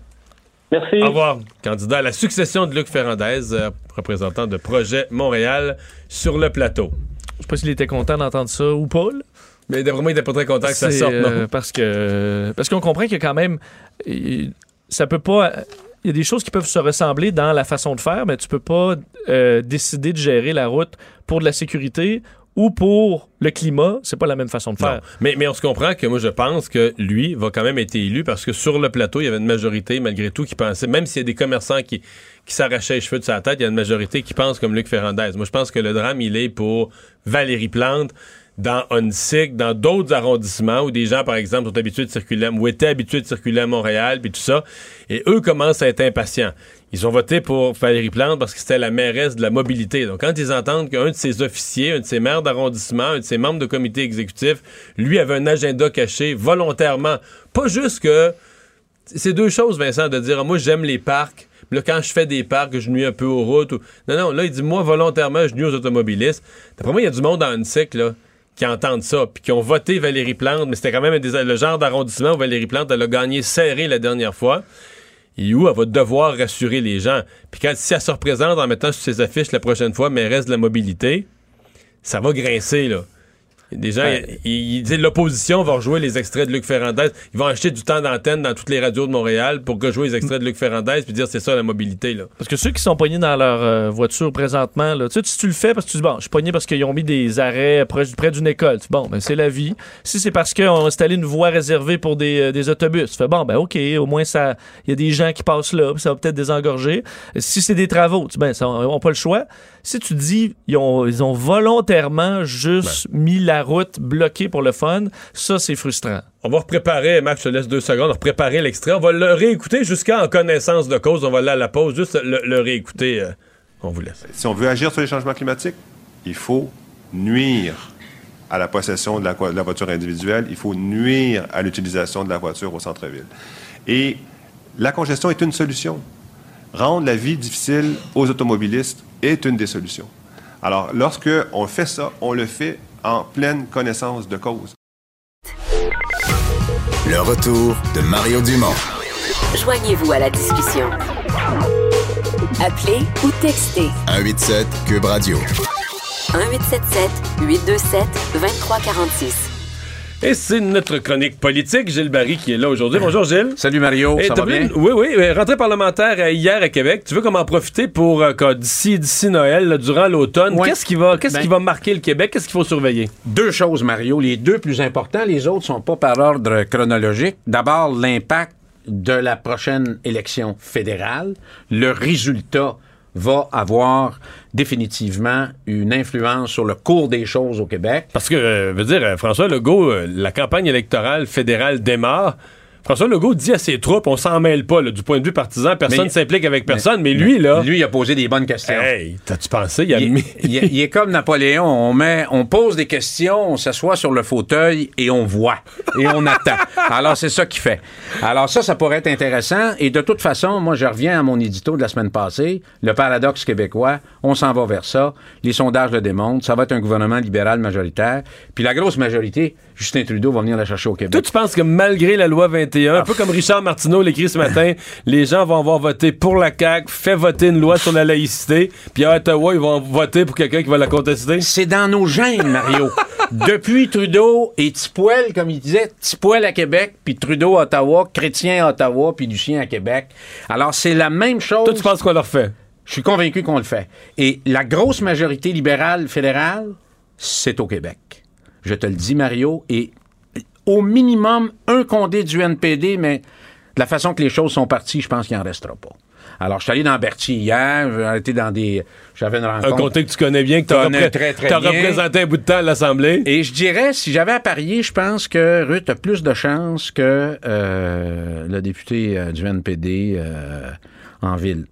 Merci. Au revoir. Candidat à la succession de Luc Ferrandez, euh, représentant de Projet Montréal sur le plateau. Je sais pas s'il était content d'entendre ça ou pas. là. Mais d'après moi, il était pas très content que ça sorte, non? euh, parce que parce qu'on comprend qu'il y a quand même il- ça peut pas il y a des choses qui peuvent se ressembler dans la façon de faire, mais tu peux pas euh, décider de gérer la route pour de la sécurité ou pour le climat. C'est pas la même façon de Non. faire. Mais, mais on se comprend que moi, je pense que lui va quand même être élu parce que sur le plateau, il y avait une majorité, malgré tout, qui pensait, même s'il y a des commerçants qui, qui s'arrachaient les cheveux de sa tête, il y a une majorité qui pense comme Luc Ferrandez. Moi, je pense que le drame, il est pour Valérie Plante dans Onsic, dans d'autres arrondissements où des gens, par exemple, sont habitués de circuler, ou étaient habitués de circuler à Montréal, puis tout ça, et eux commencent à être impatients. Ils ont voté pour Valérie Plante parce que c'était la mairesse de la mobilité. Donc, quand ils entendent qu'un de ses officiers, un de ses maires d'arrondissement, un de ses membres de comité exécutif, lui avait un agenda caché volontairement, pas juste que c'est deux choses, Vincent, de dire ah, moi j'aime les parcs. Là, quand je fais des parcs, je nuis un peu aux routes. ou- Non, non, là, il dit moi volontairement, je nuis aux automobilistes. D'après moi, il y a du monde en cycle là, qui entendent ça, puis qui ont voté Valérie Plante, mais c'était quand même le genre d'arrondissement où Valérie Plante, a gagné serré la dernière fois. Et où elle va devoir rassurer les gens. Puis quand si elle se représente en mettant sur ses affiches la prochaine fois mairesse de la mobilité, ça va grincer, là. Des gens, Ouais. ils, ils disent l'opposition va rejouer les extraits de Luc Ferrandez. Ils vont acheter du temps d'antenne dans toutes les radios de Montréal pour rejouer les extraits de Luc Ferrandez puis dire c'est ça la mobilité. Là. Parce que ceux qui sont pognés dans leur euh, voiture présentement, là, tu sais, si tu le fais parce que tu dis, bon, je suis pogné parce qu'ils ont mis des arrêts près, près d'une école. Bon, ben, c'est la vie. Si c'est parce qu'ils ont installé une voie réservée pour des, euh, des autobus, tu fais, bon, ben, OK, au moins, ça, il y a des gens qui passent là, puis ça va peut-être désengorger. Si c'est des travaux, tu dis, ben, ça, ils n'ont pas le choix. Si tu dis, ils ont, ils ont volontairement juste mis la route bloquée pour le fun, ça, c'est frustrant. On va repréparer, Max, je te laisse deux secondes, on va repréparer l'extrait. On va le réécouter jusqu'à en connaissance de cause. On va aller à la pause, juste le, le réécouter. euh, on vous laisse. Si on veut agir sur les changements climatiques, il faut nuire à la possession de la, de la voiture individuelle, il faut nuire à l'utilisation de la voiture au centre-ville. Et la congestion est une solution. Rendre la vie difficile aux automobilistes est une des solutions. Alors, lorsque on fait ça, on le fait en pleine connaissance de cause. Le retour de Mario Dumont. Joignez-vous à la discussion. Appelez ou textez 187 Cube Radio. 1877 827 2346. Et c'est notre chronique politique, Gilles Barry, qui est là aujourd'hui. Bonjour, Gilles. Salut Mario, Hey, ça va bien? une- Oui, oui. euh, Rentrée parlementaire euh, hier à Québec. Tu veux comment en profiter pour, euh, d'ici, d'ici Noël, là, durant l'automne? Ouais. Qu'est-ce qui, va, qu'est-ce Ben- qui va marquer le Québec? Qu'est-ce qu'il faut surveiller? Deux choses, Mario. Les deux plus importants, les autres sont pas par ordre chronologique. D'abord, l'impact de la prochaine élection fédérale. Le résultat va avoir définitivement une influence sur le cours des choses au Québec. Parce que, euh, veut dire, euh, François Legault, euh, la campagne électorale fédérale démarre. François Legault dit à ses troupes, on s'en mêle pas, là, du point de vue partisan, personne ne s'implique avec personne, mais, lui, là. Lui, il a posé des bonnes questions. Hey, t'as-tu pensé? Il a Il, mis- il est- il est comme Napoléon. On met, on pose des questions, on s'assoit sur le fauteuil et on voit et on attend. (laughs) Alors c'est ça qu'il fait. Alors ça, ça pourrait être intéressant. Et de toute façon, moi, je reviens à mon édito de la semaine passée. Le paradoxe québécois, on s'en va vers ça. Les sondages le démontrent. Ça va être un gouvernement libéral majoritaire. Puis la grosse majorité, Justin Trudeau va venir la chercher au Québec. Toi, tu penses que malgré la loi 21, un peu comme Richard Martineau l'écrit ce matin, les gens vont avoir voté pour la CAQ, fait voter une loi sur la laïcité, puis à Ottawa, ils vont voter pour quelqu'un qui va la contester? C'est dans nos gènes, Mario. Depuis Trudeau et Tipoel, comme il disait, Tipoel à Québec, puis Trudeau à Ottawa, Chrétien à Ottawa, puis Lucien à Québec. Alors, c'est la même chose. Toi, tu penses qu'on leur fait? Je suis convaincu qu'on le fait. Et la grosse majorité libérale fédérale, c'est au Québec. Je te le dis, Mario, et au minimum un condé du NPD, mais de la façon que les choses sont parties, je pense qu'il n'en restera pas. Alors, je suis allé dans Berthier hier, j'ai été dans des... J'avais une rencontre... Un comté que tu connais bien, que tu as très, très bien. représenté un bout de temps à l'Assemblée. Et je dirais, si j'avais à parier, je pense que Ruth a plus de chances que euh, le député euh, du NPD euh, en ville.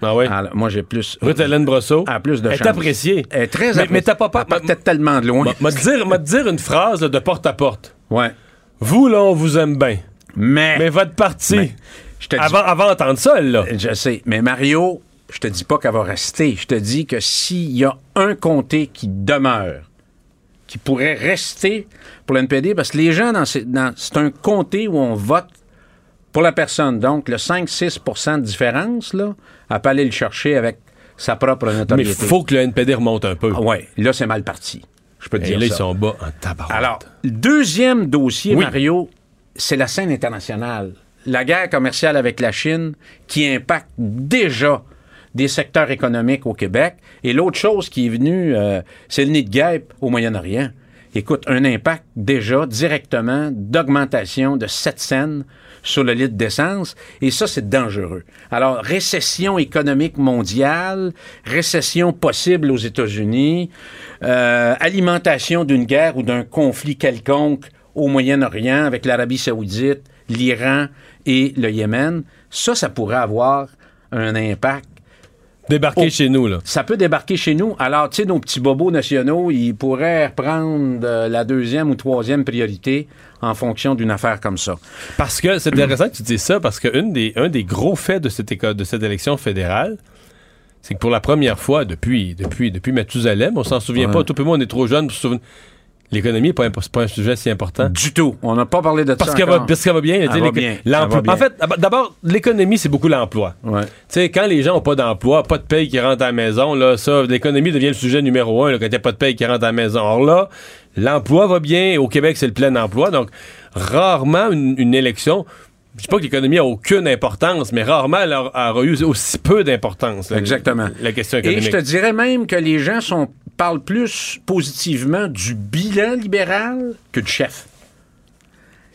Ah oui? Alors, moi, j'ai plus... Ruth-Hélène Brosseau. a plus de Elle est appréciée. Elle est très Mais- appréciée. mais t'as pas peur- partait tellement de loin. M'a- dire, dire une phrase là, de porte à porte. Ouais. Vous, là, on vous aime bien. Mais... Mais votre parti, Mais, je te dis- avant, d'entendre ça, là. Je sais. Mais Mario, je te dis pas qu'elle va rester. Je te dis que s'il y a un comté qui demeure, qui pourrait rester pour l'NPD, parce que les gens, dans ces- dans- c'est un comté où on vote pour la personne. Donc, le 5-6% de différence, là, elle peut aller le chercher avec sa propre Mais notoriété. il faut que le NPD remonte un peu. Ah ouais, là, c'est mal parti. Je peux te Et dire là, ils sont bas en tabac. Alors, le deuxième dossier, Oui. Mario, c'est la scène internationale. La guerre commerciale avec la Chine qui impacte déjà des secteurs économiques au Québec. Et l'autre chose qui est venue, euh, c'est le nid de guêpe au Moyen-Orient. Écoute, un impact déjà directement d'augmentation de 7 cents sur le litre d'essence. Et ça, c'est dangereux. Alors, récession économique mondiale, récession possible aux États-Unis, euh, alimentation d'une guerre ou d'un conflit quelconque au Moyen-Orient avec l'Arabie saoudite, l'Iran et le Yémen, ça, ça pourrait avoir un impact Débarquer Oh. chez nous, là. ça peut débarquer chez nous. Alors, tu sais, nos petits bobos nationaux, ils pourraient reprendre euh, la deuxième ou troisième priorité en fonction d'une affaire comme ça. Parce que c'est intéressant que tu dises ça, parce qu'un des, un des gros faits de cette, de cette élection fédérale, c'est que pour la première fois depuis, depuis, depuis Mathusalem, on s'en souvient Ouais. pas, tout le monde est trop jeune pour se souvenir. L'économie n'est pas, un sujet si important. Du tout. On n'a pas parlé de Parce ça qu'elle va, parce qu'elle va bien. l'emploi- En fait, d'ab- d'abord, l'économie, c'est beaucoup l'emploi. Ouais. Tu sais, quand les gens n'ont pas d'emploi, pas de paye qui rentre à la maison, là, ça, l'économie devient le sujet numéro un, là, quand il n'y a pas de paye qui rentre à la maison. Or là, l'emploi va bien. Au Québec, c'est le plein emploi. Donc, rarement une, une élection. Je dis pas que l'économie a aucune importance, mais rarement elle aura eu aussi peu d'importance. Exactement. La question Et je te dirais même que les gens sont, parlent plus positivement du bilan libéral que du chef.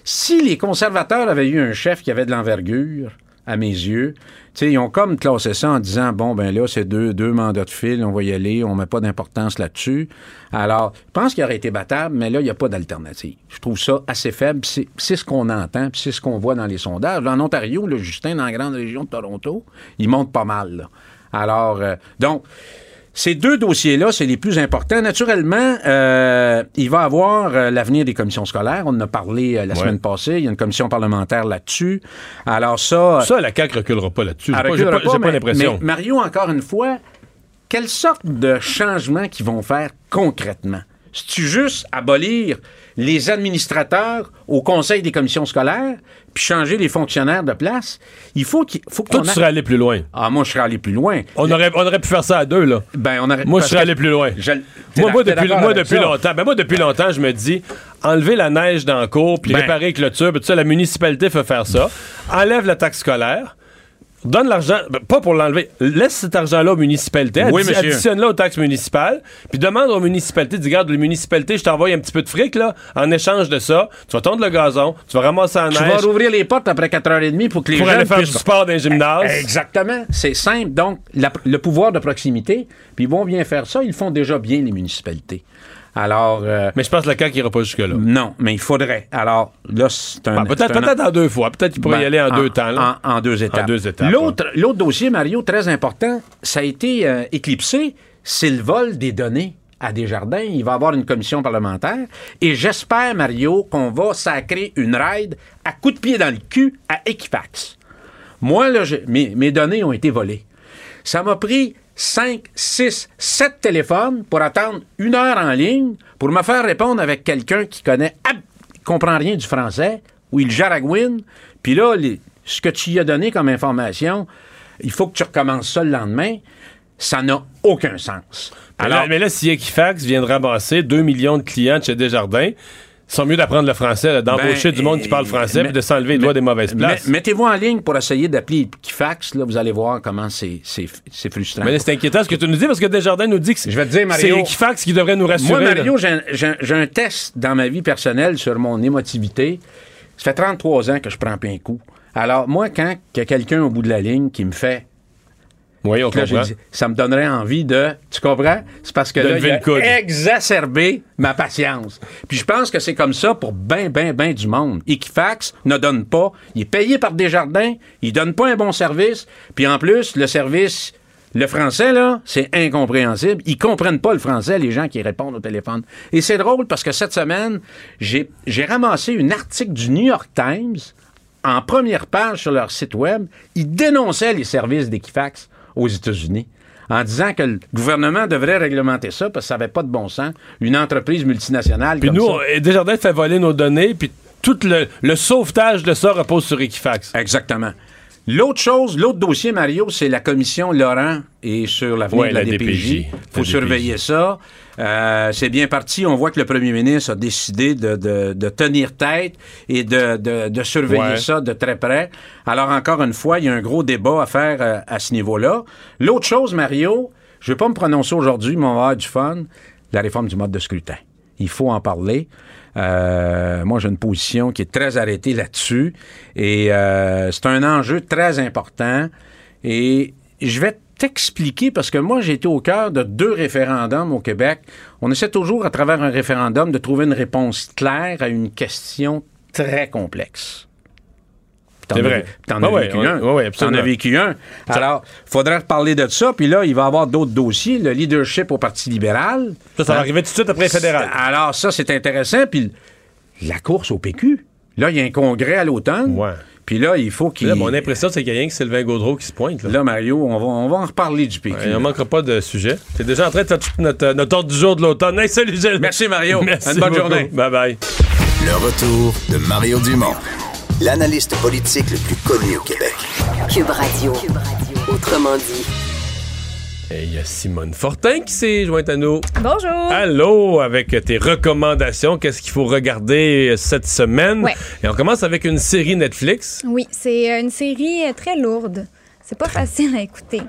Si les conservateurs avaient eu un chef qui avait de l'envergure, à mes yeux, tu sais, ils ont comme classé ça en disant bon, ben là, c'est deux, deux mandats de fil, on va y aller, on met pas d'importance là-dessus. Alors, je pense qu'il aurait été battable, mais là, il n'y a pas d'alternative. Je trouve ça assez faible. C'est ce qu'on entend, c'est ce qu'on voit dans les sondages. En Ontario, le Justin, dans la grande région de Toronto, il monte pas mal. là. Alors, euh, donc, ces deux dossiers-là, c'est les plus importants. Naturellement, euh, il va y avoir euh, l'avenir des commissions scolaires. On en a parlé euh, la Ouais. semaine passée. Il y a une commission parlementaire là-dessus. Alors ça... Ça, la CAQ reculera pas là-dessus. J'ai pas- pas, l'impression. Mario, encore une fois, quelle sorte de changements qu'ils vont faire concrètement? C'est-tu juste abolir les administrateurs au conseil des commissions scolaires puis changer les fonctionnaires de place? Il faut qu'il faut Toi, tu a- serais allé plus loin. Ah, moi, je serais allé plus loin. On aurait, on aurait pu faire ça à deux, là. Ben, on aurait... Moi, je serais allé plus loin. Je- t'es Moi, moi, t'es depuis, d'accord moi, avec depuis ça? longtemps, ben moi, depuis longtemps, je me dis, enlever la neige dans le cours, puis Ben. réparer les clôtures, puis tout ça, la municipalité fait faire ça. Enlève la taxe scolaire. Donne l'argent, ben, pas pour l'enlever, laisse cet argent-là aux municipalités, Oui, additionne-le aux taxes municipales, puis demande aux municipalités, dis, regarde, les municipalités, je t'envoie un petit peu de fric, là, en échange de ça, tu vas tondre le gazon, tu vas ramasser Tu neige vas rouvrir les portes après 4h30 pour que les pour gens aller faire du sport dans les gymnases. Exactement. C'est simple. Donc, la- le pouvoir de proximité, puis ils vont bien faire ça. Ils font déjà bien, les municipalités. Alors. euh, Mais je pense que la CAQ n'ira pas jusque-là. non, mais il faudrait. Alors, là, c'est un. Ben, peut-être peut-être en deux fois. Peut-être qu'il pourrait Ben, y aller en, deux temps. là. En, en deux étapes. En deux étapes, L'autre, l'autre dossier, Mario, très important, ça a été euh, éclipsé, c'est le vol des données à Desjardins. Il va y avoir une commission parlementaire. Et j'espère, Mario, qu'on va sacrer une raide à coup de pied dans le cul à Equifax. Moi, là, mes données ont été volées. Ça m'a pris 5, 6, 7 téléphones pour attendre une heure en ligne pour me faire répondre avec quelqu'un qui connaît, ab- comprend rien du français, ou il jaragouine. Puis là, les- ce que tu y as donné comme information, il faut que tu recommences ça le lendemain. Ça n'a aucun sens. Mais là- mais là, si Equifax vient de ramasser 2 millions de clients de chez Desjardins, sont mieux d'apprendre le français, là, d'embaucher Ben, du monde qui parle français, mais- puis de s'enlever les doigts des mauvaises places. Mettez-vous en ligne pour essayer d'appeler Equifax. Là, vous allez voir comment c'est c'est- c'est frustrant. Mais là, c'est inquiétant ce que tu nous dis, parce que Desjardins nous dit que c'est Je vais te dire, Mario. c'est Equifax qui devrait nous rassurer. Moi. Mario, j'ai un, j'ai un- j'ai un test dans ma vie personnelle sur mon émotivité. Ça fait 33 ans que je prends pas un coup. Alors, moi, quand il y a quelqu'un au bout de la ligne qui me fait. Oui, on Là, comprend. dit, ça me donnerait envie de. Tu comprends? C'est parce que De là, il a coude. exacerbé ma patience. Puis je pense que c'est comme ça pour ben, ben, ben du monde. Equifax ne donne pas. Il est payé par Desjardins. Il donne pas un bon service. Puis en plus, le service. Le français, là, c'est incompréhensible. Ils comprennent pas le français, les gens qui répondent au téléphone. Et c'est drôle parce que cette semaine, j'ai j'ai ramassé un article du New York Times en première page sur leur site web. Ils dénonçaient les services d'Equifax aux États-Unis en disant que le gouvernement devrait réglementer ça parce que ça n'avait pas de bon sens. Une entreprise multinationale Puis comme nous, ça. Desjardins fait voler nos données, puis tout le, le sauvetage de ça repose sur Equifax. Exactement. L'autre chose, l'autre dossier, Mario, c'est la commission Laurent et sur l'avenir Ouais, de la, la DPJ. Il faut La surveiller ça. Euh, c'est bien parti. On voit que le premier ministre a décidé de, de- de tenir tête et de, de- de surveiller Ouais. ça de très près. Alors, encore une fois, il y a un gros débat à faire euh, à ce niveau-là. L'autre chose, Mario, je ne vais pas me prononcer aujourd'hui, mais on va avoir du fun, la réforme du mode de scrutin. Il faut en parler. Euh, moi, j'ai une position qui est très arrêtée là-dessus. Et euh, c'est un enjeu très important. Et je vais t'expliquer, parce que moi, j'ai été au cœur de deux référendums au Québec. On essaie toujours, à travers un référendum, de trouver une réponse claire à une question très complexe. C'est vrai. T'en as ouais, vécu ouais, un. ouais, ouais, T'en as vécu un. Alors, faudrait reparler de ça. Puis là, il va y avoir d'autres dossiers. Le leadership au Parti libéral. Ça, ça va Hein? arriver tout de suite après le fédéral. Alors, ça, c'est intéressant. Puis la course au PQ. Là, il y a un congrès à l'automne. Ouais. Puis là, il faut qu'il. Là, mon impression, c'est qu'il y a rien que Sylvain Gaudreau qui se pointe. Là, Là, Mario, on va, on va en reparler du PQ. Ouais, il ne manquera pas de sujet. T'es déjà en train de faire toute notre, notre ordre du jour de l'automne. Hey, salut, Gilles. Merci, Mario. (laughs) Merci Une bonne beaucoup. journée. Bye bye. Le retour de Mario Dumont, l'analyste politique le plus connu au Québec. Cube Radio. Autrement dit. Et il y a Simone Fortin qui s'est jointe à nous. Bonjour. Allô, avec tes recommandations, qu'est-ce qu'il faut regarder cette semaine? Ouais. Et on commence avec une série Netflix. Oui, c'est euh, une série euh, très lourde. C'est pas facile à écouter.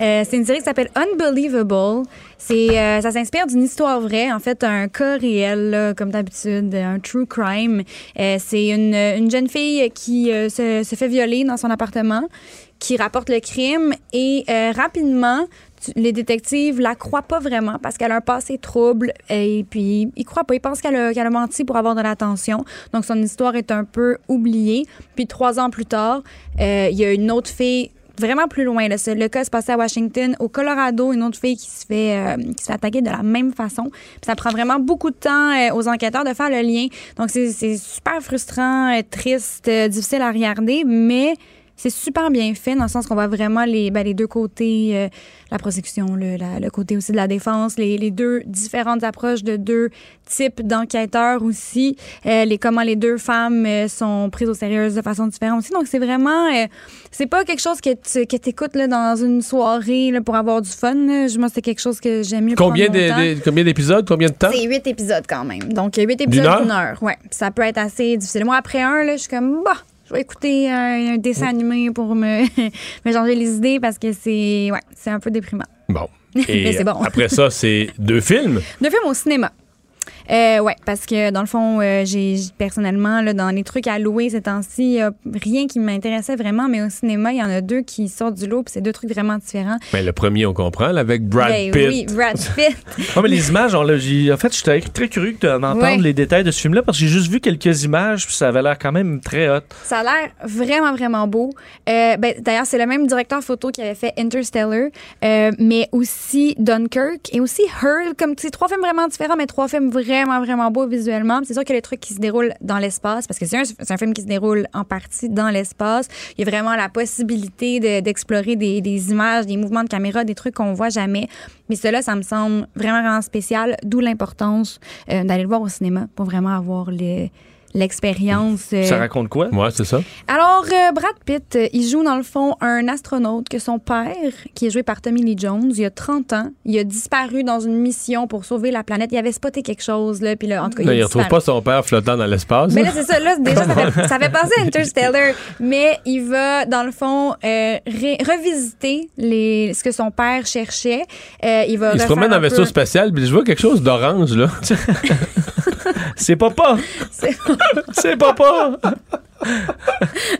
Euh, c'est une série qui s'appelle Unbelievable. C'est, euh, ça s'inspire d'une histoire vraie, en fait, un cas réel, comme d'habitude, un true crime. Euh, c'est une, une jeune fille qui se, fait violer dans son appartement, qui rapporte le crime et rapidement, les détectives la croient pas vraiment parce qu'elle a un passé trouble et puis ils croient pas. Ils pensent qu'elle a, qu'elle a menti pour avoir de l'attention. Donc son histoire est un peu oubliée. Puis trois ans plus tard, il y a une autre fille vraiment plus loin. Le cas se passait à Washington, au Colorado, une autre fille qui se fait, euh, qui se fait attaquer de la même façon. Ça prend vraiment beaucoup de temps euh, aux enquêteurs de faire le lien. Donc c'est super frustrant, euh, triste, difficile à regarder, mais c'est super bien fait dans le sens qu'on voit vraiment les, ben, les deux côtés, euh, la prosecution, le, la- le côté aussi de la défense, les, les deux différentes approches de deux types d'enquêteurs aussi, euh, les comment les deux femmes euh, sont prises au sérieux de façon différente aussi. Donc c'est vraiment, euh, c'est pas quelque chose que tu que écoutes dans une soirée là, pour avoir du fun. là. Je- Moi c'est quelque chose que j'aime mieux. Combien prendre mon d'é- temps. d'é- combien d'épisodes? Combien de temps? C'est huit épisodes quand même. Donc, huit épisodes heure? d'une heure. Ouais. Puis Ça peut être assez difficile. Moi, après un, là, je suis comme, bah, je vais écouter un, un dessin animé pour me, (laughs) me changer les idées parce que c'est, ouais, c'est un peu déprimant. Bon. (laughs) Mais Et c'est bon. après ça, c'est deux films? Deux films au cinéma. Euh, ouais, parce que dans le fond, euh, j'ai personnellement, là, dans les trucs à louer ces temps-ci, il y a rien qui m'intéressait vraiment, mais au cinéma, il y en a deux qui sortent du lot, puis c'est deux trucs vraiment différents. Ben, le premier, on comprend, là, avec Brad Ben Pitt. Oui, Brad (laughs) Pitt. Ouais, mais les images, on en fait, j'étais très curieux d'en entendre Ouais. les détails de ce film-là parce que j'ai juste vu quelques images puis ça avait l'air quand même très hot. Ça a l'air vraiment, vraiment beau. Euh, ben, D'ailleurs, c'est le même directeur photo qui avait fait Interstellar, euh, mais aussi Dunkirk et aussi Her. Comme c'est trois films vraiment différents, mais trois films vraiment, vraiment beaux visuellement. C'est sûr que les trucs qui se déroulent dans l'espace, parce que c'est un, film qui se déroule en partie dans l'espace. Il y a vraiment la possibilité de- d'explorer des, images, des mouvements de caméra, des trucs qu'on voit jamais. Mais cela, ça me semble vraiment, vraiment spécial, d'où l'importance euh, d'aller le voir au cinéma pour vraiment avoir le- l'expérience. euh, Ça raconte quoi? Ouais, c'est ça. alors, euh, Brad Pitt, euh, il joue dans le fond un astronaute que son père, qui est joué par Tommy Lee Jones, il y a 30 ans, il a disparu dans une mission pour sauver la planète. Il avait spoté quelque chose, là, puis là, en tout cas, Là, il, il a retrouve pas son père flottant dans l'espace. Mais là, c'est ça. Là, déjà, ça fait, ça fait penser à Interstellar. Mais il va, dans le fond, euh, ré- revisiter les, ce que son père cherchait. Euh, il va il se promène en un vaisseau peu- spatial, puis je vois quelque chose d'orange, là. (laughs) c'est papa! C'est- papa!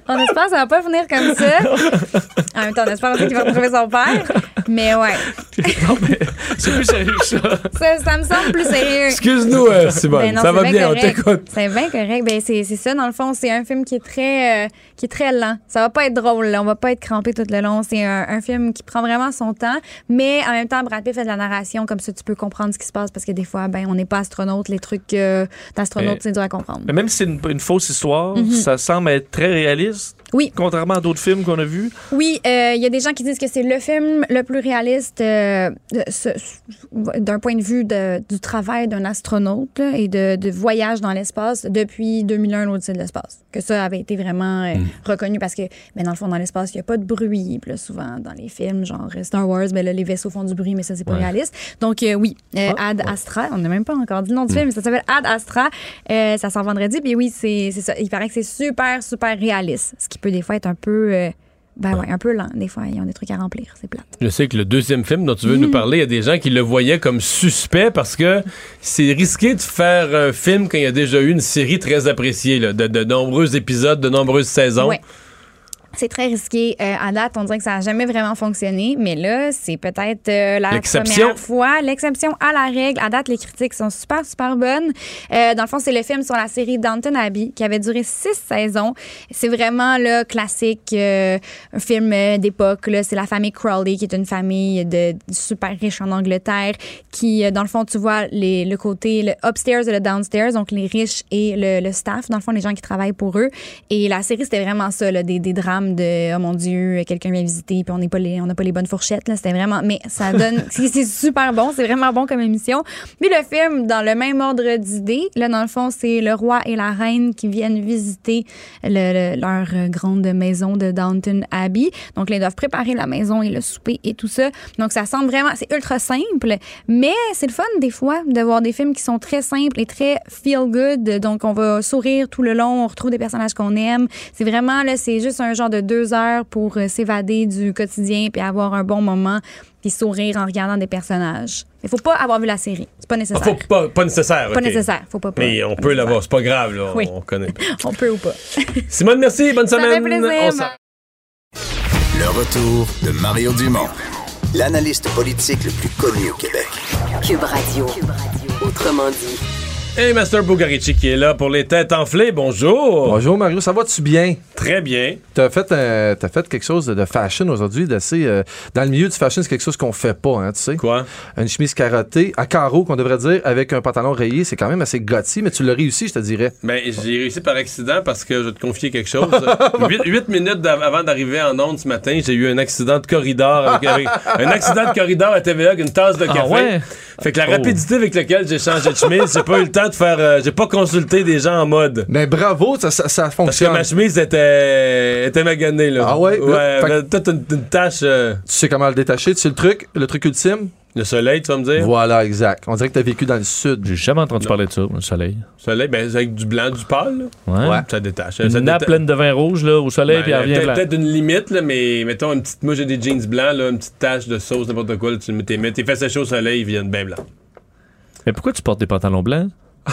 On espère que ça va pas finir comme ça. En même temps, on espère aussi qu'il va retrouver son père. Mais ouais, (laughs) non, mais c'est plus sérieux que ça. ça, ça me semble plus sérieux. Excuse-nous, euh, Simone. Ben non, ça va bien, on correct. t'écoute. C'est bien correct. Ben c'est c'est ça, dans le fond, c'est un film qui est très euh, qui est très lent. Ça va pas être drôle, là. on va pas être crampé tout le long. C'est un, un film qui prend vraiment son temps, mais en même temps, Brad Pitt fait de la narration, comme ça tu peux comprendre ce qui se passe parce que des fois, ben on n'est pas astronaute, les trucs euh, d'astronaute, c'est dur à comprendre. Mais même si c'est une, une fausse histoire, Mhm. ça semble être très réaliste. Oui. Contrairement à d'autres films qu'on a vus. Oui, euh, il y a des gens qui disent que c'est le film le plus réaliste euh, d'un point de vue de- du travail d'un astronaute là, et de, de voyage dans l'espace depuis 2001, l'Odyssée de l'espace. Que ça avait été vraiment euh, reconnu parce que, ben, dans le fond, dans l'espace, il n'y a pas de bruit. Puis là, souvent, dans les films, genre Star Wars, ben, là, les vaisseaux font du bruit, mais ça, c'est pas Ouais. réaliste. Donc, euh, oui, euh, Ad Astra, on n'a même pas encore dit le nom du film, mais ça s'appelle Ad Astra. Euh, ça sort vendredi. Puis oui, c'est c'est ça. Il paraît que c'est super, super réaliste. Ce qui peut des fois être un peu. euh, ben ouais, un peu lent. Des fois, ils ont des trucs à remplir. C'est plate. Je sais que le deuxième film dont tu veux nous parler, il y a des gens qui le voyaient comme suspect parce que c'est risqué de faire un film quand il y a déjà eu une série très appréciée, là, de, de nombreux épisodes, de nombreuses saisons. Ouais. C'est très risqué. Euh, à date, on dirait que ça n'a jamais vraiment fonctionné, mais là, c'est peut-être euh, la L'exception. première fois. L'exception à la règle. À date, les critiques sont super, super bonnes. Euh, dans le fond, c'est le film sur la série Downton Abbey qui avait duré six saisons. C'est vraiment le classique, euh, un film euh, d'époque. là. C'est la famille Crowley, qui est une famille de, super riche en Angleterre, qui, euh, dans le fond, tu vois les, le côté le upstairs et le downstairs, donc les riches et le, le staff, dans le fond, les gens qui travaillent pour eux. Et la série, c'était vraiment ça, là, des, des drames de oh mon Dieu, quelqu'un vient visiter, puis on n'est pas les, on n'a pas les bonnes fourchettes. Là. C'était vraiment, mais ça donne, (laughs) c'est super bon, c'est vraiment bon comme émission. Puis le film, dans le même ordre d'idées, là, dans le fond, c'est le roi et la reine qui viennent visiter le- le- leur grande maison de Downton Abbey. Donc, là, ils doivent préparer la maison et le souper et tout ça. Donc, ça semble vraiment, c'est ultra simple, mais c'est le fun des fois de voir des films qui sont très simples et très feel good. Donc, on va sourire tout le long, on retrouve des personnages qu'on aime. C'est vraiment, là, c'est juste un genre de deux heures pour euh, s'évader du quotidien puis avoir un bon moment puis sourire en regardant des personnages. Il faut pas avoir vu la série. C'est pas Ah, nécessaire. faut pas, pas nécessaire. Pas nécessaire. Faut pas. pas- Mais on pas peut l'avoir, c'est pas grave, là, Oui. on connaît. (laughs) On peut ou pas. (laughs) Simone, merci, bonne Ça fait semaine. plaisir. On s'en- Le retour de Mario Dumont, l'analyste politique le plus connu au Québec. Cube Radio. Autrement dit. Et Master Bugarici qui est là pour les têtes enflées. Bonjour. Bonjour Mario, ça va-tu bien? Très bien. T'as fait, euh, t'as fait quelque chose de, fashion aujourd'hui, d'assez... euh, dans le milieu du fashion, c'est quelque chose qu'on fait pas, hein, tu sais. Quoi? Une chemise carottée, à carreaux, qu'on devrait dire, avec un pantalon rayé, c'est quand même assez gothy, mais tu l'as réussi, je te dirais. Ben, j'ai réussi par accident parce que je vais te confier quelque chose. (laughs) Huit, huit minutes avant d'arriver en onde ce matin, j'ai eu un accident de corridor. avec- avec- (laughs) un accident de corridor à TVA avec une tasse de Ah café. ouais? Fait que la Oh. rapidité avec laquelle j'ai changé de chemise, j'ai pas eu le temps de faire. euh, j'ai pas consulté des gens en mode. Mais bravo, ça, ça, ça Parce que fonctionne. ma chemise était, était maganée, là. Ah ouais? Ouais, Fait avait toute une, une tache. euh, Tu sais comment le détacher, tu sais le truc, le truc ultime? le soleil, tu vas me dire? Voilà, exact. On dirait que t'as vécu dans le sud. J'ai jamais entendu parler de ça, le soleil. Soleil, ben, avec du blanc, du pâle, là. Ouais. Ouais. Ça détache. Une Ça nappe déta- pleine de vin rouge là, au soleil, Ben, puis elle revient peut-être, blanc. peut-être une limite, là, mais mettons une petite. Moi, j'ai des jeans blancs, là, une petite tache de sauce, n'importe quoi, là, tu mets tes, mets tes fesses séchées au soleil, ils viennent bien blancs. Mais pourquoi tu portes des pantalons blancs?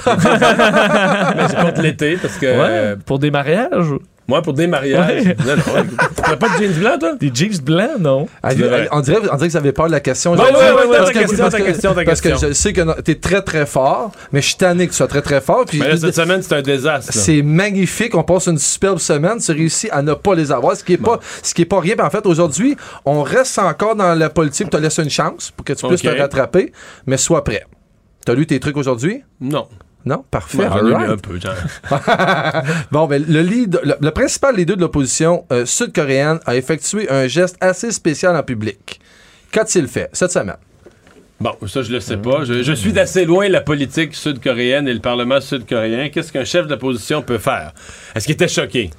Mais c'est contre l'été, parce que. euh, Ouais, pour des mariages? moi, pour des mariages. Ouais. Non, non, prends pas de jeans blancs, toi? Des jeans blancs, non? Ah, on, dirait, on dirait que vous avez peur de la question. Je- ouais, ouais, ouais, parce ta que- question, parce ta que- question, ta Parce que question. je sais que t'es très très fort, mais je suis tanné que tu sois très très fort. Puis Mais là, cette semaine, c'est un désastre. C'est magnifique. On passe une superbe semaine. Tu réussis à ne pas les avoir, ce qui est pas, ce qui est pas rien. Puis en fait, aujourd'hui, on reste encore dans la politique. Tu as laissé une chance pour que tu puisses te rattraper, mais sois prêt. T'as lu tes trucs aujourd'hui? Non. Non? Parfait. Ouais, Alright. un peu, (laughs) bon, ben, le, lead, le, le principal leader de l'opposition euh, sud-coréenne a effectué un geste assez spécial en public. Qu'a-t-il fait cette semaine? Bon, ça, je le sais pas. Je, je suis d'assez loin la politique sud-coréenne et le Parlement sud-coréen. Qu'est-ce qu'un chef d'opposition peut faire? Est-ce qu'il était choqué?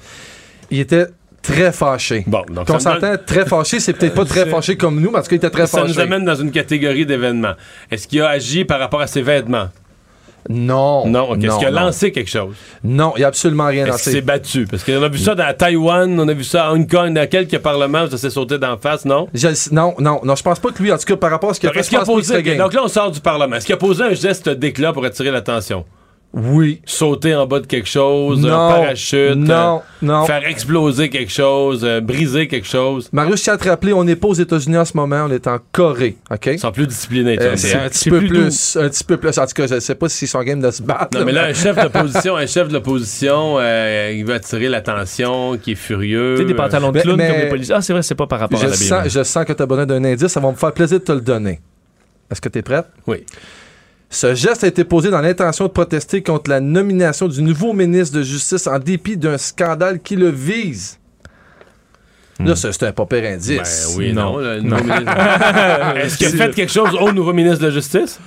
Il était très fâché. Bon, donc ça donne- s'entend très fâché, c'est peut-être pas très (laughs) fâché comme nous, mais en tout cas, il était très Ça fâché. nous amène dans une catégorie d'événements. Est-ce qu'il a agi par rapport à ses vêtements? Non. Non. Est-ce qu'il a lancé quelque chose? Non, il n'y a absolument rien Est-ce qu'il s'est lancé. battu? Parce qu'on a vu ça dans Taïwan, on a vu ça à Hong Kong, dans quelques parlements, ça s'est sauté d'en face, non? Je non, non, non, je pense pas que lui, en tout cas, par rapport à ce qu'il a fait, est-ce je a pense qu'il posé, donc là, on sort du Parlement. Est-ce qu'il a posé un geste d'éclat pour attirer l'attention? Oui. Sauter en bas de quelque chose, Non. un parachute, Non, non. euh, faire exploser quelque chose, euh, briser quelque chose. Mario, je tiens à te rappeler, on n'est pas aux États-Unis en ce moment, on est en Corée, OK? Ils sont plus disciplinés, tu Euh, c'est un petit peu plus plus, un petit peu plus. En tout cas, je sais pas s'ils sont game de se battre. Non, mais là, un chef d'opposition, un chef de l'opposition, euh, il veut attirer l'attention, qui est furieux. Tu sais, des pantalons de Mais- clown mais- comme les policiers. Ah, c'est vrai, c'est pas par rapport à l'habillement. sens, je sens que tu as besoin d'un indice, ça va me faire plaisir de te le donner. Est-ce que tu es prête? Oui. Ce geste a été posé dans l'intention de protester contre la nomination du nouveau ministre de Justice en dépit d'un scandale qui le vise. Là, ça, c'est un pas pire indice. Ben oui, Non. non. le nouveau ministre- (laughs) Est-ce qu'il a fait quelque chose au nouveau ministre de la Justice?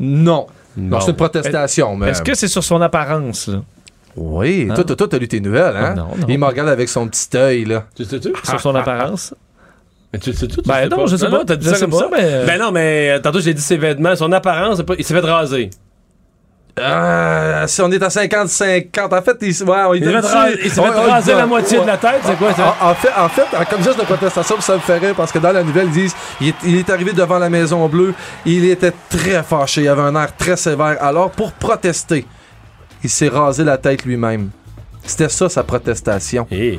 Non. C'est une protestation. Est-ce que c'est sur son apparence, là? Oui, Hein? toi, toi, toi, t'as lu tes nouvelles, hein? Ah, non, non. Il me regarde avec son petit œil, là. Tu? Sur son apparence? Mais tu le sais-tu? tu Ben sais non, pas? je sais pas. t'as dit ça sais comme pas, ça? mais- Ben non, mais euh, tantôt, j'ai dit ses vêtements, son apparence, il s'est fait raser. Ah, si on est à 50-50, en fait, il, ouais, on Il s'est fait, il s'est raser ouais. la moitié de la tête, c'est quoi ça? En, en fait, en fait, comme geste de protestation, ça me fait rire parce que dans la nouvelle, ils disent il est, il est arrivé devant la Maison Bleue, il était très fâché, il avait un air très sévère. Alors, pour protester, il s'est rasé la tête lui-même. C'était ça sa protestation. Eh.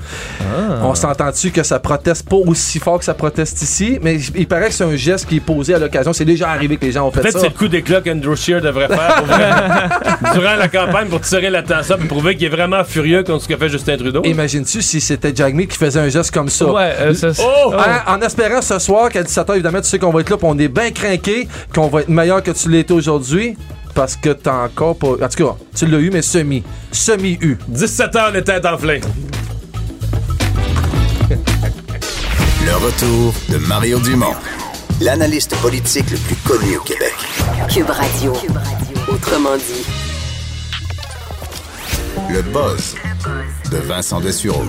On s'entend-tu que ça proteste pas aussi fort que ça proteste ici, mais il paraît que c'est un geste qui est posé à l'occasion. C'est déjà arrivé que les gens ont fait Peut-être ça. c'est le coup d'éclat qu'Andrew Scheer devrait faire pour (laughs) durant la campagne pour tirer l'attention et prouver qu'il est vraiment furieux contre ce que fait Justin Trudeau. Imagines-tu si c'était Jagmeet qui faisait un geste comme ça? Ouais, euh, ça, Oh! En, en espérant ce soir qu'à 17h, évidemment, tu sais qu'on va être là, puis on est bien craqué, qu'on va être meilleur que tu l'étais aujourd'hui, parce que t'as encore pas. En tout cas, tu l'as eu, mais semi. Semi-eu. 17h, les têtes enflées. (laughs) Le retour de Mario Dumont, l'analyste politique le plus connu au Québec. Cube Radio. Autrement dit. Le buzz de Vincent Dessureau.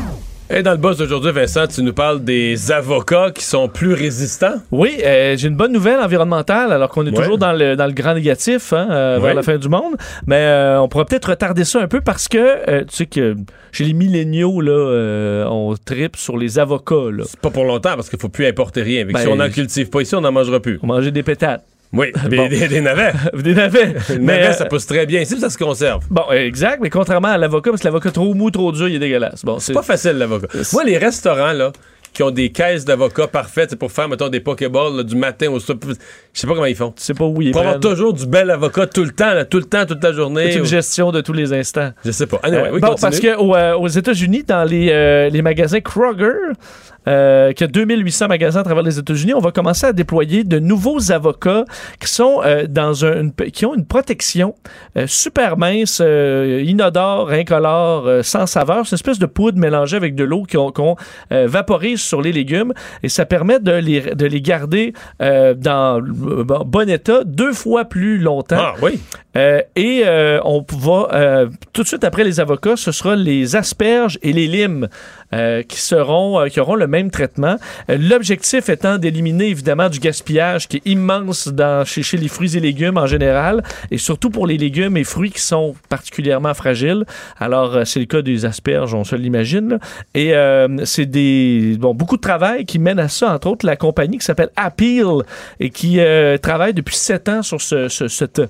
Et dans le boss d'aujourd'hui, Vincent, tu nous parles des avocats qui sont plus résistants? Oui, euh, j'ai une bonne nouvelle environnementale, alors qu'on est Ouais. toujours dans le, dans le grand négatif hein, euh, Ouais. vers la fin du monde. Mais euh, on pourrait peut-être retarder ça un peu parce que, euh, tu sais que chez les milléniaux, là, euh, on tripe sur les avocats. Là. C'est pas pour longtemps parce qu'il faut plus importer rien. Ben, si on n'en cultive pas ici, on n'en mangera plus. On mangeait des pétates. Oui, (laughs) des, Bon. des- des navets. (laughs) des navets. (laughs) Navets, euh, ça pousse très bien ici, ça se conserve. Bon, euh, exact, mais contrairement à l'avocat, parce que l'avocat trop mou, trop dur, il est dégueulasse. Bon, C'est pas facile, l'avocat. Moi, les restaurants, là, qui ont des caisses d'avocats parfaites, pour faire, mettons, des Pokéballs là, du matin au soir. Je sais pas comment ils font. Tu sais pas où ils Pour avoir toujours du bel avocat tout le temps, là, tout le temps, toute la journée. C'est une ou- gestion de tous les instants. Je sais pas. Anyway, Ouais. oui, bon, continue. parce que euh, aux États-Unis, dans les, euh, les magasins Kroger, euh, qui a 2800 magasins à travers les États-Unis, on va commencer à déployer de nouveaux avocats qui sont euh, dans un, une- qui ont une protection euh, super mince, euh, inodore, incolore, euh, sans saveur. C'est une espèce de poudre mélangée avec de l'eau qu'on qu'on, euh, vaporise sur les légumes et ça permet de les, de les garder euh, dans bon bon état deux fois plus longtemps. Ah oui. Euh, et euh, on va euh, tout de suite après les avocats, ce sera les asperges et les limes euh, qui seront euh, qui auront le même traitement. Euh, L'objectif étant d'éliminer évidemment du gaspillage qui est immense dans chez, chez les fruits et légumes en général et surtout pour les légumes et fruits qui sont particulièrement fragiles. Alors euh, c'est le cas des asperges, on se l'imagine. Et euh, c'est des bon beaucoup de travail qui mène à ça entre autres la compagnie qui s'appelle Appeal et qui travaille depuis sept ans sur ce, ce- cette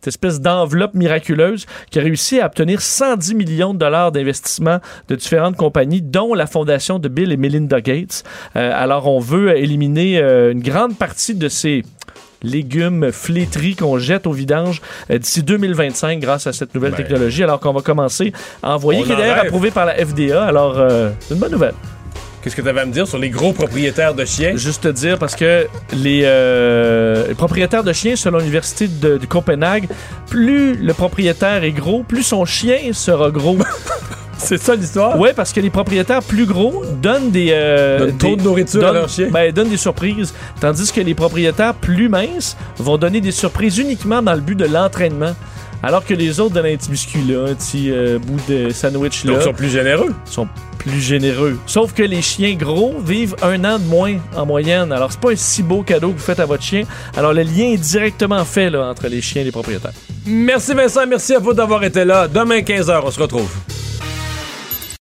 cette espèce d'enveloppe miraculeuse qui a réussi à obtenir 110 millions de dollars d'investissement de différentes compagnies, dont la fondation de Bill et Melinda Gates. Euh, alors, on veut éliminer euh, une grande partie de ces légumes flétris qu'on jette au vidange euh, d'ici 2025 grâce à cette nouvelle Ben. technologie, alors qu'on va commencer à envoyer, qui est d'ailleurs approuvé par la FDA. Alors, c'est une bonne nouvelle. Qu'est-ce que tu avais à me dire sur les gros propriétaires de chiens? Juste te dire, parce que les, euh, les propriétaires de chiens, selon l'Université de, de Copenhague, plus le propriétaire est gros, plus son chien sera gros. (laughs) C'est ça l'histoire? Oui, parce que les propriétaires plus gros donnent des. euh, Donnent trop de nourriture à leurs chiens. Ben, donnent des surprises. Tandis que les propriétaires plus minces vont donner des surprises uniquement dans le but de l'entraînement. Alors que les autres donnent un petit biscuit là, un petit euh, bout de sandwich là. Donc, ils sont plus généreux. sont plus généreux. Sauf que les chiens gros vivent un an de moins en moyenne. Alors, c'est pas un si beau cadeau que vous faites à votre chien. Alors, le lien est directement fait entre les chiens et les propriétaires. Merci Vincent, merci à vous d'avoir été là. Demain 15h, on se retrouve.